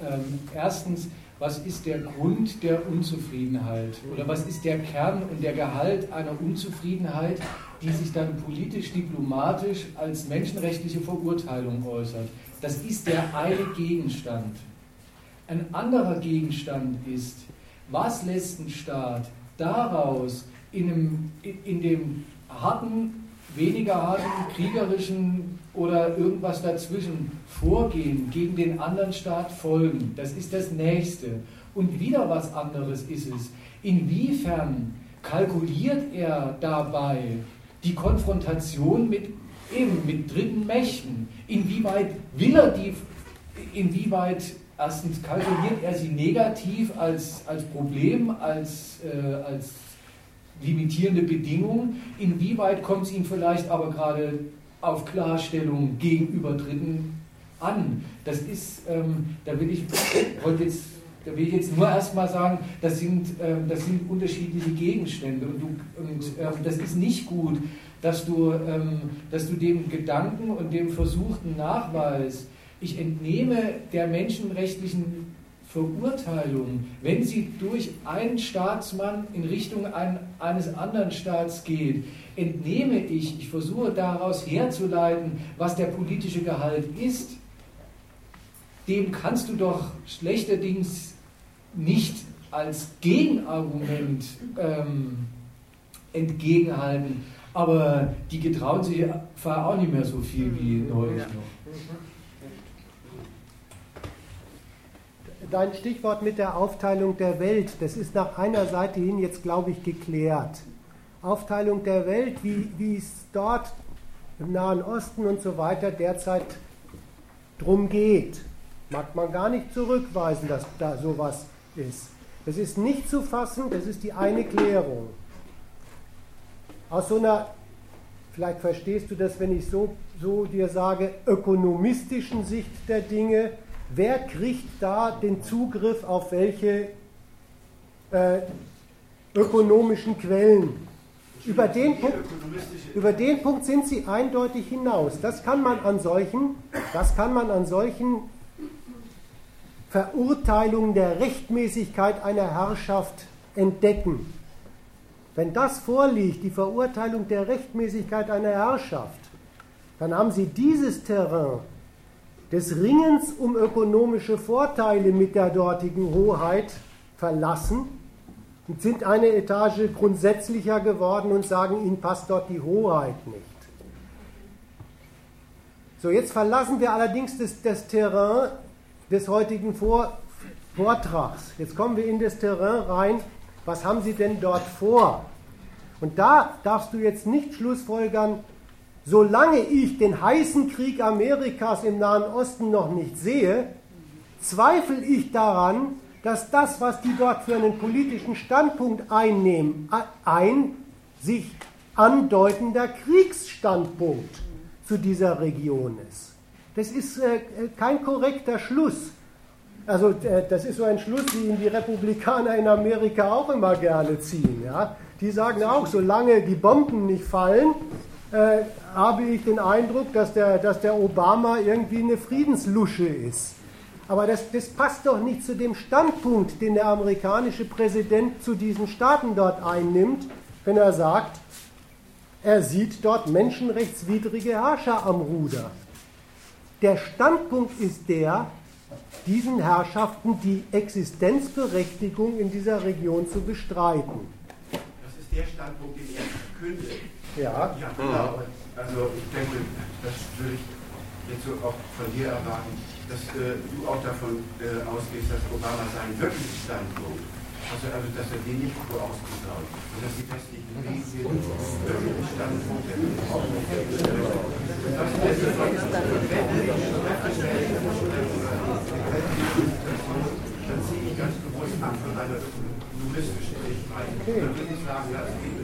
S1: ähm, erstens was ist der Grund der Unzufriedenheit oder was ist der Kern und der Gehalt einer Unzufriedenheit, die sich dann politisch, diplomatisch als menschenrechtliche Verurteilung äußert. Das ist der eine Gegenstand. Ein anderer Gegenstand ist, was lässt ein Staat daraus in, einem, in dem harten, weniger harten, kriegerischen oder irgendwas dazwischen vorgehen, gegen den anderen Staat folgen. Das ist das Nächste. Und wieder was anderes ist es. Inwiefern kalkuliert er dabei die Konfrontation mit eben mit dritten Mächten? Inwieweit will er die, inwieweit erstens kalkuliert er sie negativ als, als Problem, als, äh, als limitierende Bedingung? Inwieweit kommt es ihm vielleicht aber gerade auf Klarstellung gegenüber Dritten an? Das ist, ähm, da will ich, wollte jetzt da will ich jetzt nur erstmal sagen, das sind, ähm, das sind unterschiedliche Gegenstände und, du, und ähm, das ist nicht gut, dass du, ähm, dass du dem Gedanken und dem versuchten Nachweis, ich entnehme der menschenrechtlichen Verurteilung, wenn sie durch einen Staatsmann in Richtung ein, eines anderen Staats geht, entnehme ich, ich versuche daraus herzuleiten, was der politische Gehalt ist, dem kannst du doch schlechterdings nicht als Gegenargument ähm, entgegenhalten. Aber die getrauen sich auch nicht mehr so viel wie neulich noch.
S6: Dein Stichwort mit der Aufteilung der Welt, das ist nach einer Seite hin jetzt, glaube ich, geklärt. Aufteilung der Welt, wie, wie es dort im Nahen Osten und so weiter derzeit drum geht, mag man gar nicht zurückweisen, dass da sowas ist. Das ist nicht zu fassen, das ist die eine Klärung. Aus so einer, vielleicht verstehst du das, wenn ich so, so dir sage, ökonomistischen Sicht der Dinge, wer kriegt da den Zugriff auf welche äh, ökonomischen Quellen? Über den, Punkt, über den Punkt sind sie eindeutig hinaus. Das kann man an solchen, das kann man an solchen Verurteilung der Rechtmäßigkeit einer Herrschaft entdecken. Wenn das vorliegt, die Verurteilung der Rechtmäßigkeit einer Herrschaft, dann haben Sie dieses Terrain des Ringens um ökonomische Vorteile mit der dortigen Hoheit verlassen und sind eine Etage grundsätzlicher geworden und sagen, ihnen passt dort die Hoheit nicht. So, jetzt verlassen wir allerdings das, das Terrain des heutigen Vor Vortrags. Jetzt kommen wir in das Terrain rein. Was haben Sie denn dort vor? Und da darfst du jetzt nicht schlussfolgern, solange ich den heißen Krieg Amerikas im Nahen Osten noch nicht sehe, zweifle ich daran, dass das, was die dort für einen politischen Standpunkt einnehmen, ein sich andeutender Kriegsstandpunkt zu dieser Region ist. Das ist äh, kein korrekter Schluss. Also äh, das ist so ein Schluss, wie ihn die Republikaner in Amerika auch immer gerne ziehen. Ja? Die sagen auch, solange die Bomben nicht fallen, äh, habe ich den Eindruck, dass der, dass der Obama irgendwie eine Friedenslusche ist. Aber das, das passt doch nicht zu dem Standpunkt, den der amerikanische Präsident zu diesen Staaten dort einnimmt, wenn er sagt, er sieht dort menschenrechtswidrige Herrscher am Ruder. Der Standpunkt ist der, diesen Herrschaften die Existenzberechtigung in dieser Region zu bestreiten.
S3: Das ist der Standpunkt, den er verkündet.
S6: Ja.
S3: ja genau. Also ich denke, das würde ich jetzt so auch von dir erwarten dass äh, du auch davon äh, ausgehst, dass Obama seinen wirklichen Standpunkt, also, also dass er den nicht so ausgesaut und dass die westlichen Medien wirklichen Standpunkt der dann ziehe ich ganz bewusst ab von einer juristischen Sichtweise. Dann will ich sagen, ja, es geht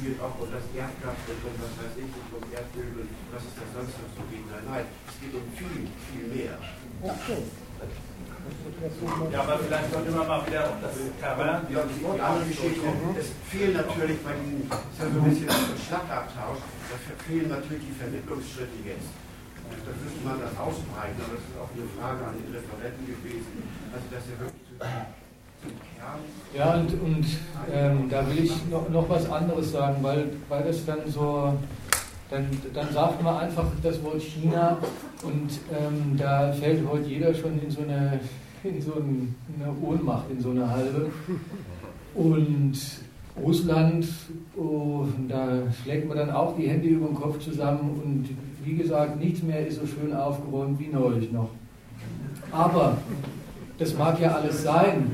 S3: Syrien auch um das Erdkraft und was weiß ich, und um Erdöl und was es da sonst noch so geht. Nein, nein, geht um viel, viel mehr.
S7: Ja, aber vielleicht sollte man mal wieder auf das Terrain.
S3: Die, andere Geschichte, es fehlen natürlich bei diesem, ist ja so ein bisschen ein Schlagabtausch, da fehlen natürlich die Vermittlungsschritte jetzt. Da müsste man das ausbreiten, aber das ist auch eine Frage an den Referenten gewesen. Also, dass er wirklich zu.
S1: Ja, und, und ähm, da will ich noch, noch was anderes sagen, weil, weil das dann so dann, dann sagt man einfach das Wort China und ähm, da fällt heute jeder schon in so eine, in so eine Ohnmacht, in so eine halbe. Und Russland, oh, da schlägt man dann auch die Hände über den Kopf zusammen und wie gesagt, nichts mehr ist so schön aufgeräumt wie neulich noch. Aber das mag ja alles sein.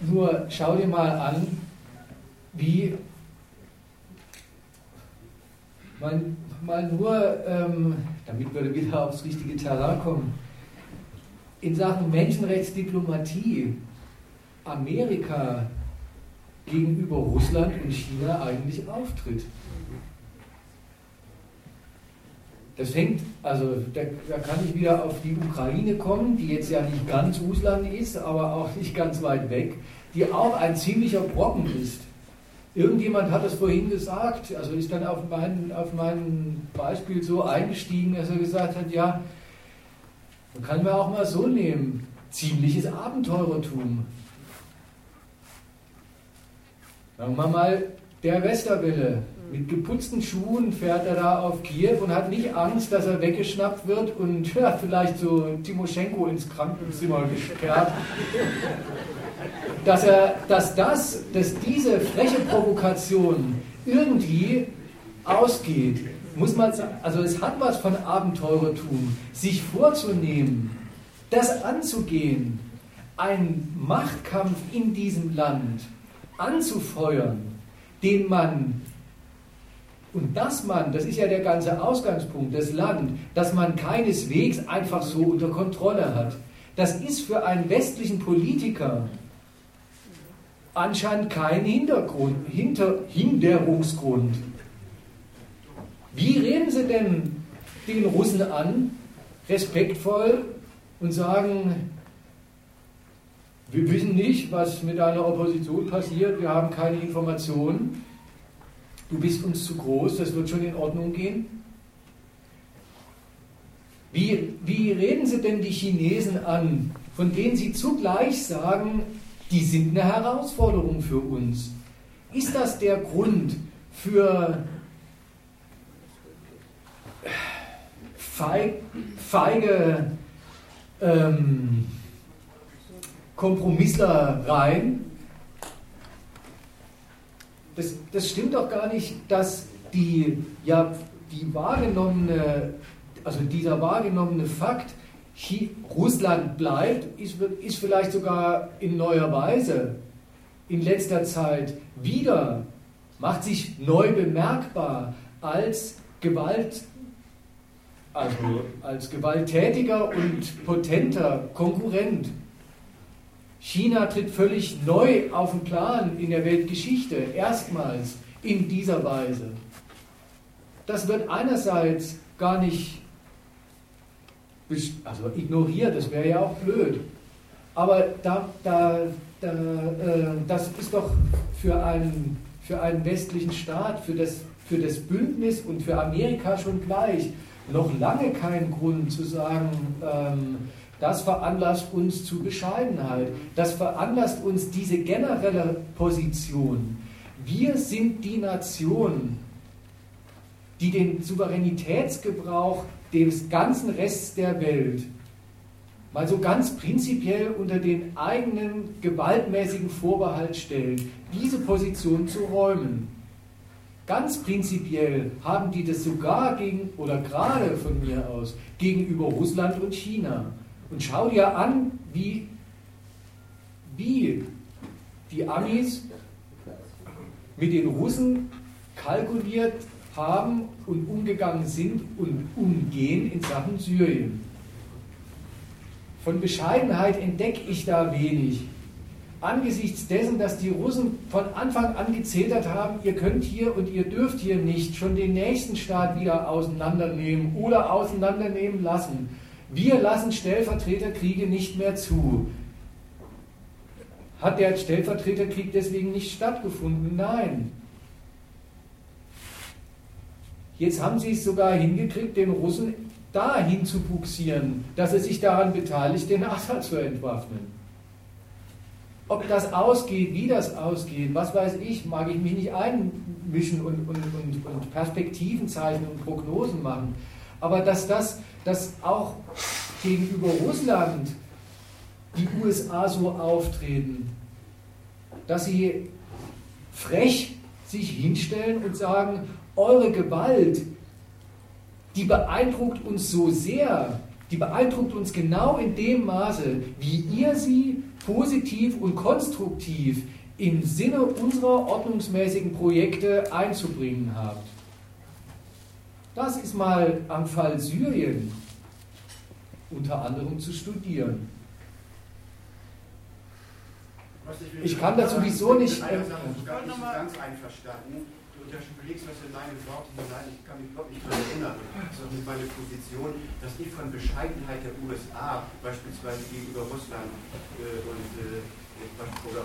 S1: Nur schau dir mal an, wie mal, mal nur, ähm, damit wir wieder aufs richtige Terrain kommen, in Sachen Menschenrechtsdiplomatie Amerika gegenüber Russland und China eigentlich auftritt. Das hängt, also da, da, kann ich wieder auf die Ukraine kommen, die jetzt ja nicht ganz Russland ist, aber auch nicht ganz weit weg, die auch ein ziemlicher Brocken ist. Irgendjemand hat es vorhin gesagt, also ist dann auf mein, auf mein Beispiel so eingestiegen, dass er gesagt hat, ja, man kann wir auch mal so nehmen, ziemliches Abenteurertum. Sagen wir mal, der Westerwelle, mit geputzten Schuhen fährt er da auf Kiew und hat nicht Angst, dass er weggeschnappt wird und ja, vielleicht so Timoschenko ins Krankenzimmer gesperrt. Dass er, dass das, dass diese freche Provokation irgendwie ausgeht, muss man sagen, also es hat was von Abenteurertum, sich vorzunehmen, das anzugehen, einen Machtkampf in diesem Land anzufeuern, den man und dass man, das ist ja der ganze Ausgangspunkt, das Land, dass man keineswegs einfach so unter Kontrolle hat. Das ist für einen westlichen Politiker anscheinend kein Hintergrund, Hinter, Hinderungsgrund. Wie reden Sie denn den Russen an, respektvoll, und sagen, wir wissen nicht, was mit einer Opposition passiert, wir haben keine Informationen, du bist uns zu groß, das wird schon in Ordnung gehen? Wie, wie reden Sie denn die Chinesen an, von denen Sie zugleich sagen, die sind eine Herausforderung für uns? Ist das der Grund für feige ähm, Kompromisslereien? Das, das stimmt doch gar nicht, dass die, ja, die wahrgenommene, also dieser wahrgenommene Fakt, Russland bleibt, ist, ist vielleicht sogar in neuer Weise in letzter Zeit wieder, macht sich neu bemerkbar als Gewalt, also als gewalttätiger und potenter Konkurrent. China tritt völlig neu auf den Plan in der Weltgeschichte, erstmals in dieser Weise. Das wird einerseits gar nicht also ignoriert, das wäre ja auch blöd. Aber da, da, da, äh, das ist doch für einen, für einen westlichen Staat, für das, für das Bündnis und für Amerika schon gleich noch lange kein Grund zu sagen, ähm, das veranlasst uns zu Bescheidenheit. Das veranlasst uns diese generelle Position. Wir sind die Nation, die den Souveränitätsgebrauch des ganzen Rests der Welt mal so ganz prinzipiell unter den eigenen gewaltmäßigen Vorbehalt stellt, diese Position zu räumen. Ganz prinzipiell haben die das sogar gegen, oder gerade von mir aus, gegenüber Russland und China. Und schau dir an, wie, wie die Amis mit den Russen kalkuliert haben und umgegangen sind und umgehen in Sachen Syrien. Von Bescheidenheit entdecke ich da wenig. Angesichts dessen, dass die Russen von Anfang an gezetert haben, ihr könnt hier und ihr dürft hier nicht schon den nächsten Staat wieder auseinandernehmen oder auseinandernehmen lassen. Wir lassen Stellvertreterkriege nicht mehr zu. Hat der Stellvertreterkrieg deswegen nicht stattgefunden? Nein. Jetzt haben sie es sogar hingekriegt, den Russen dahin zu buxieren, dass er sich daran beteiligt, den Assad zu entwaffnen. Ob das ausgeht, wie das ausgeht, was weiß ich, mag ich mich nicht einmischen und, und, und, und Perspektiven zeichnen und Prognosen machen. Aber dass das dass auch gegenüber Russland die USA so auftreten, dass sie frech sich hinstellen und sagen, eure Gewalt, die beeindruckt uns so sehr, die beeindruckt uns genau in dem Maße, wie ihr sie positiv und konstruktiv im Sinne unserer ordnungsmäßigen Projekte einzubringen habt. Das ist mal am Fall Syrien unter anderem zu studieren. Ich kann das sowieso nicht.
S3: Äh, ich bin nicht ganz einverstanden unterschlägst was in meine Worte hinein. Ich kann mich überhaupt nicht daran erinnern. Das ist auch nicht meine Position, dass ich von Bescheidenheit der USA beispielsweise gegenüber Russland äh, und äh, oder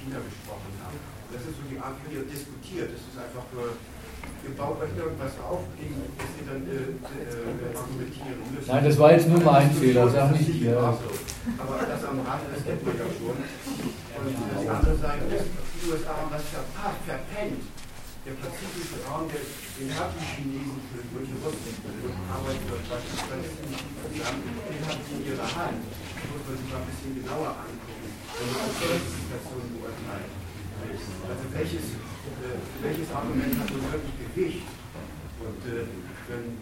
S3: China gesprochen habe. Das ist so die Art, wie ihr diskutiert. Das ist einfach nur baut euch irgendwas auf, gegen das ihr dann äh, äh, argumentieren müsst.
S1: Nein, das war jetzt nur mein Fehler, sag nicht ihr.
S3: Aber das am Rande, das kennt man ja schon. Und die andere Seite ist, die USA haben das verpennt der pazifische Raum, der, den haben die Chinesen für die Russen arbeitet dort beispielsweise zusammen, den haben sie in ihrer Hand. Das muss man sich mal ein bisschen genauer angucken, wenn man als Situation beurteilt. Also welches, äh, welches Argument hat nun wirklich Gewicht? Und äh, wenn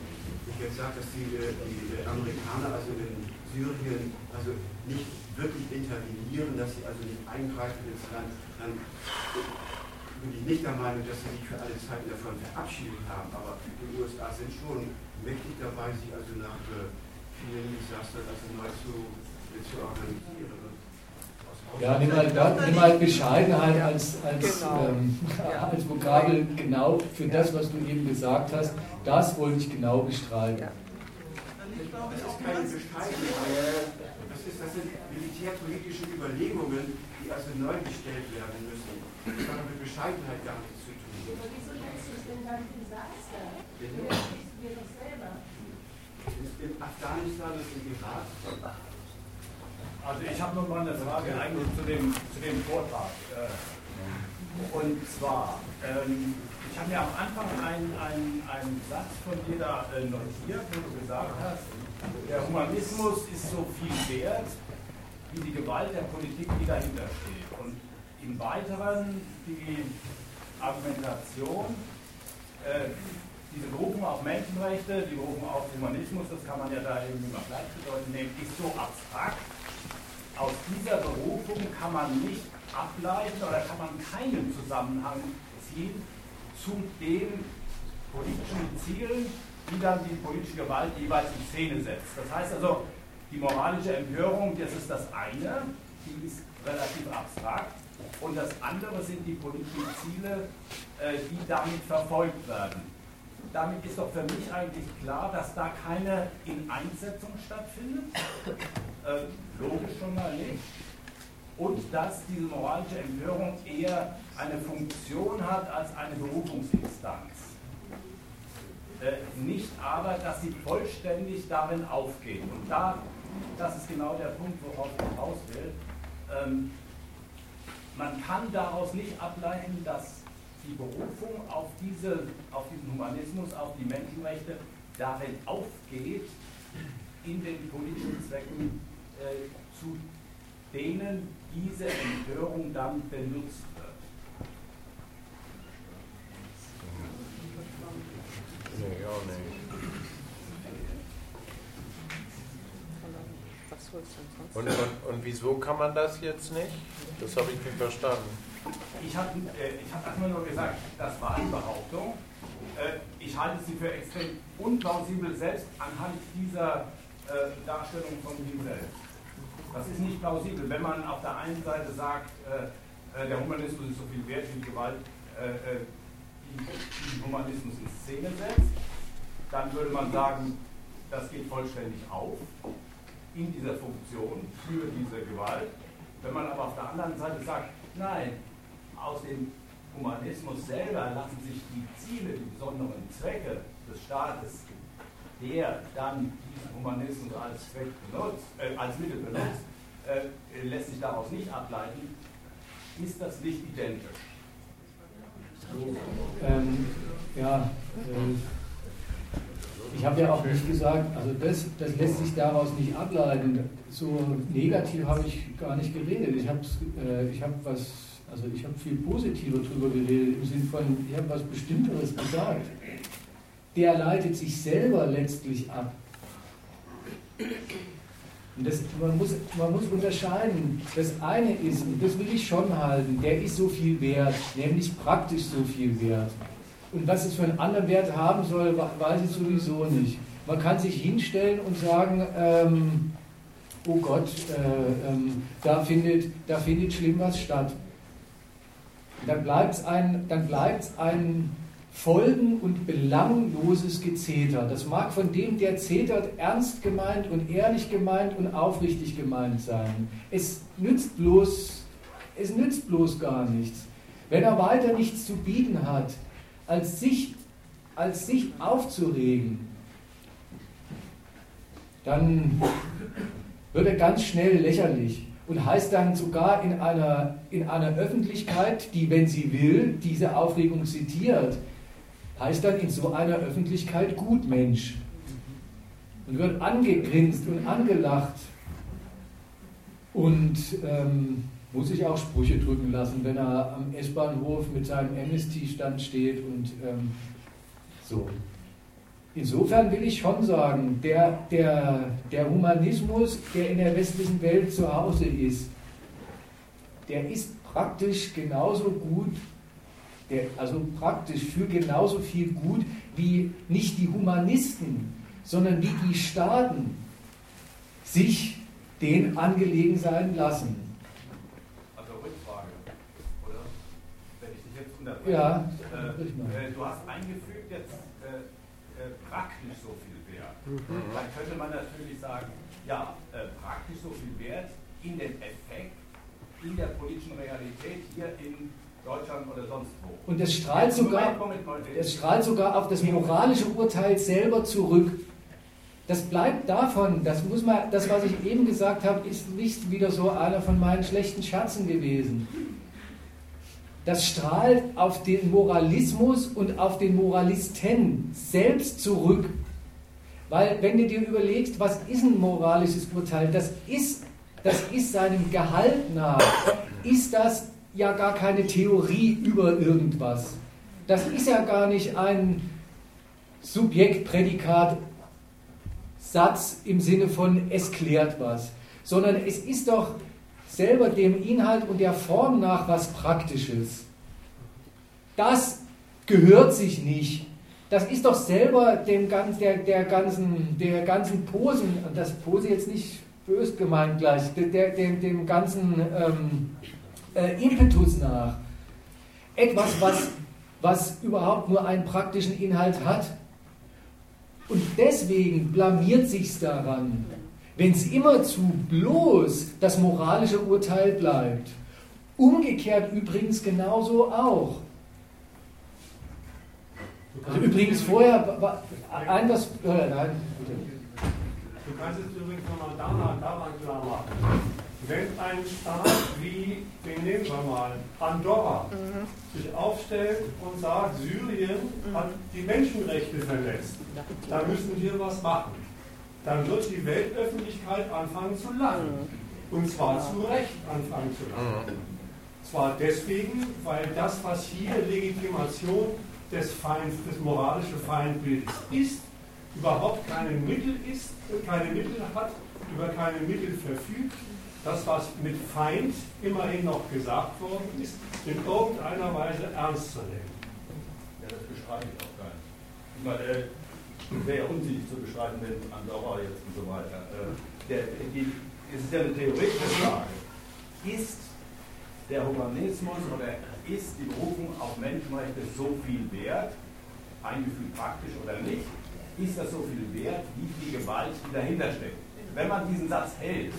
S3: ich jetzt sage, dass die, die Amerikaner also in Syrien also nicht wirklich intervenieren, dass sie also nicht eingreifen ins Land, dann bin ich nicht der Meinung, dass sie sich für alle Zeiten davon verabschiedet haben, aber die USA sind schon mächtig dabei, sich also nach äh, vielen Desastern also neu zu, zu organisieren.
S1: Ja, nimm mal, da, nimm mal Bescheidenheit als, als, genau. ähm, als Vokabel genau für das, was du eben gesagt hast. Das wollte ich genau bestreiten. Ja.
S3: Das ist keine Bescheidenheit. Das, ist, das sind militärpolitische Überlegungen, die also neu gestellt werden müssen. Das hat mit Bescheidenheit gar nichts zu tun. Aber wieso nennst du es denn dann Desaster? Wir doch selber. in Afghanistan und im Irak?
S7: Also ich habe noch mal eine Frage eigentlich zu dem, zu dem Vortrag. Äh, und zwar, ähm, ich habe mir am Anfang einen, einen, einen Satz von dir da äh, notiert, wo du gesagt hast, der Humanismus ist so viel wert wie die Gewalt der Politik, die dahinter steht. Und im Weiteren die Argumentation, äh, diese Berufung auf Menschenrechte, die Berufung auf Humanismus, das kann man ja da irgendwie mal gleichbedeutend nehmen, ist so abstrakt. Aus dieser Berufung kann man nicht ableiten oder kann man keinen Zusammenhang ziehen zu den politischen Zielen, die dann die politische Gewalt jeweils in Szene setzt. Das heißt also, die moralische Empörung, das ist das eine, die ist relativ abstrakt. Und das andere sind die politischen Ziele, äh, die damit verfolgt werden damit ist doch für mich eigentlich klar, dass da keine Ineinsetzung stattfindet. Äh, logisch schon mal nicht. Und dass diese moralische Empörung eher eine Funktion hat als eine Berufungsinstanz. Äh, nicht aber, dass sie vollständig darin aufgeht. Und da, das ist genau der Punkt, worauf ich raus will. Ähm, man kann daraus nicht ableiten, dass die Berufung auf, diese, auf diesen Humanismus, auf die Menschenrechte darin aufgeht, in den politischen Zwecken äh, zu denen diese Empörung dann benutzt wird.
S8: Nee, auch nicht. Und, und, und wieso kann man das jetzt nicht? Das habe ich nicht verstanden.
S7: Ich habe äh, ich hab einfach nur gesagt, das war eine Behauptung. Äh, ich halte sie für extrem unplausibel, selbst anhand dieser äh, Darstellung von ihm selbst. Das ist nicht plausibel. Wenn man auf der einen Seite sagt, äh, äh der Humanismus ist so viel wert wie Gewalt, äh, äh, die, Humanismus in Szene setzt, dann würde man sagen, das geht vollständig auf in dieser Funktion für diese Gewalt. Wenn man aber auf der anderen Seite sagt, nein, aus dem Humanismus selber lassen sich die Ziele, die besonderen Zwecke des Staates, der dann diesen Humanismus als benutzt, äh, als Mittel benutzt, äh, lässt sich daraus nicht ableiten, ist das nicht identisch.
S1: Ähm, ja, äh, ich habe ja auch nicht gesagt, also das, das lässt sich daraus nicht ableiten. So negativ habe ich gar nicht geredet. Ich habe äh, hab was, also ich habe viel positiver darüber geredet, im Sinne von, ich habe was Bestimmteres gesagt. Der leitet sich selber letztlich ab. Und das, man, muss, man muss unterscheiden. Das eine ist, und das will ich schon halten, der ist so viel wert, nämlich praktisch so viel wert. Und was es für einen anderen Wert haben soll, weiß ich sowieso nicht. Man kann sich hinstellen und sagen, ähm, oh Gott, äh, ähm, da, findet, da findet schlimm was statt. Dann bleibt es ein, ein folgen- und belangloses Gezeter. Das mag von dem, der zetert, ernst gemeint und ehrlich gemeint und aufrichtig gemeint sein. Es nützt bloß, es nützt bloß gar nichts. Wenn er weiter nichts zu bieten hat, als sich, als sich aufzuregen, dann wird er ganz schnell lächerlich und heißt dann sogar in einer, in einer Öffentlichkeit, die, wenn sie will, diese Aufregung zitiert, heißt dann in so einer Öffentlichkeit Gutmensch und wird angegrinst und angelacht und ähm, muss sich auch Sprüche drücken lassen, wenn er am S-Bahnhof mit seinem Amnesty-Stand steht und ähm, so. Insofern will ich schon sagen, der, der, der Humanismus, der in der westlichen Welt zu Hause ist, der ist praktisch genauso gut, der, also praktisch für genauso viel gut wie nicht die Humanisten, sondern wie die Staaten sich den angelegen sein lassen.
S7: unterbrechen. Ja, äh, du hast eingefügt jetzt äh, äh, praktisch so viel Wert. Mhm. Dann könnte man natürlich sagen, ja, äh, praktisch so viel Wert in den Effekt, in der politischen Realität hier in Deutschland oder sonst wo.
S1: Und das strahlt, sogar, das strahlt sogar auf das moralische Urteil selber zurück. das bleibt davon, das muss man, das, was ich eben gesagt habe, ist nicht wieder so einer von meinen schlechten Scherzen gewesen. Das strahlt auf den Moralismus und auf den Moralisten selbst zurück. Weil, wenn du dir überlegst, was ist ein moralisches Urteil, das ist, das ist seinem Gehalt nach, ist das ja gar keine Theorie über irgendwas. Das ist ja gar nicht ein Subjekt-Prädikat Satz im Sinne von es klärt was, sondern es ist doch selber dem Inhalt und der Form nach was Praktisches. Das gehört sich nicht. Das ist doch selber dem, der, der, ganzen, der ganzen Posen, das Pose jetzt nicht bös gemeint gleich, der, dem, dem ganzen ähm, äh, Impetus nach. Etwas, was, was überhaupt nur einen praktischen Inhalt hat. Und deswegen blamiert sich's daran, wenn es immerzu bloß das moralische Urteil bleibt. Umgekehrt übrigens genauso auch. Also übrigens vorher anders. Äh, nein,
S9: Du kannst es übrigens nochmal daran, daran klar machen. Wenn ein Staat wie, den nehmen wir mal, Andorra, mhm. sich aufstellt und sagt, Syrien mhm. hat die Menschenrechte verletzt, dann müssen wir was machen. Dann wird die Weltöffentlichkeit anfangen zu lachen. Mhm. Und zwar zu Recht anfangen zu lachen. Mhm. Zwar deswegen, weil das, was hier Legitimation des, Feind, des moralischen Feindbildes ist, überhaupt keine Mittel ist, keine Mittel hat, über keine Mittel verfügt, das, was mit Feind immerhin noch gesagt worden ist, in irgendeiner Weise ernst zu nehmen.
S7: Ja, das bestreite ich auch gar nicht. Ich meine, äh, wäre ja unsinnig zu bestreiten, wenn Andorra jetzt und so weiter. Äh, der, die, es ist ja eine theoretische Frage. Ist der Humanismus oder ist die Berufung auf Menschenrechte so viel wert, eingefügt praktisch oder nicht? Ist das so viel wert, wie die Gewalt, die dahinter steckt? Wenn man diesen Satz hält,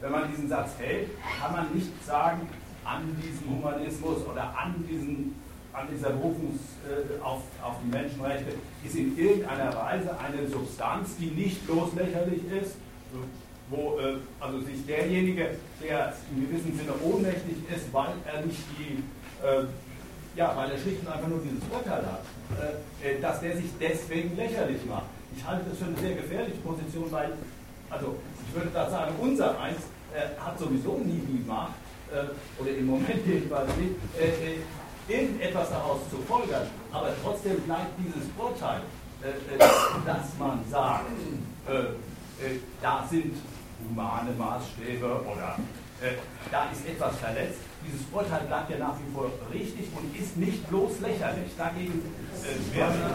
S7: wenn man diesen Satz hält, kann man nicht sagen, an diesem Humanismus oder an, diesen, an dieser Berufung äh, auf, auf die Menschenrechte ist in irgendeiner Weise eine Substanz, die nicht bloß lächerlich ist, wo äh, also sich derjenige, der in gewissem Sinne ohnmächtig ist, weil er nicht die, äh, ja, weil er schlicht und einfach nur dieses Urteil hat, äh, äh, dass der sich deswegen lächerlich macht. Ich halte das für eine sehr gefährliche Position, weil, also ich würde da sagen, unser Eins äh, hat sowieso nie die Macht, äh, oder im Moment jedenfalls nicht, äh, äh, irgendetwas daraus zu folgern. Aber trotzdem bleibt dieses Urteil, äh, äh, dass man sagt, da sind humane Maßstäbe oder da ist etwas verletzt. Dieses Urteil bleibt ja nach wie vor richtig und ist nicht bloß lächerlich. Dagegen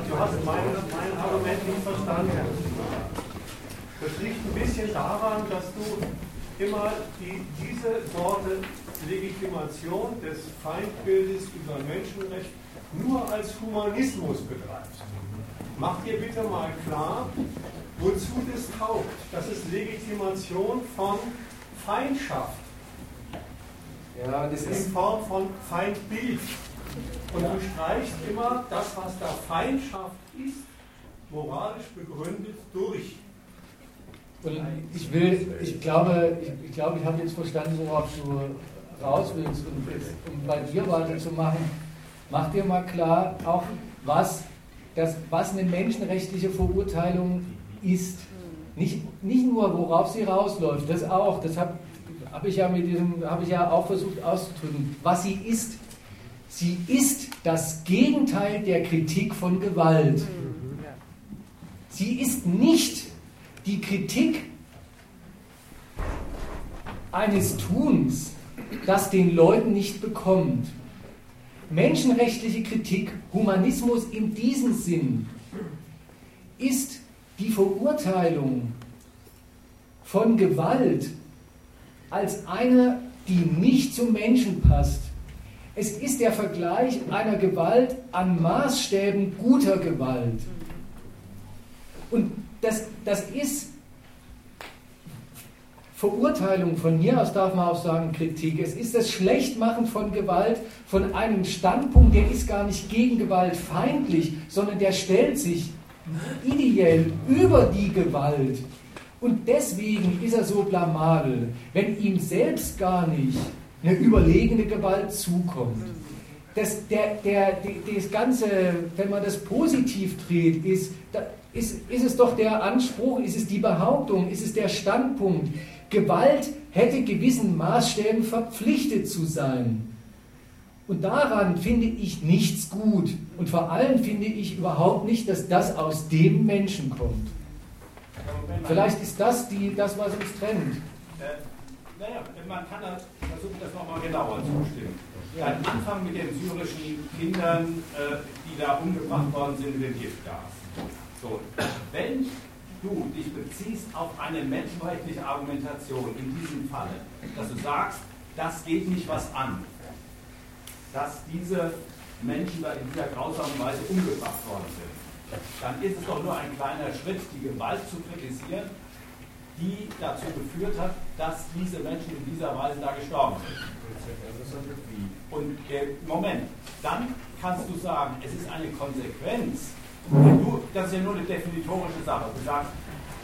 S9: Du hast mein, mein Argument nicht verstanden. Das liegt ein bisschen daran, dass du immer die, diese Sorte Legitimation des Feindbildes über Menschenrecht nur als Humanismus betreibst. Mach dir bitte mal klar, wozu das taugt. Das ist Legitimation von Feindschaft. Ja, das ist in Form von Feindbild. Und du streichst immer das, was da Feindschaft ist, moralisch begründet durch.
S1: Und ich will, ich glaube, ich, ich glaube, ich habe jetzt verstanden, worauf du raus willst. Und jetzt, um bei dir weiterzumachen, mach dir mal klar, auch was, das, was eine menschenrechtliche Verurteilung ist. Nicht, nicht nur, worauf sie rausläuft, das auch, das habe hab ich, ja mit diesem, hab ich ja auch versucht auszudrücken, was sie ist. Sie ist das Gegenteil der Kritik von Gewalt. Sie ist nicht die Kritik eines Tuns, das den Leuten nicht bekommt. Menschenrechtliche Kritik, Humanismus in diesem Sinn, ist die Verurteilung von Gewalt als eine, die nicht zum Menschen passt. Es ist der Vergleich einer Gewalt an Maßstäben guter Gewalt. Und das, das ist Verurteilung, von mir aus darf man auch sagen Kritik. Es ist das Schlechtmachen von Gewalt von einem Standpunkt, der ist gar nicht gegen Gewalt feindlich, sondern der stellt sich ideell über die Gewalt. Und deswegen ist er so blamabel, wenn ihm selbst gar nicht eine überlegene Gewalt zukommt. Das, der, der, das Ganze, wenn man das positiv dreht, ist, ist, ist es doch der Anspruch, ist es die Behauptung, ist es der Standpunkt, Gewalt hätte gewissen Maßstäben verpflichtet zu sein. Und daran finde ich nichts gut. Und vor allem finde ich überhaupt nicht, dass das aus dem Menschen kommt. Vielleicht ist das die, das, was uns trennt.
S7: Äh, naja, man kann das, versuchen, das nochmal genauer zu bestimmen. Ja. Am Anfang mit den syrischen Kindern, äh, die da umgebracht worden sind mit dem Giftgas. So, wenn du dich beziehst auf eine menschenrechtliche Argumentation in diesem Falle, dass du sagst, das geht mich was an, dass diese Menschen da in dieser grausamen Weise umgebracht worden sind, dann ist es doch nur ein kleiner Schritt, die Gewalt zu kritisieren, die dazu geführt hat, dass diese Menschen in dieser Weise da gestorben sind. Und äh, Moment, dann kannst du sagen, es ist eine Konsequenz. Du, das ist ja nur eine definitorische Sache. Du sagst,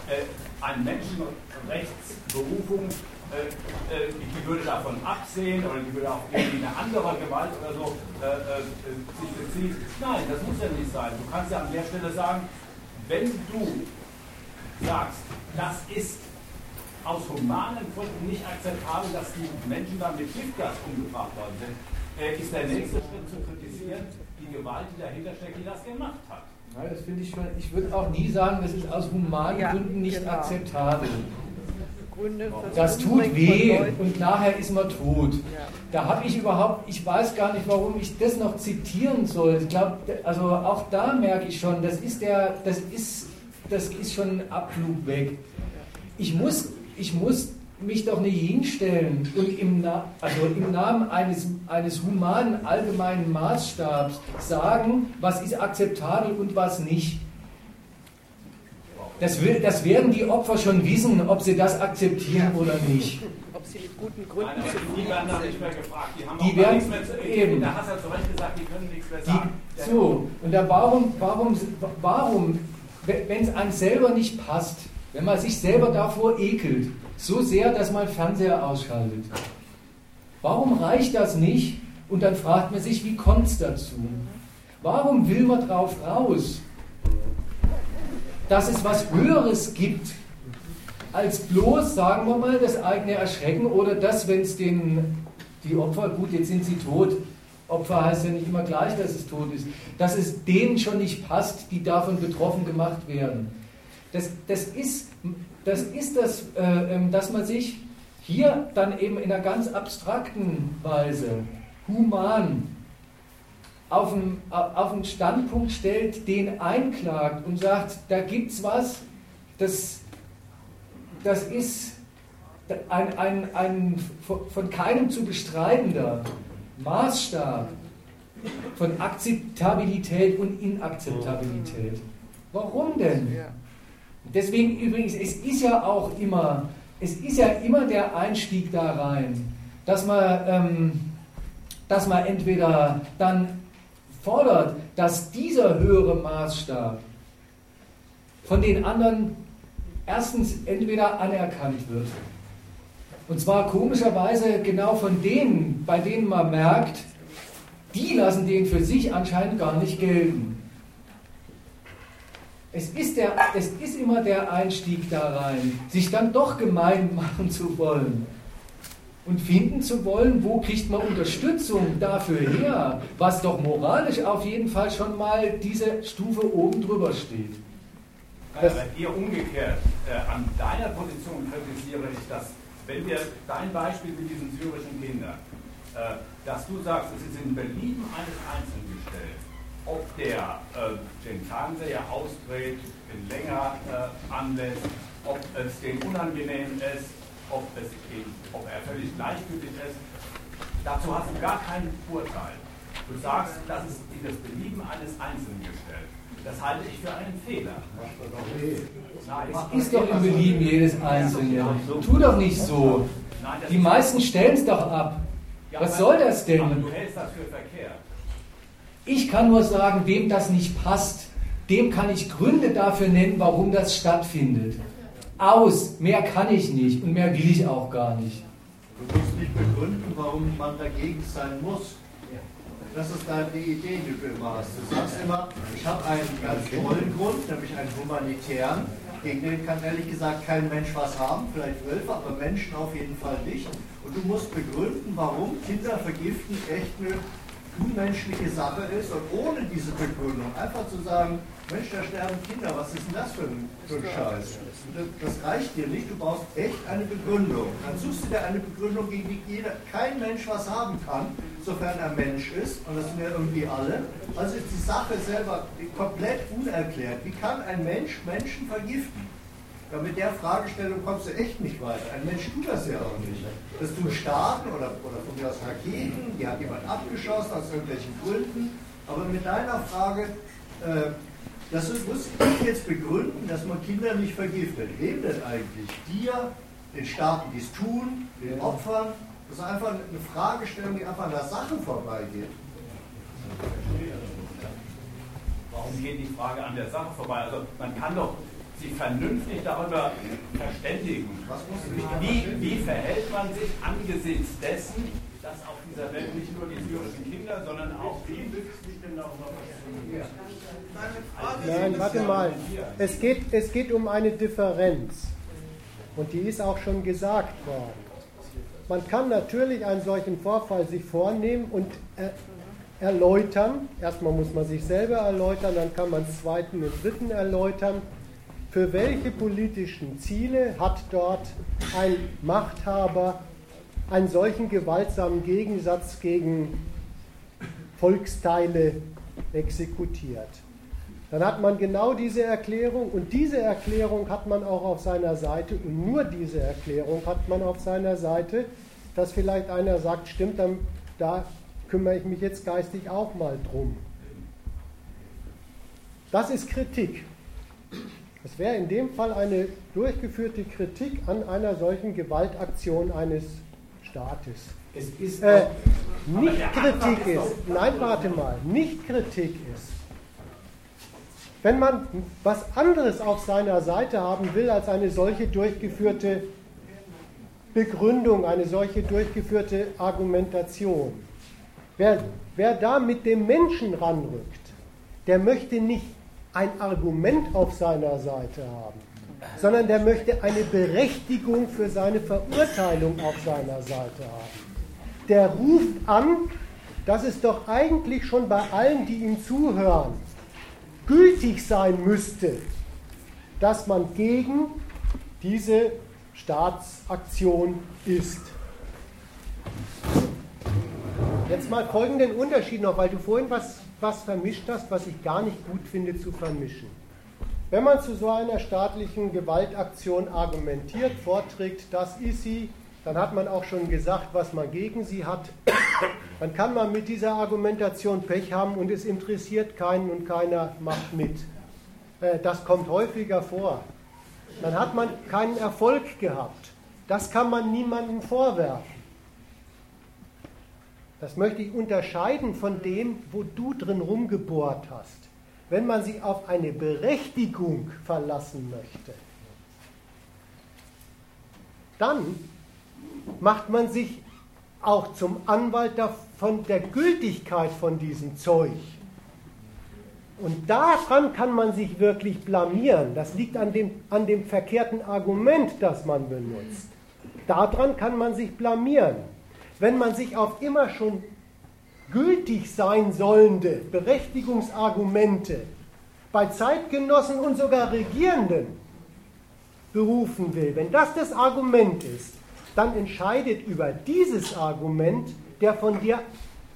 S7: äh, eine Menschenrechtsberufung äh, äh, die würde davon absehen oder die würde auf irgendwie eine andere Gewalt oder so äh, äh, sich beziehen. Nein, das muss ja nicht sein. Du kannst ja an der Stelle sagen, wenn du sagst, das ist aus humanen Gründen nicht akzeptabel, dass die Menschen da mit Giftgas umgebracht worden sind, äh, ist der nächste Schritt zu kritisieren, die Gewalt, die dahinter steckt, die das gemacht hat.
S1: Ja, das finde ich schon. Ich würde auch nie sagen, das ist aus humanen ja, Gründen nicht genau. akzeptabel. Das tut weh und nachher ist man tot. Da habe ich überhaupt, ich weiß gar nicht, warum ich das noch zitieren soll. Ich glaube, also auch da merke ich schon, das ist der, das ist, das ist schon ein Abflug weg. Ich muss, ich muss mich doch nicht hinstellen und im, Na also im Namen eines, eines humanen allgemeinen Maßstabs sagen, was ist akzeptabel und was nicht. Das, will, das werden die Opfer schon wissen, ob sie das akzeptieren oder nicht.
S4: Ob sie mit guten Gründen
S7: Nein, die werden da nicht mehr gefragt. Die haben
S1: die werden, nichts mehr zu eben.
S7: Der Hass hat zu Recht gesagt, die können nichts mehr sagen.
S1: Die, so, und da warum, warum, warum wenn es einem selber nicht passt, wenn man sich selber davor ekelt, so sehr, dass man Fernseher ausschaltet, warum reicht das nicht? Und dann fragt man sich, wie kommt es dazu? Warum will man drauf raus? dass es was Höheres gibt, als bloß, sagen wir mal, das eigene Erschrecken oder das, wenn es den, die Opfer, gut, jetzt sind sie tot, Opfer heißt ja nicht immer gleich, dass es tot ist, dass es denen schon nicht passt, die davon betroffen gemacht werden. Das, das ist das, ist das äh, ähm, dass man sich hier dann eben in einer ganz abstrakten Weise human auf einen, auf einen Standpunkt stellt, den einklagt und sagt, da gibt es was, das, das ist ein, ein, ein von keinem zu bestreitender Maßstab von Akzeptabilität und Inakzeptabilität. Warum denn? Deswegen übrigens, es ist ja auch immer, es ist ja immer der Einstieg da rein, dass man, ähm, dass man entweder dann fordert, dass dieser höhere Maßstab von den anderen erstens entweder anerkannt wird. Und zwar komischerweise genau von denen, bei denen man merkt, die lassen den für sich anscheinend gar nicht gelten. Es ist, der, es ist immer der Einstieg da rein, sich dann doch gemein machen zu wollen und finden zu wollen, wo kriegt man Unterstützung dafür her, was doch moralisch auf jeden Fall schon mal diese Stufe oben drüber steht.
S7: Das aber eher umgekehrt, äh, an deiner Position kritisiere ich das, wenn wir dein Beispiel mit diesen syrischen Kindern, äh, dass du sagst, es ist in Belieben eines Einzelnen gestellt, ob der äh, den Fernseher ausdreht, den länger äh, anlässt, ob es den unangenehm ist, ob, es eben, ob er völlig gleichgültig ist. Dazu hast du gar kein Urteil. Du sagst, das ist in das Belieben eines Einzelnen gestellt. Das halte ich für einen Fehler.
S1: es ist doch im Belieben jedes Einzelne. Tu doch nicht so. Die meisten stellen es doch ab. Was soll das denn?
S7: du hältst das für verkehrt.
S1: Ich kann nur sagen, wem das nicht passt, dem kann ich Gründe dafür nennen, warum das stattfindet. Aus, mehr kann ich nicht und mehr will ich auch gar nicht.
S10: Du musst nicht begründen, warum man dagegen sein muss. Das ist deine Idee, die du immer hast. Du sagst immer, ich habe einen ganz tollen Grund, nämlich einen humanitären. Gegen den kann ehrlich gesagt kein Mensch was haben, vielleicht Wölfe, aber Menschen auf jeden Fall nicht. Und du musst begründen, warum Kinder vergiften echt eine unmenschliche Sache ist und ohne diese Begründung einfach zu sagen, Mensch, da sterben Kinder, was ist denn das für ein, für ein Scheiß? Das, reicht dir nicht, du brauchst echt eine Begründung. Dann suchst du dir eine Begründung, gegen die jeder, kein Mensch was haben kann, sofern er Mensch ist, und das sind ja irgendwie alle. Also ist die Sache selber komplett unerklärt. Wie kann ein Mensch Menschen vergiften? Ja, mit der Fragestellung kommst du echt nicht weiter. Ein Mensch tut das ja auch nicht. Das tun Staaten oder, oder von mir aus Raketen, die hat jemand abgeschossen aus irgendwelchen Gründen. Aber mit deiner Frage, äh, das muss ich jetzt begründen, dass man Kinder nicht vergiftet. Wem denn eigentlich? Dir, den Staaten, die es tun, den Opfern? Das ist einfach eine Fragestellung, die einfach an der Sache vorbeigeht.
S7: Warum geht die Frage an der Sache vorbei? Also man kann doch sich vernünftig darüber verständigen. Wie, wie verhält man sich angesichts dessen, dass auf dieser Welt nicht nur die syrischen Kinder, sondern auch wie nützt sich denn darüber
S6: Nein, warte mal. Es geht, es geht um eine Differenz. Und die ist auch schon gesagt worden. Man kann natürlich einen solchen Vorfall sich vornehmen und er, erläutern. Erstmal muss man sich selber erläutern, dann kann man es zweiten und dritten erläutern. Für welche politischen Ziele hat dort ein Machthaber einen solchen gewaltsamen Gegensatz gegen Volksteile exekutiert? dann hat man genau diese Erklärung und diese Erklärung hat man auch auf seiner Seite und nur diese Erklärung hat man auf seiner Seite, dass vielleicht einer sagt, stimmt, dann, da kümmere ich mich jetzt geistig auch mal drum. Das ist Kritik. Es wäre in dem Fall eine durchgeführte Kritik an einer solchen Gewaltaktion eines Staates.
S1: Es ist
S6: äh, nicht Kritik ist, nein, warte mal, nicht Kritik ist, wenn man was anderes auf seiner Seite haben will als eine solche durchgeführte Begründung, eine solche durchgeführte Argumentation, wer, wer da mit dem Menschen ranrückt, der möchte nicht ein Argument auf seiner Seite haben, sondern der möchte eine Berechtigung für seine Verurteilung auf seiner Seite haben. Der ruft an, dass es doch eigentlich schon bei allen, die ihm zuhören, gültig sein müsste, dass man gegen diese Staatsaktion ist. Jetzt mal folgenden Unterschied noch, weil du vorhin was, was vermischt hast, was ich gar nicht gut finde zu vermischen. Wenn man zu so einer staatlichen Gewaltaktion argumentiert, vorträgt, das ist sie, dann hat man auch schon gesagt, was man gegen sie hat. Dann kann man mit dieser Argumentation Pech haben und es interessiert keinen und keiner macht mit. Äh, das kommt häufiger vor. Dann hat man keinen Erfolg gehabt. Das kann man niemandem vorwerfen. Das möchte ich unterscheiden von dem, wo du drin rumgebohrt hast. Wenn man sich auf eine Berechtigung verlassen möchte, dann macht man sich auch zum Anwalt von der Gültigkeit von diesem Zeug. Und daran kann man sich wirklich blamieren. Das liegt an dem, an dem verkehrten Argument, das man benutzt. Daran kann man sich blamieren. Wenn man sich auf immer schon gültig sein sollende Berechtigungsargumente bei Zeitgenossen und sogar Regierenden berufen will, wenn das das Argument ist, dann entscheidet über dieses Argument der von dir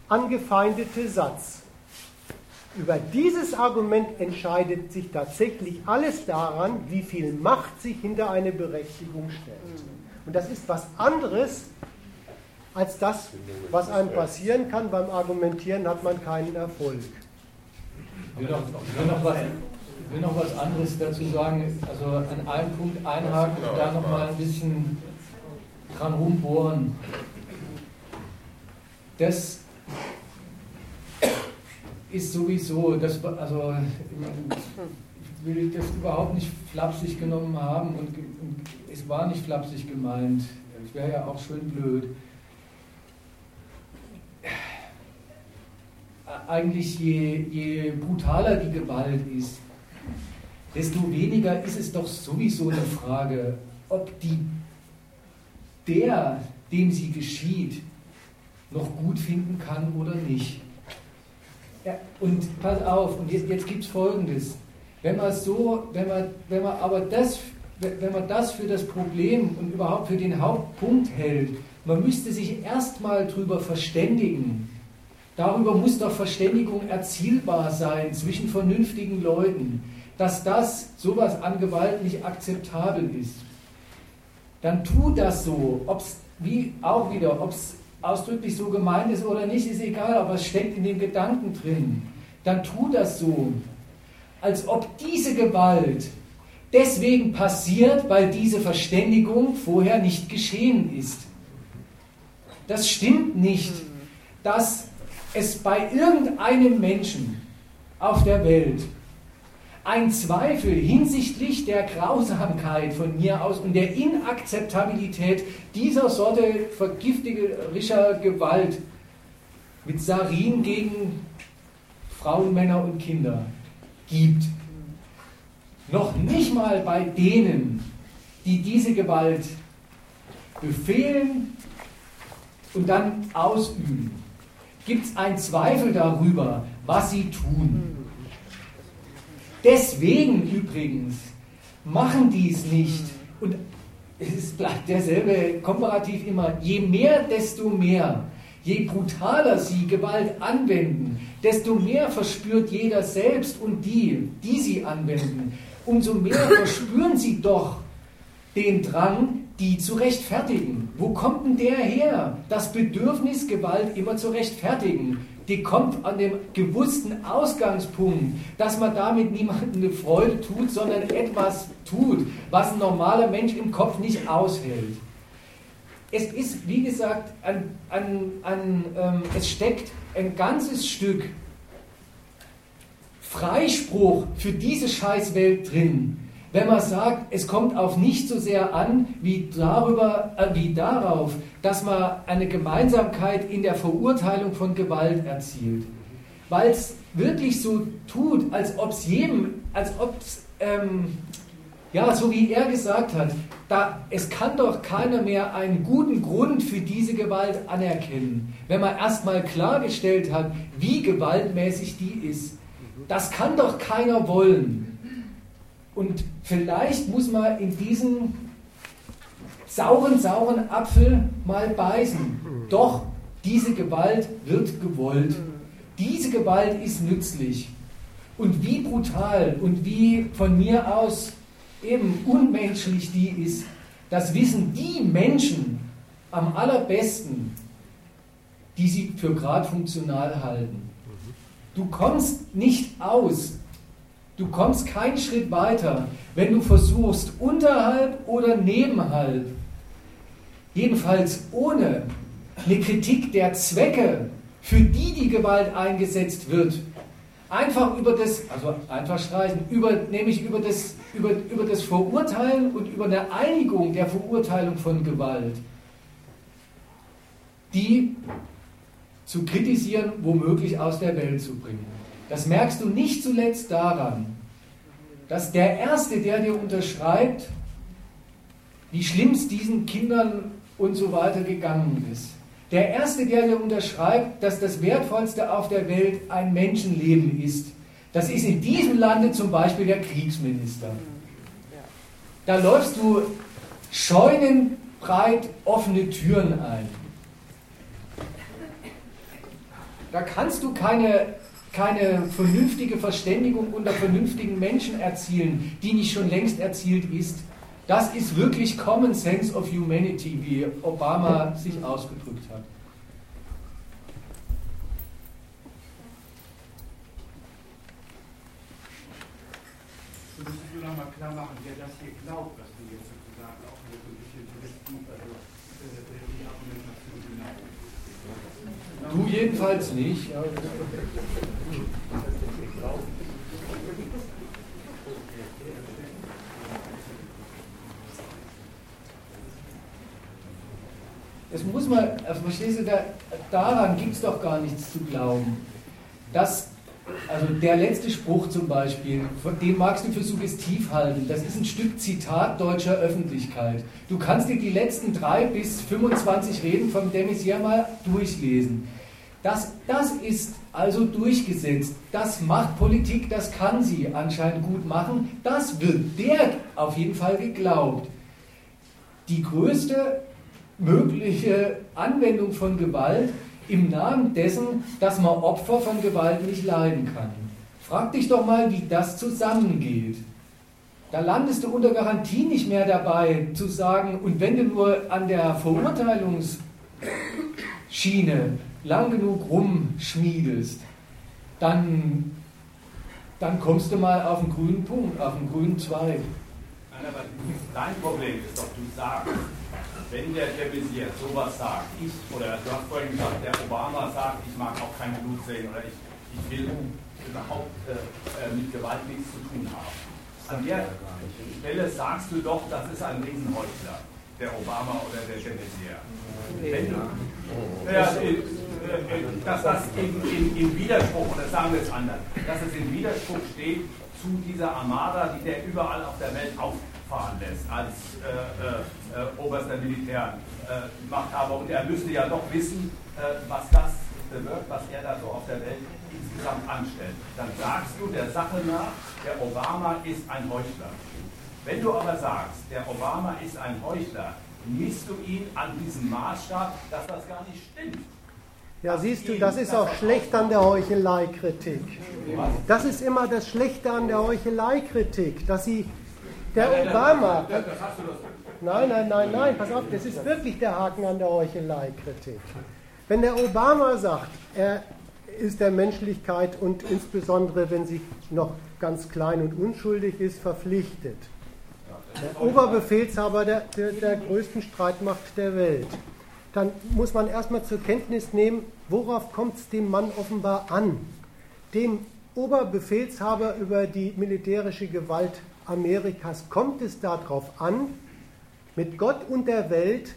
S6: angefeindete Satz. Über dieses Argument entscheidet sich tatsächlich alles daran, wie viel Macht sich hinter eine Berechtigung stellt. Und das ist was anderes als das, was einem passieren kann. Beim Argumentieren hat man keinen Erfolg.
S1: Ich will noch, was, will noch was anderes dazu sagen. Also an einem Punkt einhaken und da nochmal ein bisschen dran rumbohren. Das ist sowieso, das, also ich will das überhaupt nicht flapsig genommen haben und, und es war nicht flapsig gemeint. Es wäre ja auch schön blöd. Eigentlich je, je brutaler die Gewalt ist, desto weniger ist es doch sowieso eine Frage, ob die, der, dem sie geschieht, noch gut finden kann oder nicht. Ja, und pass auf, und jetzt, jetzt gibt es Folgendes. Wenn man so, wenn man, wenn man aber das, wenn man das für das Problem und überhaupt für den Hauptpunkt hält, man müsste sich erstmal darüber verständigen. Darüber muss doch Verständigung erzielbar sein zwischen vernünftigen Leuten, dass das sowas an Gewalt nicht akzeptabel ist. Dann tu das so, ob es wie auch wieder, ob es ausdrücklich so gemeint ist oder nicht, ist egal, aber es steckt in dem Gedanken drin. Dann tu das so, als ob diese Gewalt deswegen passiert, weil diese Verständigung vorher nicht geschehen ist. Das stimmt nicht, dass es bei irgendeinem Menschen auf der Welt ein Zweifel hinsichtlich der Grausamkeit von mir aus und der Inakzeptabilität dieser Sorte vergiftigerischer Gewalt mit Sarin gegen Frauen, Männer und Kinder gibt. Noch nicht mal bei denen, die diese Gewalt befehlen und dann ausüben, gibt es einen Zweifel darüber, was sie tun. Deswegen übrigens machen die es nicht. Und es bleibt derselbe komparativ immer. Je mehr, desto mehr. Je brutaler sie Gewalt anwenden, desto mehr verspürt jeder selbst und die, die sie anwenden, umso mehr verspüren sie doch den Drang, die zu rechtfertigen. Wo kommt denn der her? Das Bedürfnis, Gewalt immer zu rechtfertigen die kommt an dem gewussten Ausgangspunkt, dass man damit niemandem eine Freude tut, sondern etwas tut, was ein normaler Mensch im Kopf nicht aushält. Es ist, wie gesagt, ein, ein, ein, ähm, es steckt ein ganzes Stück Freispruch für diese Scheißwelt drin wenn man sagt, es kommt auf nicht so sehr an wie, darüber, äh, wie darauf, dass man eine Gemeinsamkeit in der Verurteilung von Gewalt erzielt. Weil es wirklich so tut, als ob es jedem, als ob es, ähm, ja, so wie er gesagt hat, da, es kann doch keiner mehr einen guten Grund für diese Gewalt anerkennen, wenn man erstmal klargestellt hat, wie gewaltmäßig die ist. Das kann doch keiner wollen. Und vielleicht muss man in diesen sauren, sauren Apfel mal beißen. Doch diese Gewalt wird gewollt. Diese Gewalt ist nützlich. Und wie brutal und wie von mir aus eben unmenschlich die ist, das wissen die Menschen am allerbesten, die sie für gerade funktional halten. Du kommst nicht aus Du kommst keinen Schritt weiter, wenn du versuchst, unterhalb oder nebenhalb, jedenfalls ohne eine Kritik der Zwecke, für die die Gewalt eingesetzt wird, einfach über das, also einfach streichen, über, nämlich über das, über, über das Verurteilen und über eine Einigung der Verurteilung von Gewalt, die zu kritisieren, womöglich aus der Welt zu bringen. Das merkst du nicht zuletzt daran, dass der Erste, der dir unterschreibt, wie schlimm es diesen Kindern und so weiter gegangen ist, der Erste, der dir unterschreibt, dass das Wertvollste auf der Welt ein Menschenleben ist, das ist in diesem Lande zum Beispiel der Kriegsminister. Da läufst du scheunenbreit offene Türen ein. Da kannst du keine keine vernünftige Verständigung unter vernünftigen Menschen erzielen, die nicht schon längst erzielt ist. Das ist wirklich Common Sense of Humanity, wie Obama sich ausgedrückt hat.
S3: Du müsstest nur noch mal klar machen, wer das hier glaubt, was du jetzt sozusagen auch so ein bisschen also äh, die Argumentation genau.
S1: Du jedenfalls nicht. Es muss man, also verstehst du, da, daran gibt es doch gar nichts zu glauben. Das, also der letzte Spruch zum Beispiel, den magst du für suggestiv halten. Das ist ein Stück Zitat deutscher Öffentlichkeit. Du kannst dir die letzten drei bis 25 Reden von Demisier mal durchlesen. Das, das ist also durchgesetzt. Das macht Politik, das kann sie anscheinend gut machen. Das wird der auf jeden Fall geglaubt. Die größte mögliche Anwendung von Gewalt im Namen dessen, dass man Opfer von Gewalt nicht leiden kann. Frag dich doch mal, wie das zusammengeht. Da landest du unter Garantie nicht mehr dabei zu sagen, und wenn du nur an der Verurteilungsschiene lang genug rumschmiedest, dann, dann kommst du mal auf einen grünen Punkt, auf einen grünen Zweig.
S7: Nein, aber dein Problem ist doch, du sagst, wenn der de Maizière sowas sagt, ich, oder du hast vorhin gesagt, der Obama sagt, ich mag auch kein Blut sehen oder ich, ich will überhaupt äh, äh, mit Gewalt nichts zu tun haben. An der Stelle sagst du doch, das ist ein Riesenhäusler, der Obama oder der de Maizière. Wenn du, ja, äh, äh, dass das in, in, in Widerspruch, oder sagen wir es anders, dass es in Widerspruch steht zu dieser Armada, die der überall auf der Welt auf fahren lässt als äh, äh, äh oberster Militärmachthaber. und er müsste ja doch wissen, äh, was das bewirkt, was er da so auf der Welt insgesamt anstellt. Dann sagst du der Sache nach, der Obama ist ein Heuchler. Wenn du aber sagst, der Obama ist ein Heuchler, misst du ihn an diesem Maßstab, dass das gar nicht stimmt.
S6: Ja, siehst du, das ist auch schlecht an der Heucheleikritik. Das ist immer das Schlechte an der Heucheleikritik, dass sie der Obama. Nein, nein, nein, nein, pass auf, das ist wirklich der Haken an der Heuchelei-Kritik. Wenn der Obama sagt, er ist der Menschlichkeit und insbesondere, wenn sie noch ganz klein und unschuldig ist, verpflichtet. Der Oberbefehlshaber der, der, der größten Streitmacht der Welt. Dann muss man erstmal zur Kenntnis nehmen, worauf kommt es dem Mann offenbar an? Dem Oberbefehlshaber über die militärische Gewalt Amerikas kommt es darauf an, mit Gott und der Welt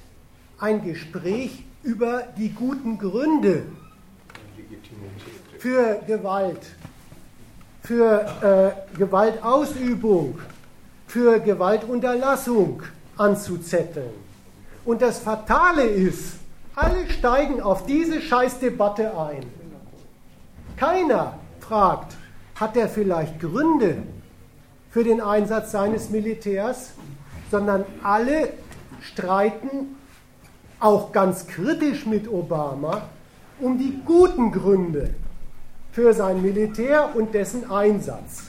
S6: ein Gespräch über die guten Gründe für Gewalt, für äh, Gewaltausübung, für Gewaltunterlassung anzuzetteln. Und das Fatale ist, alle steigen auf diese Scheißdebatte ein. Keiner fragt, hat er vielleicht Gründe, für den Einsatz seines Militärs, sondern alle streiten auch ganz kritisch mit Obama um die guten Gründe für sein Militär und dessen Einsatz.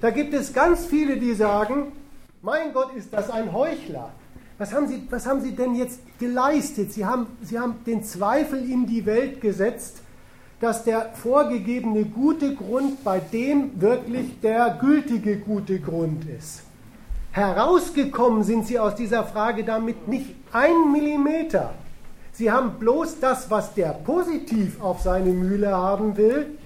S6: Da gibt es ganz viele, die sagen, mein Gott, ist das ein Heuchler. Was haben Sie, was haben Sie denn jetzt geleistet? Sie haben, Sie haben den Zweifel in die Welt gesetzt, dass der vorgegebene gute Grund bei dem wirklich der gültige gute Grund ist. Herausgekommen sind sie aus dieser Frage damit nicht ein Millimeter. Sie haben bloß das, was der positiv auf seine Mühle haben will,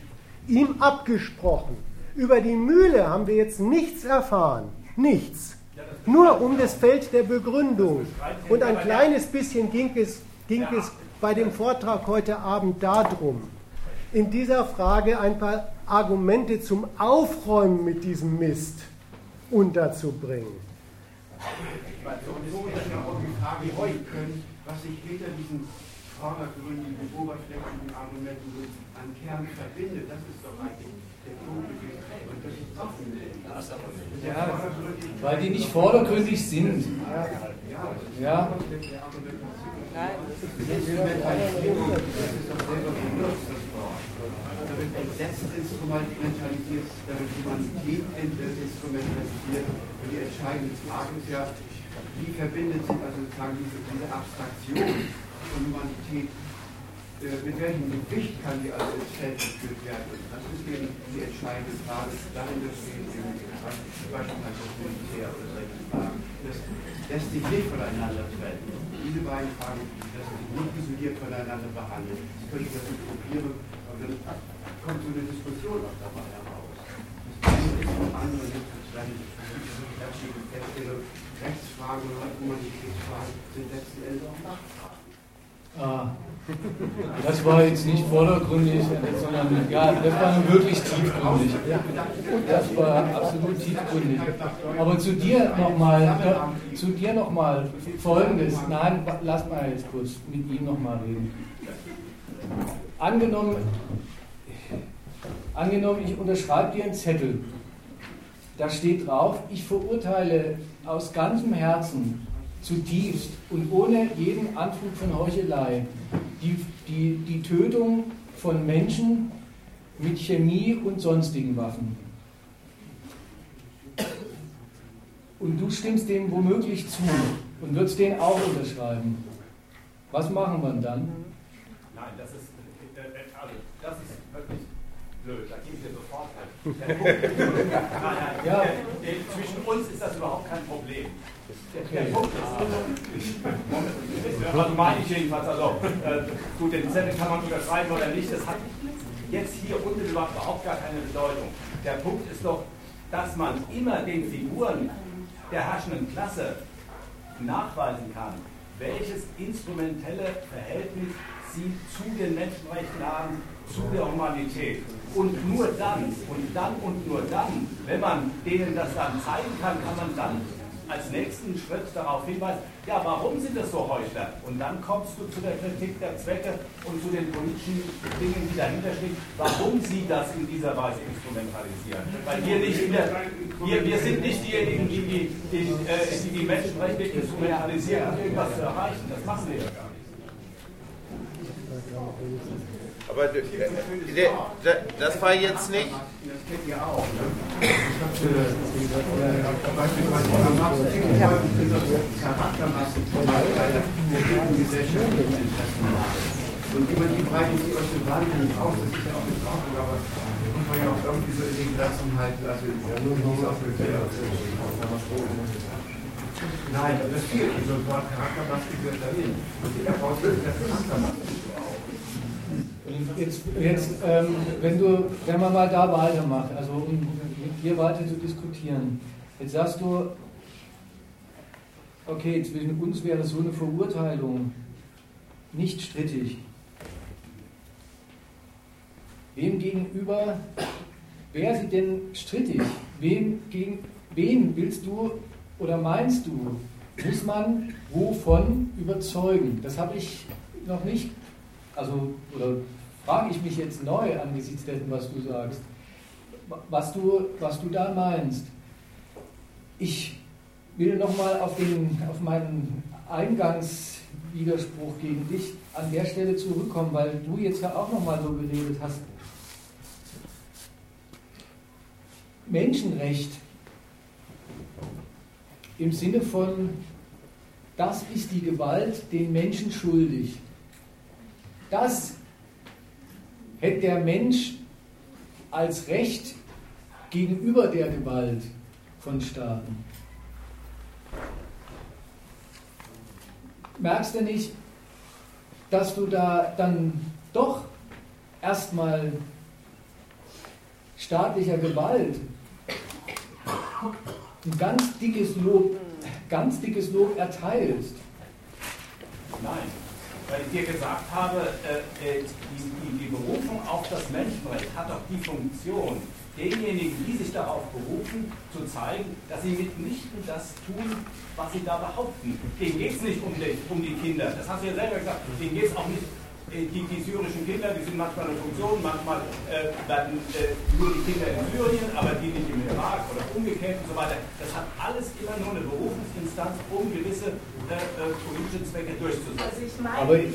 S6: ihm abgesprochen. Über die Mühle haben wir jetzt nichts erfahren. Nichts. Nur um das Feld der Begründung. Und ein kleines bisschen ging es, ging es bei dem Vortrag heute Abend darum in dieser Frage ein paar Argumente zum Aufräumen mit diesem Mist unterzubringen.
S3: So ist ja auch die Frage heute, was sich hinter diesen vordergründigen, oberflächlichen Argumenten an Kern verbindet. Das ist doch eigentlich der Punkt. Und das ist offen.
S1: Ja, weil die nicht vordergründig sind. Ja. Nein, das ist doch selber
S3: da wird Entsetzen instrumentalisiert, da wird Humanität instrumentalisiert. Und die entscheidende Frage ist ja, wie verbindet sich also sozusagen diese, diese Abstraktion von Humanität, äh, mit welchem Gewicht kann die also ins Feld geführt werden? Das ist eben die entscheidende Frage. Darin steht beispielsweise das Militär oder solche Fragen. das lässt sich nicht voneinander trennen. Diese beiden Fragen lassen sich nicht isoliert voneinander behandeln. Sie können das nicht probieren, aber dann kommt so eine Diskussion auch dabei heraus. Das eine ist vom anderen nicht zu trennen. Feststellung, sind letzten Endes auch Machtfragen.
S1: Ah, das war jetzt nicht vordergründig, sondern ja, das war wirklich tiefgründig. Das war absolut tiefgründig. Aber zu dir nochmal, zu dir nochmal Folgendes. Nein, lass mal jetzt kurz mit ihm nochmal reden. Angenommen, angenommen, ich unterschreibe dir einen Zettel. Da steht drauf, ich verurteile aus ganzem Herzen zutiefst und ohne jeden Anflug von Heuchelei die, die, die Tötung von Menschen mit Chemie und sonstigen Waffen. Und du stimmst dem womöglich zu und würdest den auch unterschreiben. Was machen wir dann?
S7: Nein, das ist, äh, äh, also, das ist blöd. Da gebe ich dir sofort recht. ja. Äh, zwischen uns ist das überhaupt kein Problem. Der Punkt ist, also meine ich jedenfalls, also äh, gut, den Zettel kann man unterschreiben oder nicht, das hat jetzt hier unten überhaupt gar keine Bedeutung. Der Punkt ist doch, dass man immer den Figuren der herrschenden Klasse nachweisen kann, welches instrumentelle Verhältnis sie zu den Menschenrechten haben, zu der Humanität. Und nur dann, und dann und nur dann, wenn man denen das dann zeigen kann, kann man dann als nächsten Schritt darauf hinweisen, ja, warum sind das so Heuchler? Und dann kommst du zu der Kritik der Zwecke und zu den politischen Dingen, die dahinter stehen, warum sie das in dieser Weise instrumentalisieren. Weil wir nicht der, wir, wir sind nicht diejenigen, die die, die, äh, die, die Menschenrechte instrumentalisieren, um irgendwas zu erreichen. Das machen wir ja gar nicht.
S8: Aber äh, das war jetzt nicht.
S3: Und über die breiten sich aus dem Wandel nicht aus, das ist ja auch nicht Ordnung, aber muss man ja auch irgendwie so in den Klassen halten, also ja, nur noch auf Nein, das fehlt, so ein Wort Charaktermaske gehört dahin. Und jeder braucht eine Charaktermaske.
S1: Jetzt, jetzt ähm, wenn, du, wenn man mal da weitermacht, also um mit dir weiter zu diskutieren, jetzt sagst du, okay, zwischen uns wäre so eine Verurteilung nicht strittig. Wem gegenüber wäre sie denn strittig? Wem gegen wen willst du oder meinst du, muss man wovon überzeugen? Das habe ich noch nicht, also, oder frage ich mich jetzt neu angesichts dessen, was du sagst, was du, was du da meinst. Ich will nochmal auf, auf meinen Eingangswiderspruch gegen dich an der Stelle zurückkommen, weil du jetzt ja auch nochmal so geredet hast. Menschenrecht im Sinne von, das ist die Gewalt den Menschen schuldig. Das hätte der Mensch als Recht gegenüber der Gewalt von Staaten. Merkst du nicht, dass du da dann doch erstmal staatlicher Gewalt ein ganz dickes Lob, ganz dickes Lob erteilst?
S7: Nein weil ich dir gesagt habe, äh, äh, die, die, Berufung auf das Menschenrecht hat doch die Funktion, denjenigen, die sich darauf berufen, zu zeigen, dass sie mitnichten das tun, was sie da behaupten. Denen geht es nicht um die, um die Kinder, das hast du ja selber gesagt, denen geht es auch nicht die, die, syrischen Kinder, die sind manchmal eine Funktion, manchmal äh, werden äh, nur die Kinder in Syrien, aber die nicht im Irak oder umgekehrt und so weiter. Das hat alles immer nur eine Berufungsinstanz, um gewisse äh, äh, politische Zwecke durchzusetzen.
S11: Also ich meine,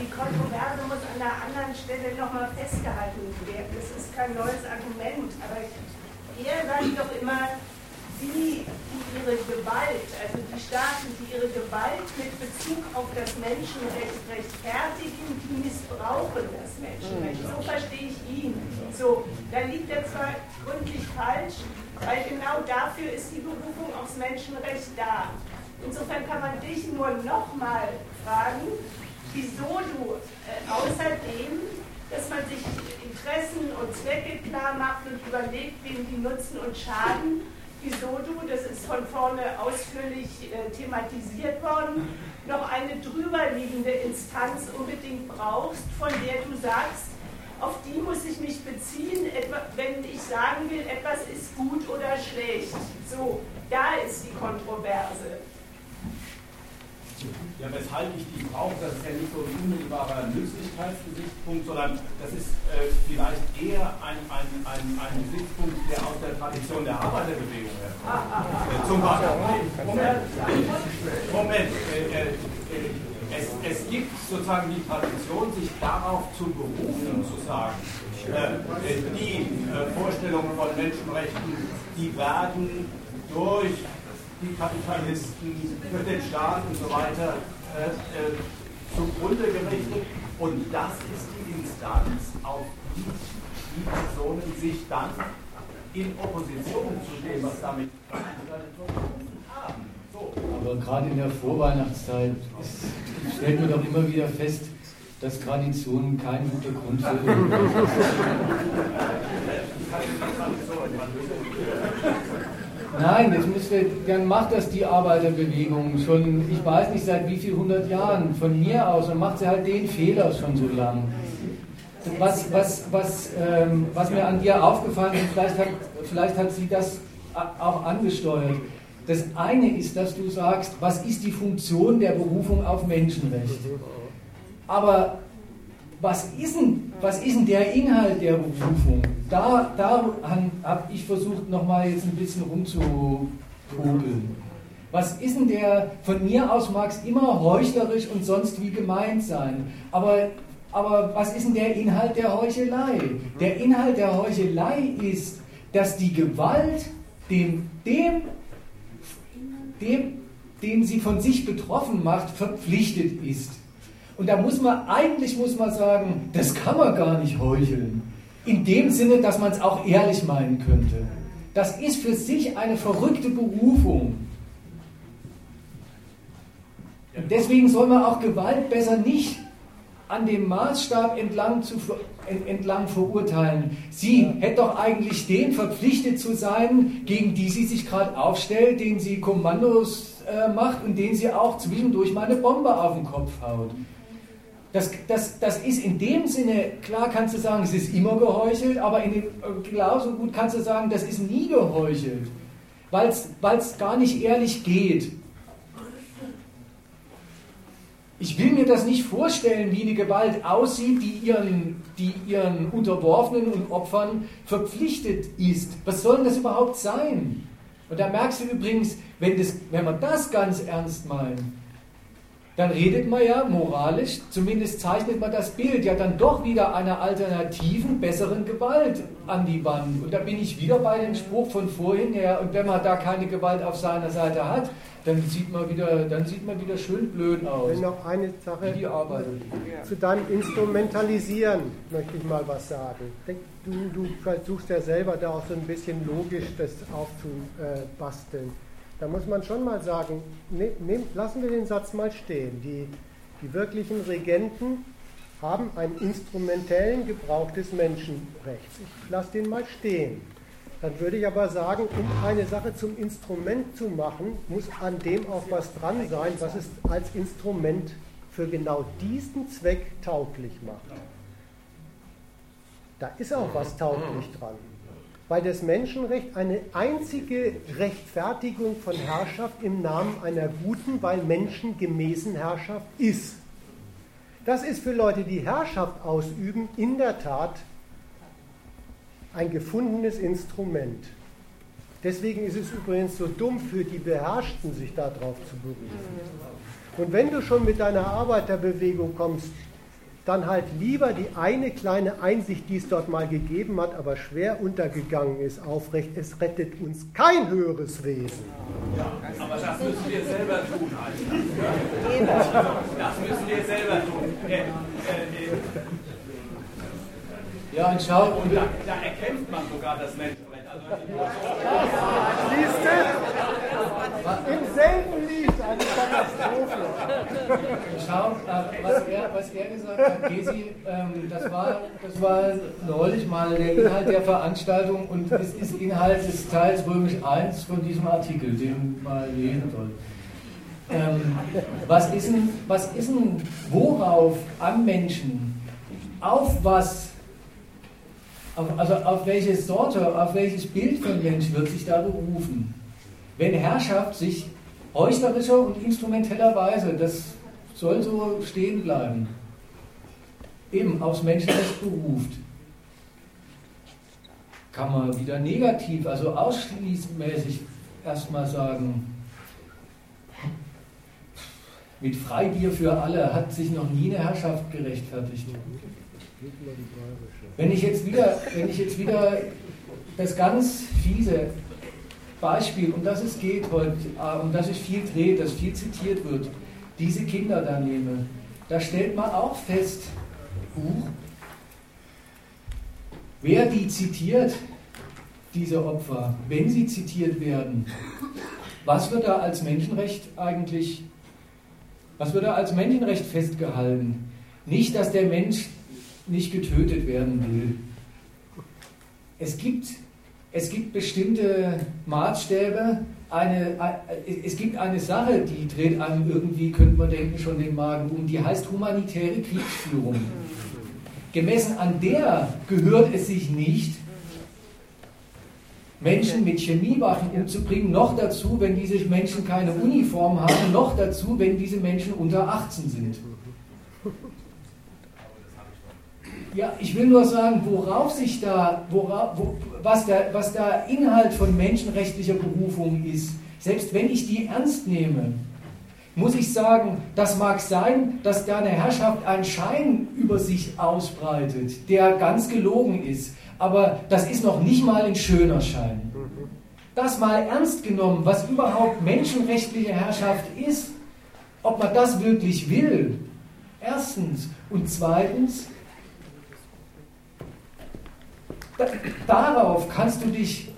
S11: die Kontroverse muss an der anderen Stelle nochmal festgehalten werden. Das ist kein neues Argument, aber ihr sagt doch immer, die, die ihre Gewalt, also die Staaten, die ihre Gewalt mit Bezug auf das Menschenrecht rechtfertigen, die missbrauchen das Menschenrecht. So verstehe ich ihn. So, da liegt er zwar gründlich falsch, weil genau dafür ist die Berufung aufs Menschenrecht da. Insofern kann man dich nur nochmal fragen, wieso du äh, außerdem, dass man sich Interessen und Zwecke klar macht und überlegt, wem die nutzen und schaden, wieso du, das ist von vorne ausführlich äh, thematisiert worden, noch eine drüberliegende Instanz unbedingt brauchst, von der du sagst, auf die muss ich mich beziehen, etwa, wenn ich sagen will, etwas ist gut oder schlecht. So, da ist die Kontroverse.
S7: Ja, weshalb ich die brauche, das ist ja nicht so ein unmittelbarer Nützlichkeitsgesichtspunkt, sondern das ist äh, vielleicht eher ein, ein, ein, ein Gesichtspunkt, der aus der Tradition der Arbeiterbewegung herkommt. Äh, zum Beispiel. Moment, Moment. Äh, äh, es, es gibt sozusagen die Tradition, sich darauf zu berufen, zu sagen, äh, äh, die Vorstellungen von Menschenrechten, die werden durch die Kapitalisten, für den Staat und so weiter äh, äh, zugrunde gerichtet. Und das ist die Instanz, auf die die Personen sich dann in Opposition zu dem, was damit haben.
S1: So. Aber gerade in der Vorweihnachtszeit stellt man doch immer wieder fest, dass Traditionen kein guter Grund sind. Nein, das müsste, dann macht das die Arbeiterbewegung schon, ich weiß nicht seit wie vielen hundert Jahren, von mir aus, und macht sie halt den Fehler schon so lang. Was, was, was, ähm, was mir an dir aufgefallen ist, vielleicht hat, vielleicht hat sie das auch angesteuert. Das eine ist, dass du sagst, was ist die Funktion der Berufung auf Menschenrecht? Aber was ist denn, was ist denn der Inhalt der Berufung? Da, da habe ich versucht, nochmal jetzt ein bisschen rumzupopeln. Was ist denn der, von mir aus mag es immer heuchlerisch und sonst wie gemeint sein, aber, aber was ist denn der Inhalt der Heuchelei? Der Inhalt der Heuchelei ist, dass die Gewalt dem, dem, dem, den sie von sich betroffen macht, verpflichtet ist. Und da muss man, eigentlich muss man sagen, das kann man gar nicht heucheln. In dem Sinne, dass man es auch ehrlich meinen könnte. Das ist für sich eine verrückte Berufung. Und deswegen soll man auch Gewalt besser nicht an dem Maßstab entlang, zu, entlang verurteilen. Sie hätte doch eigentlich den verpflichtet zu sein, gegen die sie sich gerade aufstellt, den sie Kommandos äh, macht und den sie auch zwischendurch mal eine Bombe auf den Kopf haut. Das, das, das ist in dem Sinne, klar kannst du sagen, es ist immer geheuchelt, aber in dem, genauso gut kannst du sagen, das ist nie geheuchelt, weil es gar nicht ehrlich geht. Ich will mir das nicht vorstellen, wie eine Gewalt aussieht, die ihren, die ihren Unterworfenen und Opfern verpflichtet ist. Was soll denn das überhaupt sein? Und da merkst du übrigens, wenn, das, wenn man das ganz ernst meint, dann redet man ja moralisch, zumindest zeichnet man das Bild ja dann doch wieder einer alternativen, besseren Gewalt an die Wand. Und da bin ich wieder bei dem Spruch von vorhin her, und wenn man da keine Gewalt auf seiner Seite hat, dann sieht man wieder, dann sieht man wieder schön blöd aus.
S6: Wenn noch eine Sache
S1: die Arbeit.
S6: zu deinem Instrumentalisieren möchte ich mal was sagen. Du, du versuchst ja selber da auch so ein bisschen logisch das aufzubasteln. Da muss man schon mal sagen, ne, ne, lassen wir den Satz mal stehen. Die, die wirklichen Regenten haben einen instrumentellen Gebrauch des Menschenrechts. Ich lasse den mal stehen. Dann würde ich aber sagen, um eine Sache zum Instrument zu machen, muss an dem auch was dran sein, was es als Instrument für genau diesen Zweck tauglich macht. Da ist auch was tauglich dran weil das Menschenrecht eine einzige Rechtfertigung von Herrschaft im Namen einer guten, weil menschengemäßen Herrschaft ist. Das ist für Leute, die Herrschaft ausüben, in der Tat ein gefundenes Instrument. Deswegen ist es übrigens so dumm für die Beherrschten, sich darauf zu berufen. Und wenn du schon mit deiner Arbeiterbewegung kommst, dann halt lieber die eine kleine Einsicht, die es dort mal gegeben hat, aber schwer untergegangen ist, aufrecht. Es rettet uns kein höheres Wesen.
S7: Ja, aber das müssen wir selber tun, Alter. Das müssen wir selber tun. Äh, äh, äh.
S1: Ja, und schau.
S7: Und da, da erkämpft man sogar das Menschenrecht.
S6: Siehst du? Im selben Lied eine Katastrophe.
S1: Schau, äh, was, er, was er gesagt hat, Gesi, ähm, das, war, das war neulich mal der Inhalt der Veranstaltung und es ist Inhalt des Teils Römisch 1 von diesem Artikel, den mal lesen soll. Ähm, was, ist denn, was ist denn, worauf am Menschen, auf was also auf welche Sorte, auf welches Bild von Mensch wird sich da berufen? Wenn Herrschaft sich heuchlerischer und instrumenteller Weise, das soll so stehen bleiben, eben aufs Menschenrecht beruft, kann man wieder negativ, also ausschließmäßig erstmal sagen, mit Freibier für alle hat sich noch nie eine Herrschaft gerechtfertigt. Wenn ich jetzt wieder, wenn ich jetzt wieder das ganz fiese Beispiel, um das es geht heute, äh, um das sich viel dreht, das viel zitiert wird, diese Kinder da nehme, da stellt man auch fest, Buch, wer die zitiert, diese Opfer, wenn sie zitiert werden, was wird da als Menschenrecht eigentlich, was wird da als Menschenrecht festgehalten? Nicht, dass der Mensch nicht getötet werden will. Es gibt, es gibt bestimmte Maßstäbe, eine, es gibt eine Sache, die dreht einem irgendwie, könnte man denken, schon den Magen um, die heißt humanitäre Kriegsführung. Gemessen an der gehört es sich nicht, Menschen mit Chemiewaffen umzubringen, noch dazu, wenn diese Menschen keine Uniform haben, noch dazu, wenn diese Menschen unter 18 sind. Ja, ich will nur sagen, worauf sich da, worauf, wo, was, der, was der Inhalt von menschenrechtlicher Berufung ist, selbst wenn ich die ernst nehme, muss ich sagen, das mag sein, dass da eine Herrschaft einen Schein über sich ausbreitet, der ganz gelogen ist. Aber das ist noch nicht mal ein schöner Schein. Das mal ernst genommen, was überhaupt menschenrechtliche Herrschaft ist, ob man das wirklich will. Erstens. Und zweitens, Darauf kannst du dich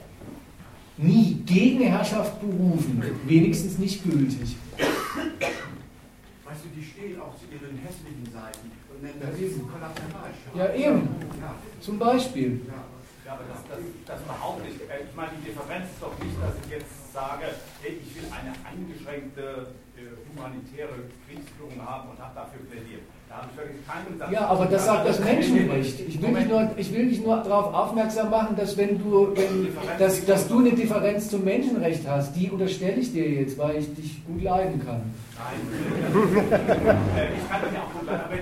S1: nie gegen Herrschaft berufen, wenigstens nicht gültig.
S3: Weißt du, die stehen auch zu ihren hässlichen Seiten und nennen das diesen Kollateralschaden.
S1: Ja, eben. Ja. Zum Beispiel.
S7: Ja. Ja, aber das, das, das überhaupt nicht. Äh, ich meine, die Differenz ist doch nicht, dass ich jetzt sage, hey, ich will eine eingeschränkte äh, humanitäre Kriegsführung haben und habe dafür plädiert.
S1: Ja, aber das sagt das Menschenrecht. Ich will, dich nur, ich will dich nur darauf aufmerksam machen, dass wenn du, wenn, dass, dass du eine Differenz zum Menschenrecht hast, die unterstelle ich dir jetzt, weil ich dich gut leiden kann. Nein,
S7: ich kann dich auch gut leiden, aber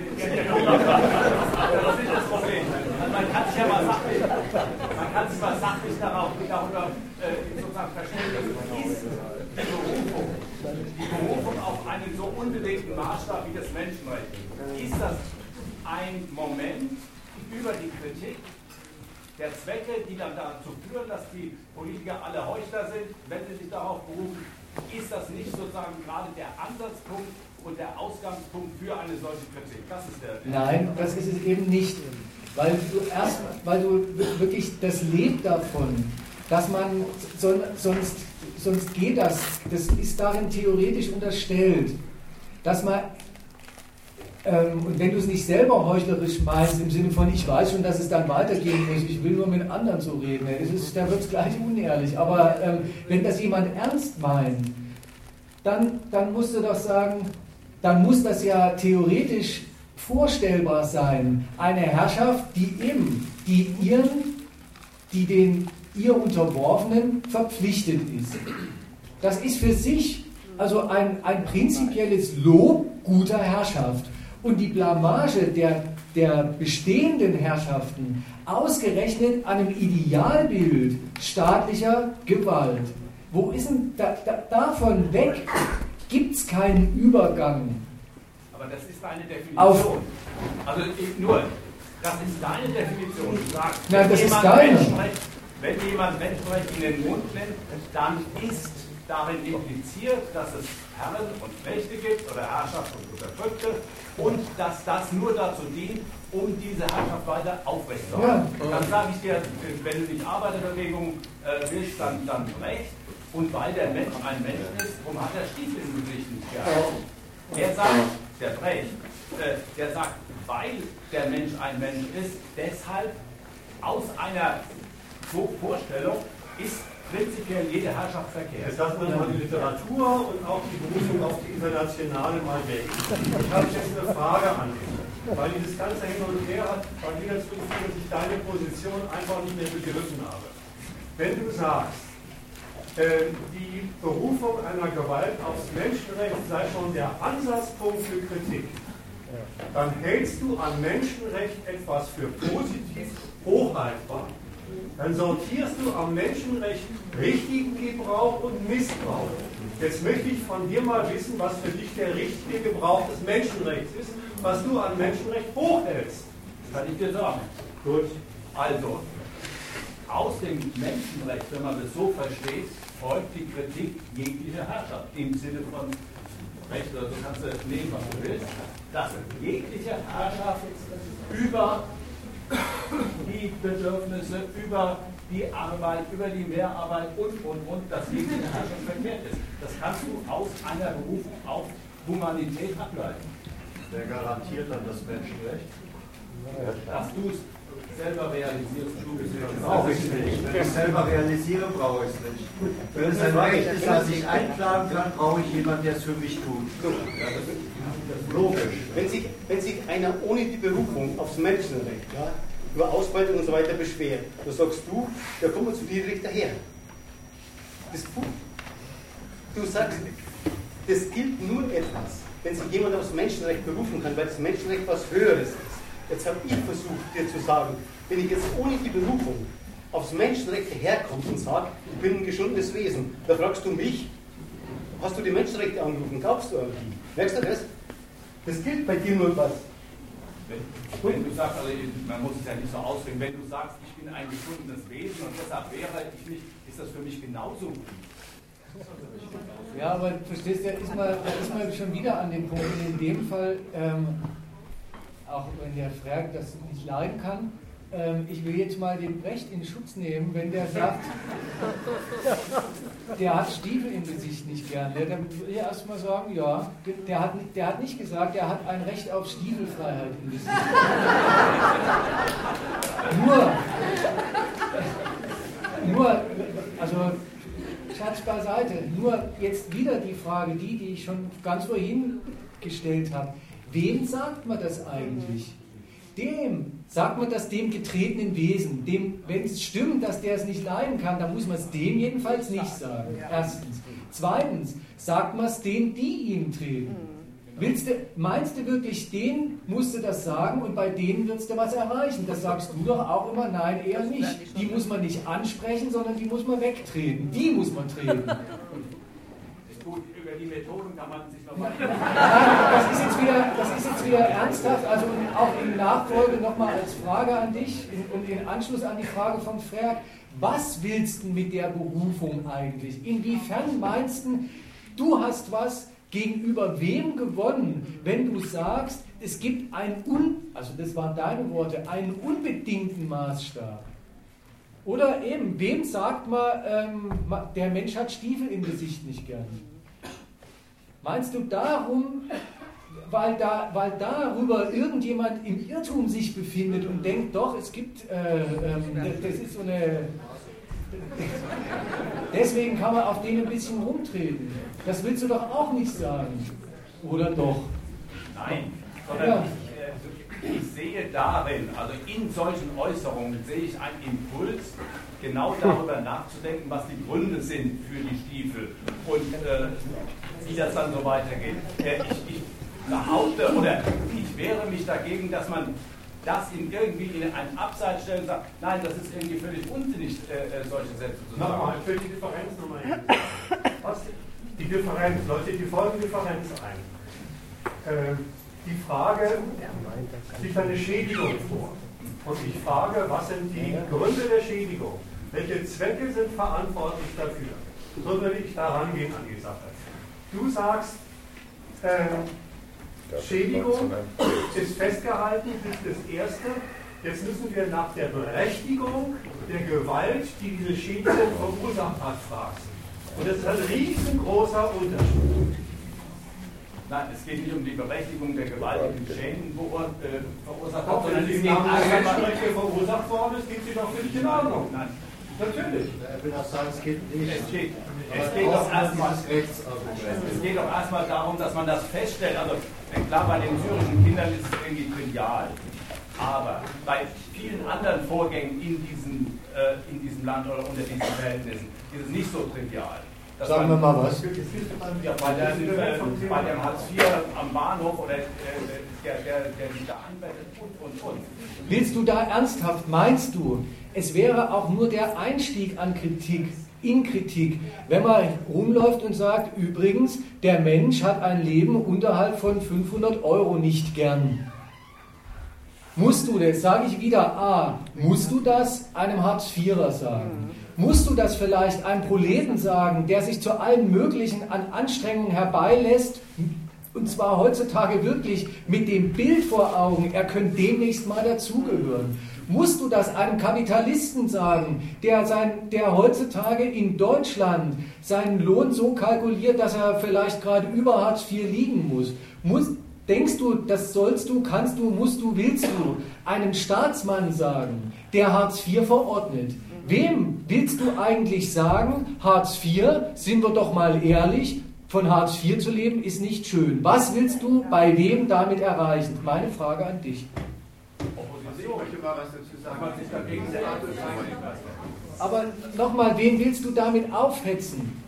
S7: das ist nicht das Problem. Man kann sich ja mal sachlich, man kann sich mal sachlich darauf, darüber äh, sozusagen verständigen, ist die Berufung, die Berufung auf einen so unbedingten Maßstab wie das Menschenrecht ist das ein Moment über die Kritik der Zwecke, die dann dazu führen, dass die Politiker alle Heuchler sind, wenn sie sich darauf berufen, ist das nicht sozusagen gerade der Ansatzpunkt und der Ausgangspunkt für eine solche Kritik? Das ist der.
S1: Nein, das ist es eben nicht. Weil du erst, weil du wirklich, das lebt davon, dass man, sonst, sonst geht das, das ist darin theoretisch unterstellt, dass man und wenn du es nicht selber heuchlerisch meinst, im Sinne von, ich weiß schon, dass es dann weitergehen muss, ich will nur mit anderen so reden, ist, da wird es gleich unehrlich. Aber ähm, wenn das jemand ernst meint, dann, dann musst du doch sagen, dann muss das ja theoretisch vorstellbar sein. Eine Herrschaft, die im, die ihren, die den ihr Unterworfenen verpflichtet ist. Das ist für sich also ein, ein prinzipielles Lob guter Herrschaft und die Blamage der, der bestehenden Herrschaften ausgerechnet an einem Idealbild staatlicher Gewalt. Wo ist denn da, da, davon weg? Gibt es keinen Übergang?
S7: aber das ist deine Definition. Auf. Also nur, das ist deine Definition. Du sagst,
S1: Nein, das ist deine.
S7: Wenn jemand Menschenrecht in den Mund nimmt, dann ist darin impliziert, dass es Herren und Mächte gibt oder Herrschaft und Unterdrückte und dass das nur dazu dient, um diese Herrschaft weiter aufrechtzuerhalten. Ja. Dann sage ich dir, wenn du nicht Arbeiterbewegung äh, willst, dann, dann recht. Und weil der Mensch ein Mensch ist, warum hat er Stiefel im Gesicht nicht gehabt? Er sagt, der Brecht, äh, der sagt, weil der Mensch ein Mensch ist, deshalb aus einer Vorstellung ist prinzipiell jede Herrschaft verkehrt.
S9: Jetzt lassen wir mal die Literatur und auch die Berufung auf die internationale mal weg. Ich habe jetzt eine Frage an dich. Weil dieses ganze Hin und Her hat bei mir dazu geführt, dass ich deine Position einfach nicht mehr begriffen habe. Wenn du sagst, äh, die Berufung einer Gewalt aufs Menschenrecht sei schon der Ansatzpunkt für Kritik, dann hältst du an Menschenrecht etwas für positiv hochhaltbar dann sortierst du am Menschenrecht richtigen Gebrauch und Missbrauch. Jetzt möchte ich von dir mal wissen, was für dich der richtige Gebrauch des Menschenrechts ist, was du an Menschenrecht hochhältst.
S7: Das kann ich dir sagen. Gut. Also, aus dem Menschenrecht, wenn man das so versteht, folgt die Kritik jeglicher Herrschaft. Im Sinne von Recht, oder so kannst du nehmen, was du willst, dass jegliche Herrschaft über die Bedürfnisse, über die Arbeit, über die Mehrarbeit und, und, und, dass jede Herrschaft verkehrt ist. Das kannst du aus einer Berufung auf Humanität ableiten.
S10: Wer garantiert dann das Menschenrecht?
S7: Dass du es selber realisierst. Du bist
S10: brauche ich nicht. Wenn ich selber realisiere, brauche ich es nicht. Wenn es ein Recht ist, das ich einklagen kann, brauche ich jemanden, der es für mich tut. Ja, das logisch.
S12: Wenn sich, wenn sich einer ohne die Berufung aufs Menschenrecht ja, über Ausbeutung und so weiter beschwert, dann sagst du, da kommen wir zu dir direkt daher. Das, du sagst, das gilt nur etwas, wenn sich jemand aufs Menschenrecht berufen kann, weil das Menschenrecht was Höheres ist. Jetzt habe ich versucht, dir zu sagen, wenn ich jetzt ohne die Berufung aufs Menschenrecht herkomme und sage, ich bin ein geschundenes Wesen, da fragst du mich, hast du die Menschenrechte angerufen, glaubst du an die? Merkst du das? Das gilt bei dir nur was.
S7: Wenn, wenn, du sagst, also man muss es ja nicht so ausdrücken, wenn du sagst, ich bin ein gefundenes Wesen und deshalb wäre ich nicht, ist das für mich genauso gut.
S1: Ja, aber verstehst du, ist man, da ist man schon wieder an dem Punkt, in dem Fall, ähm, auch wenn der Frag das nicht leiden kann, ich will jetzt mal den Brecht in Schutz nehmen, wenn der sagt, der hat Stiefel im Gesicht nicht gern. Der, dann will ich erstmal sagen, ja, der hat, der hat nicht gesagt, er hat ein Recht auf Stiefelfreiheit im Gesicht. nur, nur, also Schatz beiseite, nur jetzt wieder die Frage, die, die ich schon ganz vorhin gestellt habe. Wem sagt man das eigentlich? Dem sagt man das dem getretenen Wesen. Dem, wenn es stimmt, dass der es nicht leiden kann, dann muss man es dem jedenfalls nicht sagen. Erstens. Zweitens, sagt man es denen, die ihm treten. Willst du, meinst du wirklich, denen musst du das sagen und bei denen wirst du was erreichen? Das sagst du doch auch immer, nein, eher nicht. Die muss man nicht ansprechen, sondern die muss man wegtreten. Die muss man treten
S7: über die Methoden kann man sich nochmal.
S1: das ist jetzt wieder, das ist jetzt wieder ernsthaft, also auch in Nachfolge nochmal als Frage an dich und in Anschluss an die Frage von Frerk. Was willst du mit der Berufung eigentlich? Inwiefern meinst du, du hast was gegenüber wem gewonnen, wenn du sagst, es gibt einen, un, also das waren deine Worte, einen unbedingten Maßstab? Oder eben, wem sagt man, ähm, der Mensch hat Stiefel im Gesicht nicht gern? Meinst du darum, weil, da, weil darüber irgendjemand im Irrtum sich befindet und denkt, doch, es gibt, äh, ähm, das ist so eine. Deswegen kann man auf den ein bisschen rumtreten. Das willst du doch auch nicht sagen. Oder doch?
S7: Nein, sondern ja. ich, äh, ich sehe darin, also in solchen Äußerungen, sehe ich einen Impuls, genau darüber nachzudenken, was die Gründe sind für die Stiefel und äh, wie das dann so weitergeht. Äh, ich, ich behaupte oder ich wehre mich dagegen, dass man das in irgendwie in ein Abseits stellt und sagt, nein, das ist irgendwie völlig unsinnig, äh, äh solche Sätze zu sagen.
S9: Nochmal, will die Differenz nochmal hin. Was? Die Differenz, Leute, die folgende Differenz ein. Ähm, die Frage, liegt eine Schädigung vor? Und ich frage, was sind die Gründe der Schädigung? Welche Zwecke sind verantwortlich dafür? So würde ich da rangehen an die Sache. Du sagst, äh, Schädigung ist festgehalten, das ist das Erste. Jetzt müssen wir nach der Berechtigung der Gewalt, die diese Schädigung verursacht hat, fragen. Und das ist ein riesengroßer Unterschied.
S7: Nein, es geht nicht um die Berechtigung der gewaltigen Schäden äh, verursacht
S9: hat, sondern es geht um die Menschenrechte verursacht worden ist, geht sie doch völlig in Ordnung. Nein. Natürlich.
S10: Ich will auch sagen, es geht nicht.
S7: Es geht, es geht doch erstmal es geht doch erstmal darum, dass man das feststellt. Also klar, bei den syrischen Kindern ist es irgendwie trivial. Aber bei vielen anderen Vorgängen in diesem, äh, in diesem Land oder unter diesen Verhältnissen ist es nicht so trivial.
S10: Das Sagen wir mal was.
S7: Ja, bei, der, äh, bei dem Hartz IV am Bahnhof oder äh, der, der, der sich da anbettet und, und, und.
S1: Willst du da ernsthaft, meinst du, es wäre auch nur der Einstieg an Kritik, in Kritik, wenn man rumläuft und sagt, übrigens, der Mensch hat ein Leben unterhalb von 500 Euro nicht gern. Musst du das, sage ich wieder, A, musst du das einem Hartz-IVer sagen? Musst du das vielleicht einem Proleten sagen, der sich zu allen möglichen an Anstrengungen herbeilässt, und zwar heutzutage wirklich mit dem Bild vor Augen, er könnte demnächst mal dazugehören. Musst du das einem Kapitalisten sagen, der, sein, der heutzutage in Deutschland seinen Lohn so kalkuliert, dass er vielleicht gerade über Hartz IV liegen muss? muss denkst du, das sollst du, kannst du, musst du, willst du einem Staatsmann sagen, der Hartz IV verordnet? Wem willst du eigentlich sagen, Hartz IV, sind wir doch mal ehrlich, von Hartz IV zu leben ist nicht schön. Was willst du bei wem damit erreichen? Meine Frage an dich. Aber nochmal, wen willst du damit aufhetzen?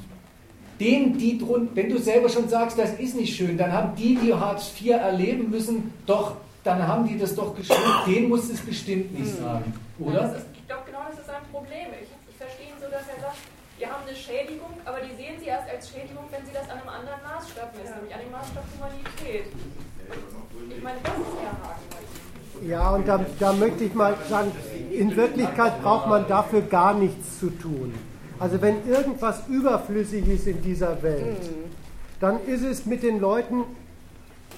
S1: Den, die drunter, wenn du selber schon sagst, das ist nicht schön, dann haben die, die Hartz IV erleben müssen, doch, dann haben die das doch geschrieben. Den muss es bestimmt nicht hm. sagen, oder?
S13: Probleme. Ich, ich verstehe ihn so, dass er sagt, wir haben eine Schädigung, aber die sehen Sie erst als Schädigung, wenn Sie das an einem anderen Maßstab messen, nämlich an dem Maßstab Humanität. Ich meine, das ist der Haken.
S6: Ja, und da, da möchte ich mal sagen, in Wirklichkeit braucht man dafür gar nichts zu tun. Also wenn irgendwas überflüssig ist in dieser Welt, mhm. dann ist es mit den Leuten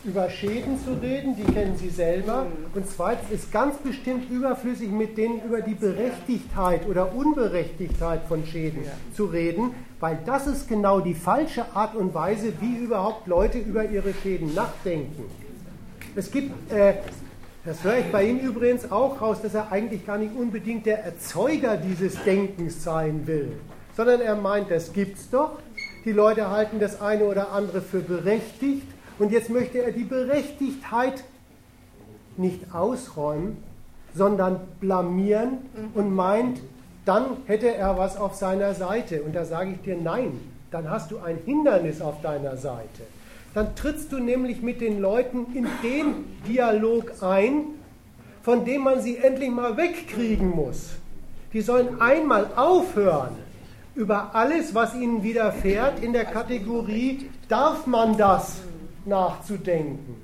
S6: über Schäden zu reden, die kennen Sie selber. Und zweitens ist ganz bestimmt überflüssig, mit denen über die Berechtigtheit oder Unberechtigtheit von Schäden ja. zu reden, weil das ist genau die falsche Art und Weise, wie überhaupt Leute über ihre Schäden nachdenken. Es gibt, äh, das höre ich bei ihm übrigens auch raus, dass er eigentlich gar nicht unbedingt der Erzeuger dieses Denkens sein will, sondern er meint, das gibt's doch. Die Leute halten das eine oder andere für berechtigt und jetzt möchte er die Berechtigtheit nicht ausräumen, sondern blamieren und meint, dann hätte er was auf seiner Seite. Und da sage ich dir, nein, dann hast du ein Hindernis auf deiner Seite. Dann trittst du nämlich mit den Leuten in den Dialog ein, von dem man sie endlich mal wegkriegen muss. Die sollen einmal aufhören, über alles, was ihnen widerfährt, in der Kategorie, darf man das? Nachzudenken.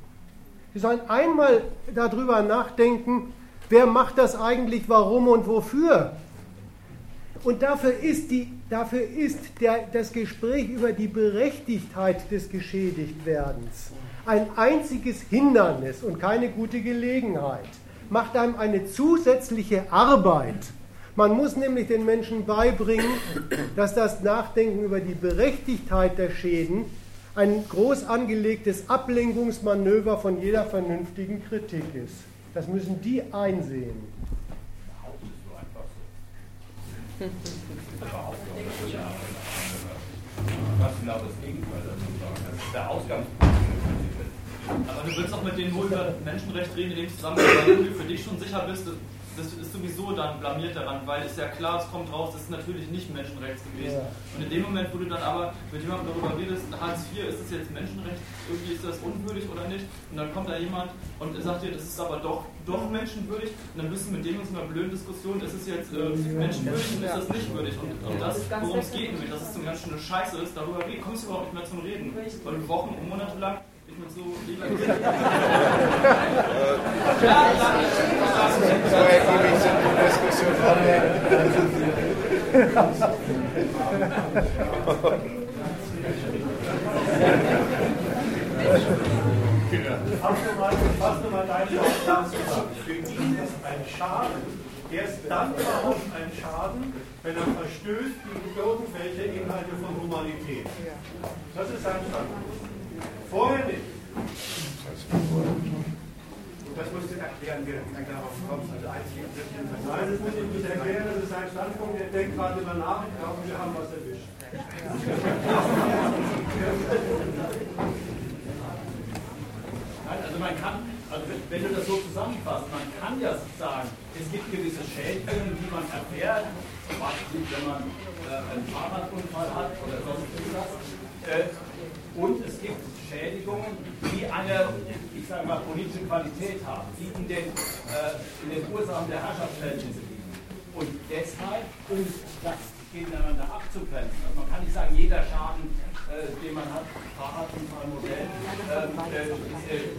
S6: Sie sollen einmal darüber nachdenken, wer macht das eigentlich, warum und wofür. Und dafür ist, die, dafür ist der, das Gespräch über die Berechtigtheit des Geschädigtwerdens ein einziges Hindernis und keine gute Gelegenheit. Macht einem eine zusätzliche Arbeit. Man muss nämlich den Menschen beibringen, dass das Nachdenken über die Berechtigkeit der Schäden ein groß angelegtes Ablenkungsmanöver von jeder vernünftigen Kritik ist. Das müssen die einsehen.
S7: Genau das ist der Ausgangspunkt.
S14: Aber du willst auch mit denen wohl über Menschenrecht reden, in dem Zusammenhang, wenn du für dich schon sicher bist, das ist sowieso dann blamiert daran, weil es ja klar, es kommt raus, das ist natürlich nicht menschenrechtsgemäß. Ja. Und in dem Moment, wo du dann aber mit jemandem darüber redest, Hartz IV, ist es jetzt Menschenrecht, irgendwie ist das unwürdig oder nicht? Und dann kommt da jemand und sagt dir, das ist aber doch, doch menschenwürdig, und dann bist du mit dem in so einer blöden Diskussion, ist es jetzt äh, menschenwürdig und ist das nicht würdig? Und, und das, worum es geht, nämlich, dass es so eine ganz schöne Scheiße ist, darüber kommst du überhaupt nicht mehr zum Reden. Weil du Wochen und Monate lang mit und so lieber
S8: So ergiebig sind die
S9: Fass nochmal noch mal deinen Vorschlag zusammen. Für ihn ist ein Schaden erst dann überhaupt ein Schaden, wenn er verstößt gegen irgendwelche Inhalte von Humanität. Das ist sein Standpunkt. Vorher nicht.
S3: Das musst du erklären, wie du darauf kommst. Also einzig
S9: Nein, das muss ich nicht erklären, das ist sein Standpunkt. Er denkt gerade über nach, ich glaube, wir haben was erwischt.
S7: Nein, also man kann, also wenn du das so zusammenfasst, man kann ja sagen, es gibt gewisse Schädigungen, die man erfährt, zum Beispiel wenn man äh, einen Fahrradunfall hat oder sonst irgendwas. Äh, und es gibt Schädigungen, die eine, ich sage mal, politische Qualität haben, die in den, äh, in den Ursachen der Herrschaftsverhältnisse liegen. Und deshalb, um das gegeneinander abzugrenzen, also man kann nicht sagen, jeder Schaden äh, den man hat, Fahrradunfallmodell, ähm, äh, äh,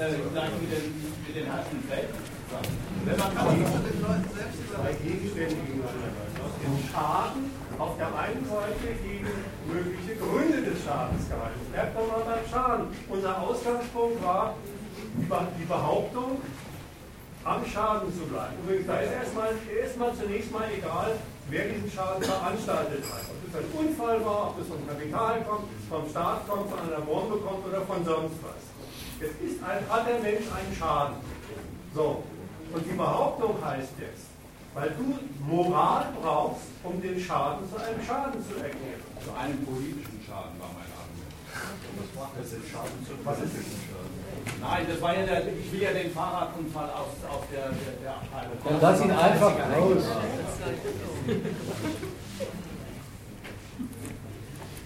S7: äh, gleich mit den, mit den Feldern. Wenn man kann
S9: zwei Gegenstände gegeneinander. Den Schaden auf der einen Seite gegen mögliche Gründe des Schadens gehalten. Bleibt doch mal beim Schaden. Unser Ausgangspunkt war die Behauptung, am Schaden zu bleiben. Übrigens, da ist erstmal, erstmal zunächst mal egal, wer diesen Schaden veranstaltet hat. Ob es ein Unfall war, ob es vom Kapital kommt, vom Staat kommt, von einer Bombe kommt oder von sonst was. Jetzt ist ein, hat der Mensch einen Schaden. So, und die Behauptung heißt jetzt, weil du Moral brauchst, um den Schaden zu einem Schaden zu erklären.
S15: Zu einem politischen Schaden war mein Argument. Was macht das denn Schaden zu
S9: Was ist das? Schaden?
S7: Nein, das war ja der, ich will ja den Fahrradunfall aus, aus der, der, der Abteilung.
S1: Dann lass ihn einfach raus.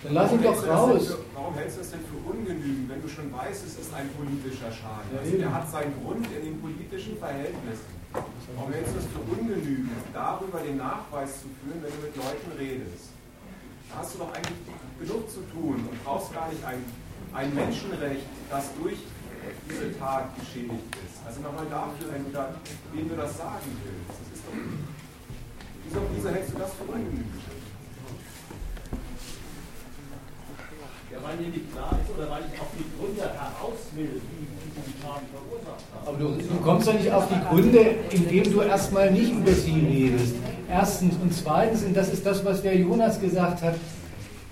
S1: Dann lass ihn doch raus.
S15: Für, warum hältst du das denn für ungenügend, wenn du schon weißt, es ist ein politischer Schaden?
S1: Ja,
S15: also der hat seinen Grund in den politischen Verhältnissen. Warum hältst du es für ungenügend, darüber den Nachweis zu führen, wenn du mit Leuten redest? Da hast du doch eigentlich genug zu tun und brauchst gar nicht ein, ein Menschenrecht, das durch diese Tat geschädigt ist. Also nochmal dafür, wenn du da, wem du das sagen willst. Das ist doch, wieso, wieso hältst du das für ungenügend?
S7: Ja, weil mir nicht klar ist oder weil ich auf die Gründe heraus will, die,
S1: Aber du, du kommst doch nicht auf die Gründe, indem du erstmal nicht über sie redest. Erstens und zweitens, und das ist das, was der Jonas gesagt hat,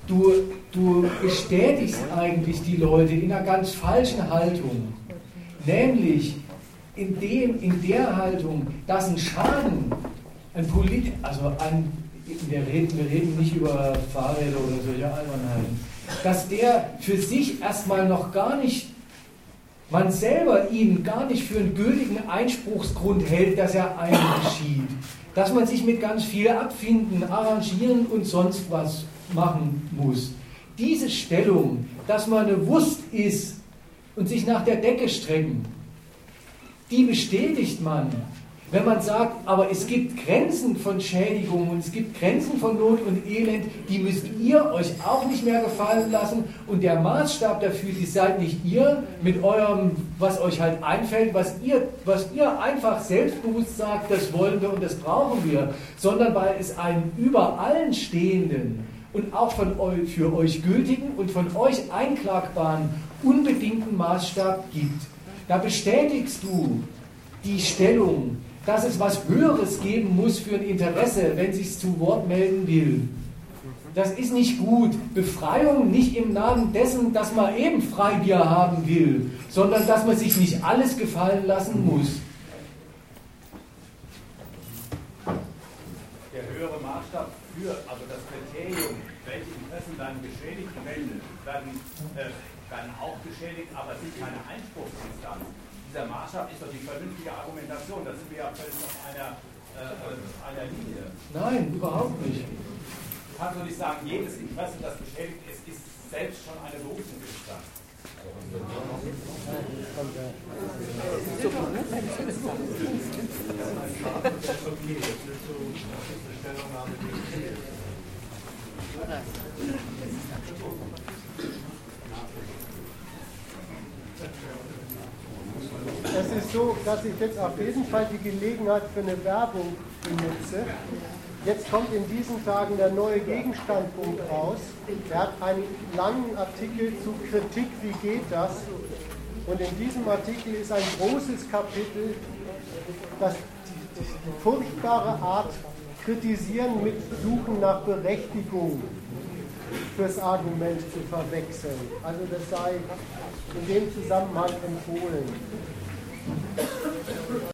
S1: du, du bestätigst eigentlich die Leute in einer ganz falschen Haltung. Nämlich in, dem, in der Haltung, dass ein Schaden, ein Polit, also ein, wir reden, wir reden nicht über Fahrräder oder solche Albernheiten, dass der für sich erstmal noch gar nicht, man selber ihn gar nicht für einen gültigen Einspruchsgrund hält, dass er einem geschieht. Dass man sich mit ganz viel abfinden, arrangieren und sonst was machen muss. Diese Stellung, dass man eine Wurst ist und sich nach der Decke strecken, die bestätigt man wenn man sagt, aber es gibt Grenzen von Schädigungen und es gibt Grenzen von Not und Elend, die müsst ihr euch auch nicht mehr gefallen lassen. Und der Maßstab dafür, die seid nicht ihr mit eurem, was euch halt einfällt, was ihr, was ihr einfach selbstbewusst sagt, das wollen wir und das brauchen wir, sondern weil es einen über allen stehenden und auch von euch, für euch gültigen und von euch einklagbaren, unbedingten Maßstab gibt. Da bestätigst du die Stellung dass es was Höheres geben muss für ein Interesse, wenn sich zu Wort melden will. Das ist nicht gut. Befreiung nicht im Namen dessen, dass man eben Freibier haben will, sondern dass man sich nicht alles gefallen lassen muss.
S7: Der höhere Maßstab für, also das Kriterium, welche Interessen dann geschädigt werden, werden, äh, werden auch geschädigt, aber ist keine Einspruchsinstanz dieser Maßstab ist doch die vernünftige Argumentation. Da sind wir ja völlig auf einer, äh, einer Linie.
S1: Nein, überhaupt nicht.
S7: Du kannst doch nicht sagen, jedes Interesse, das beschädigt ist, ist selbst schon eine Berufungsinstanz.
S6: Es ist so, dass ich jetzt auf jeden Fall die Gelegenheit für eine Werbung benutze. Jetzt kommt in diesen Tagen der neue Gegenstandpunkt raus. Er hat einen langen Artikel zu Kritik, wie geht das? Und in diesem Artikel ist ein großes Kapitel, das die, die furchtbare Art kritisieren mit Suchen nach Berechtigung fürs Argument zu verwechseln. Also das sei in dem Zusammenhang empfohlen. Thank you.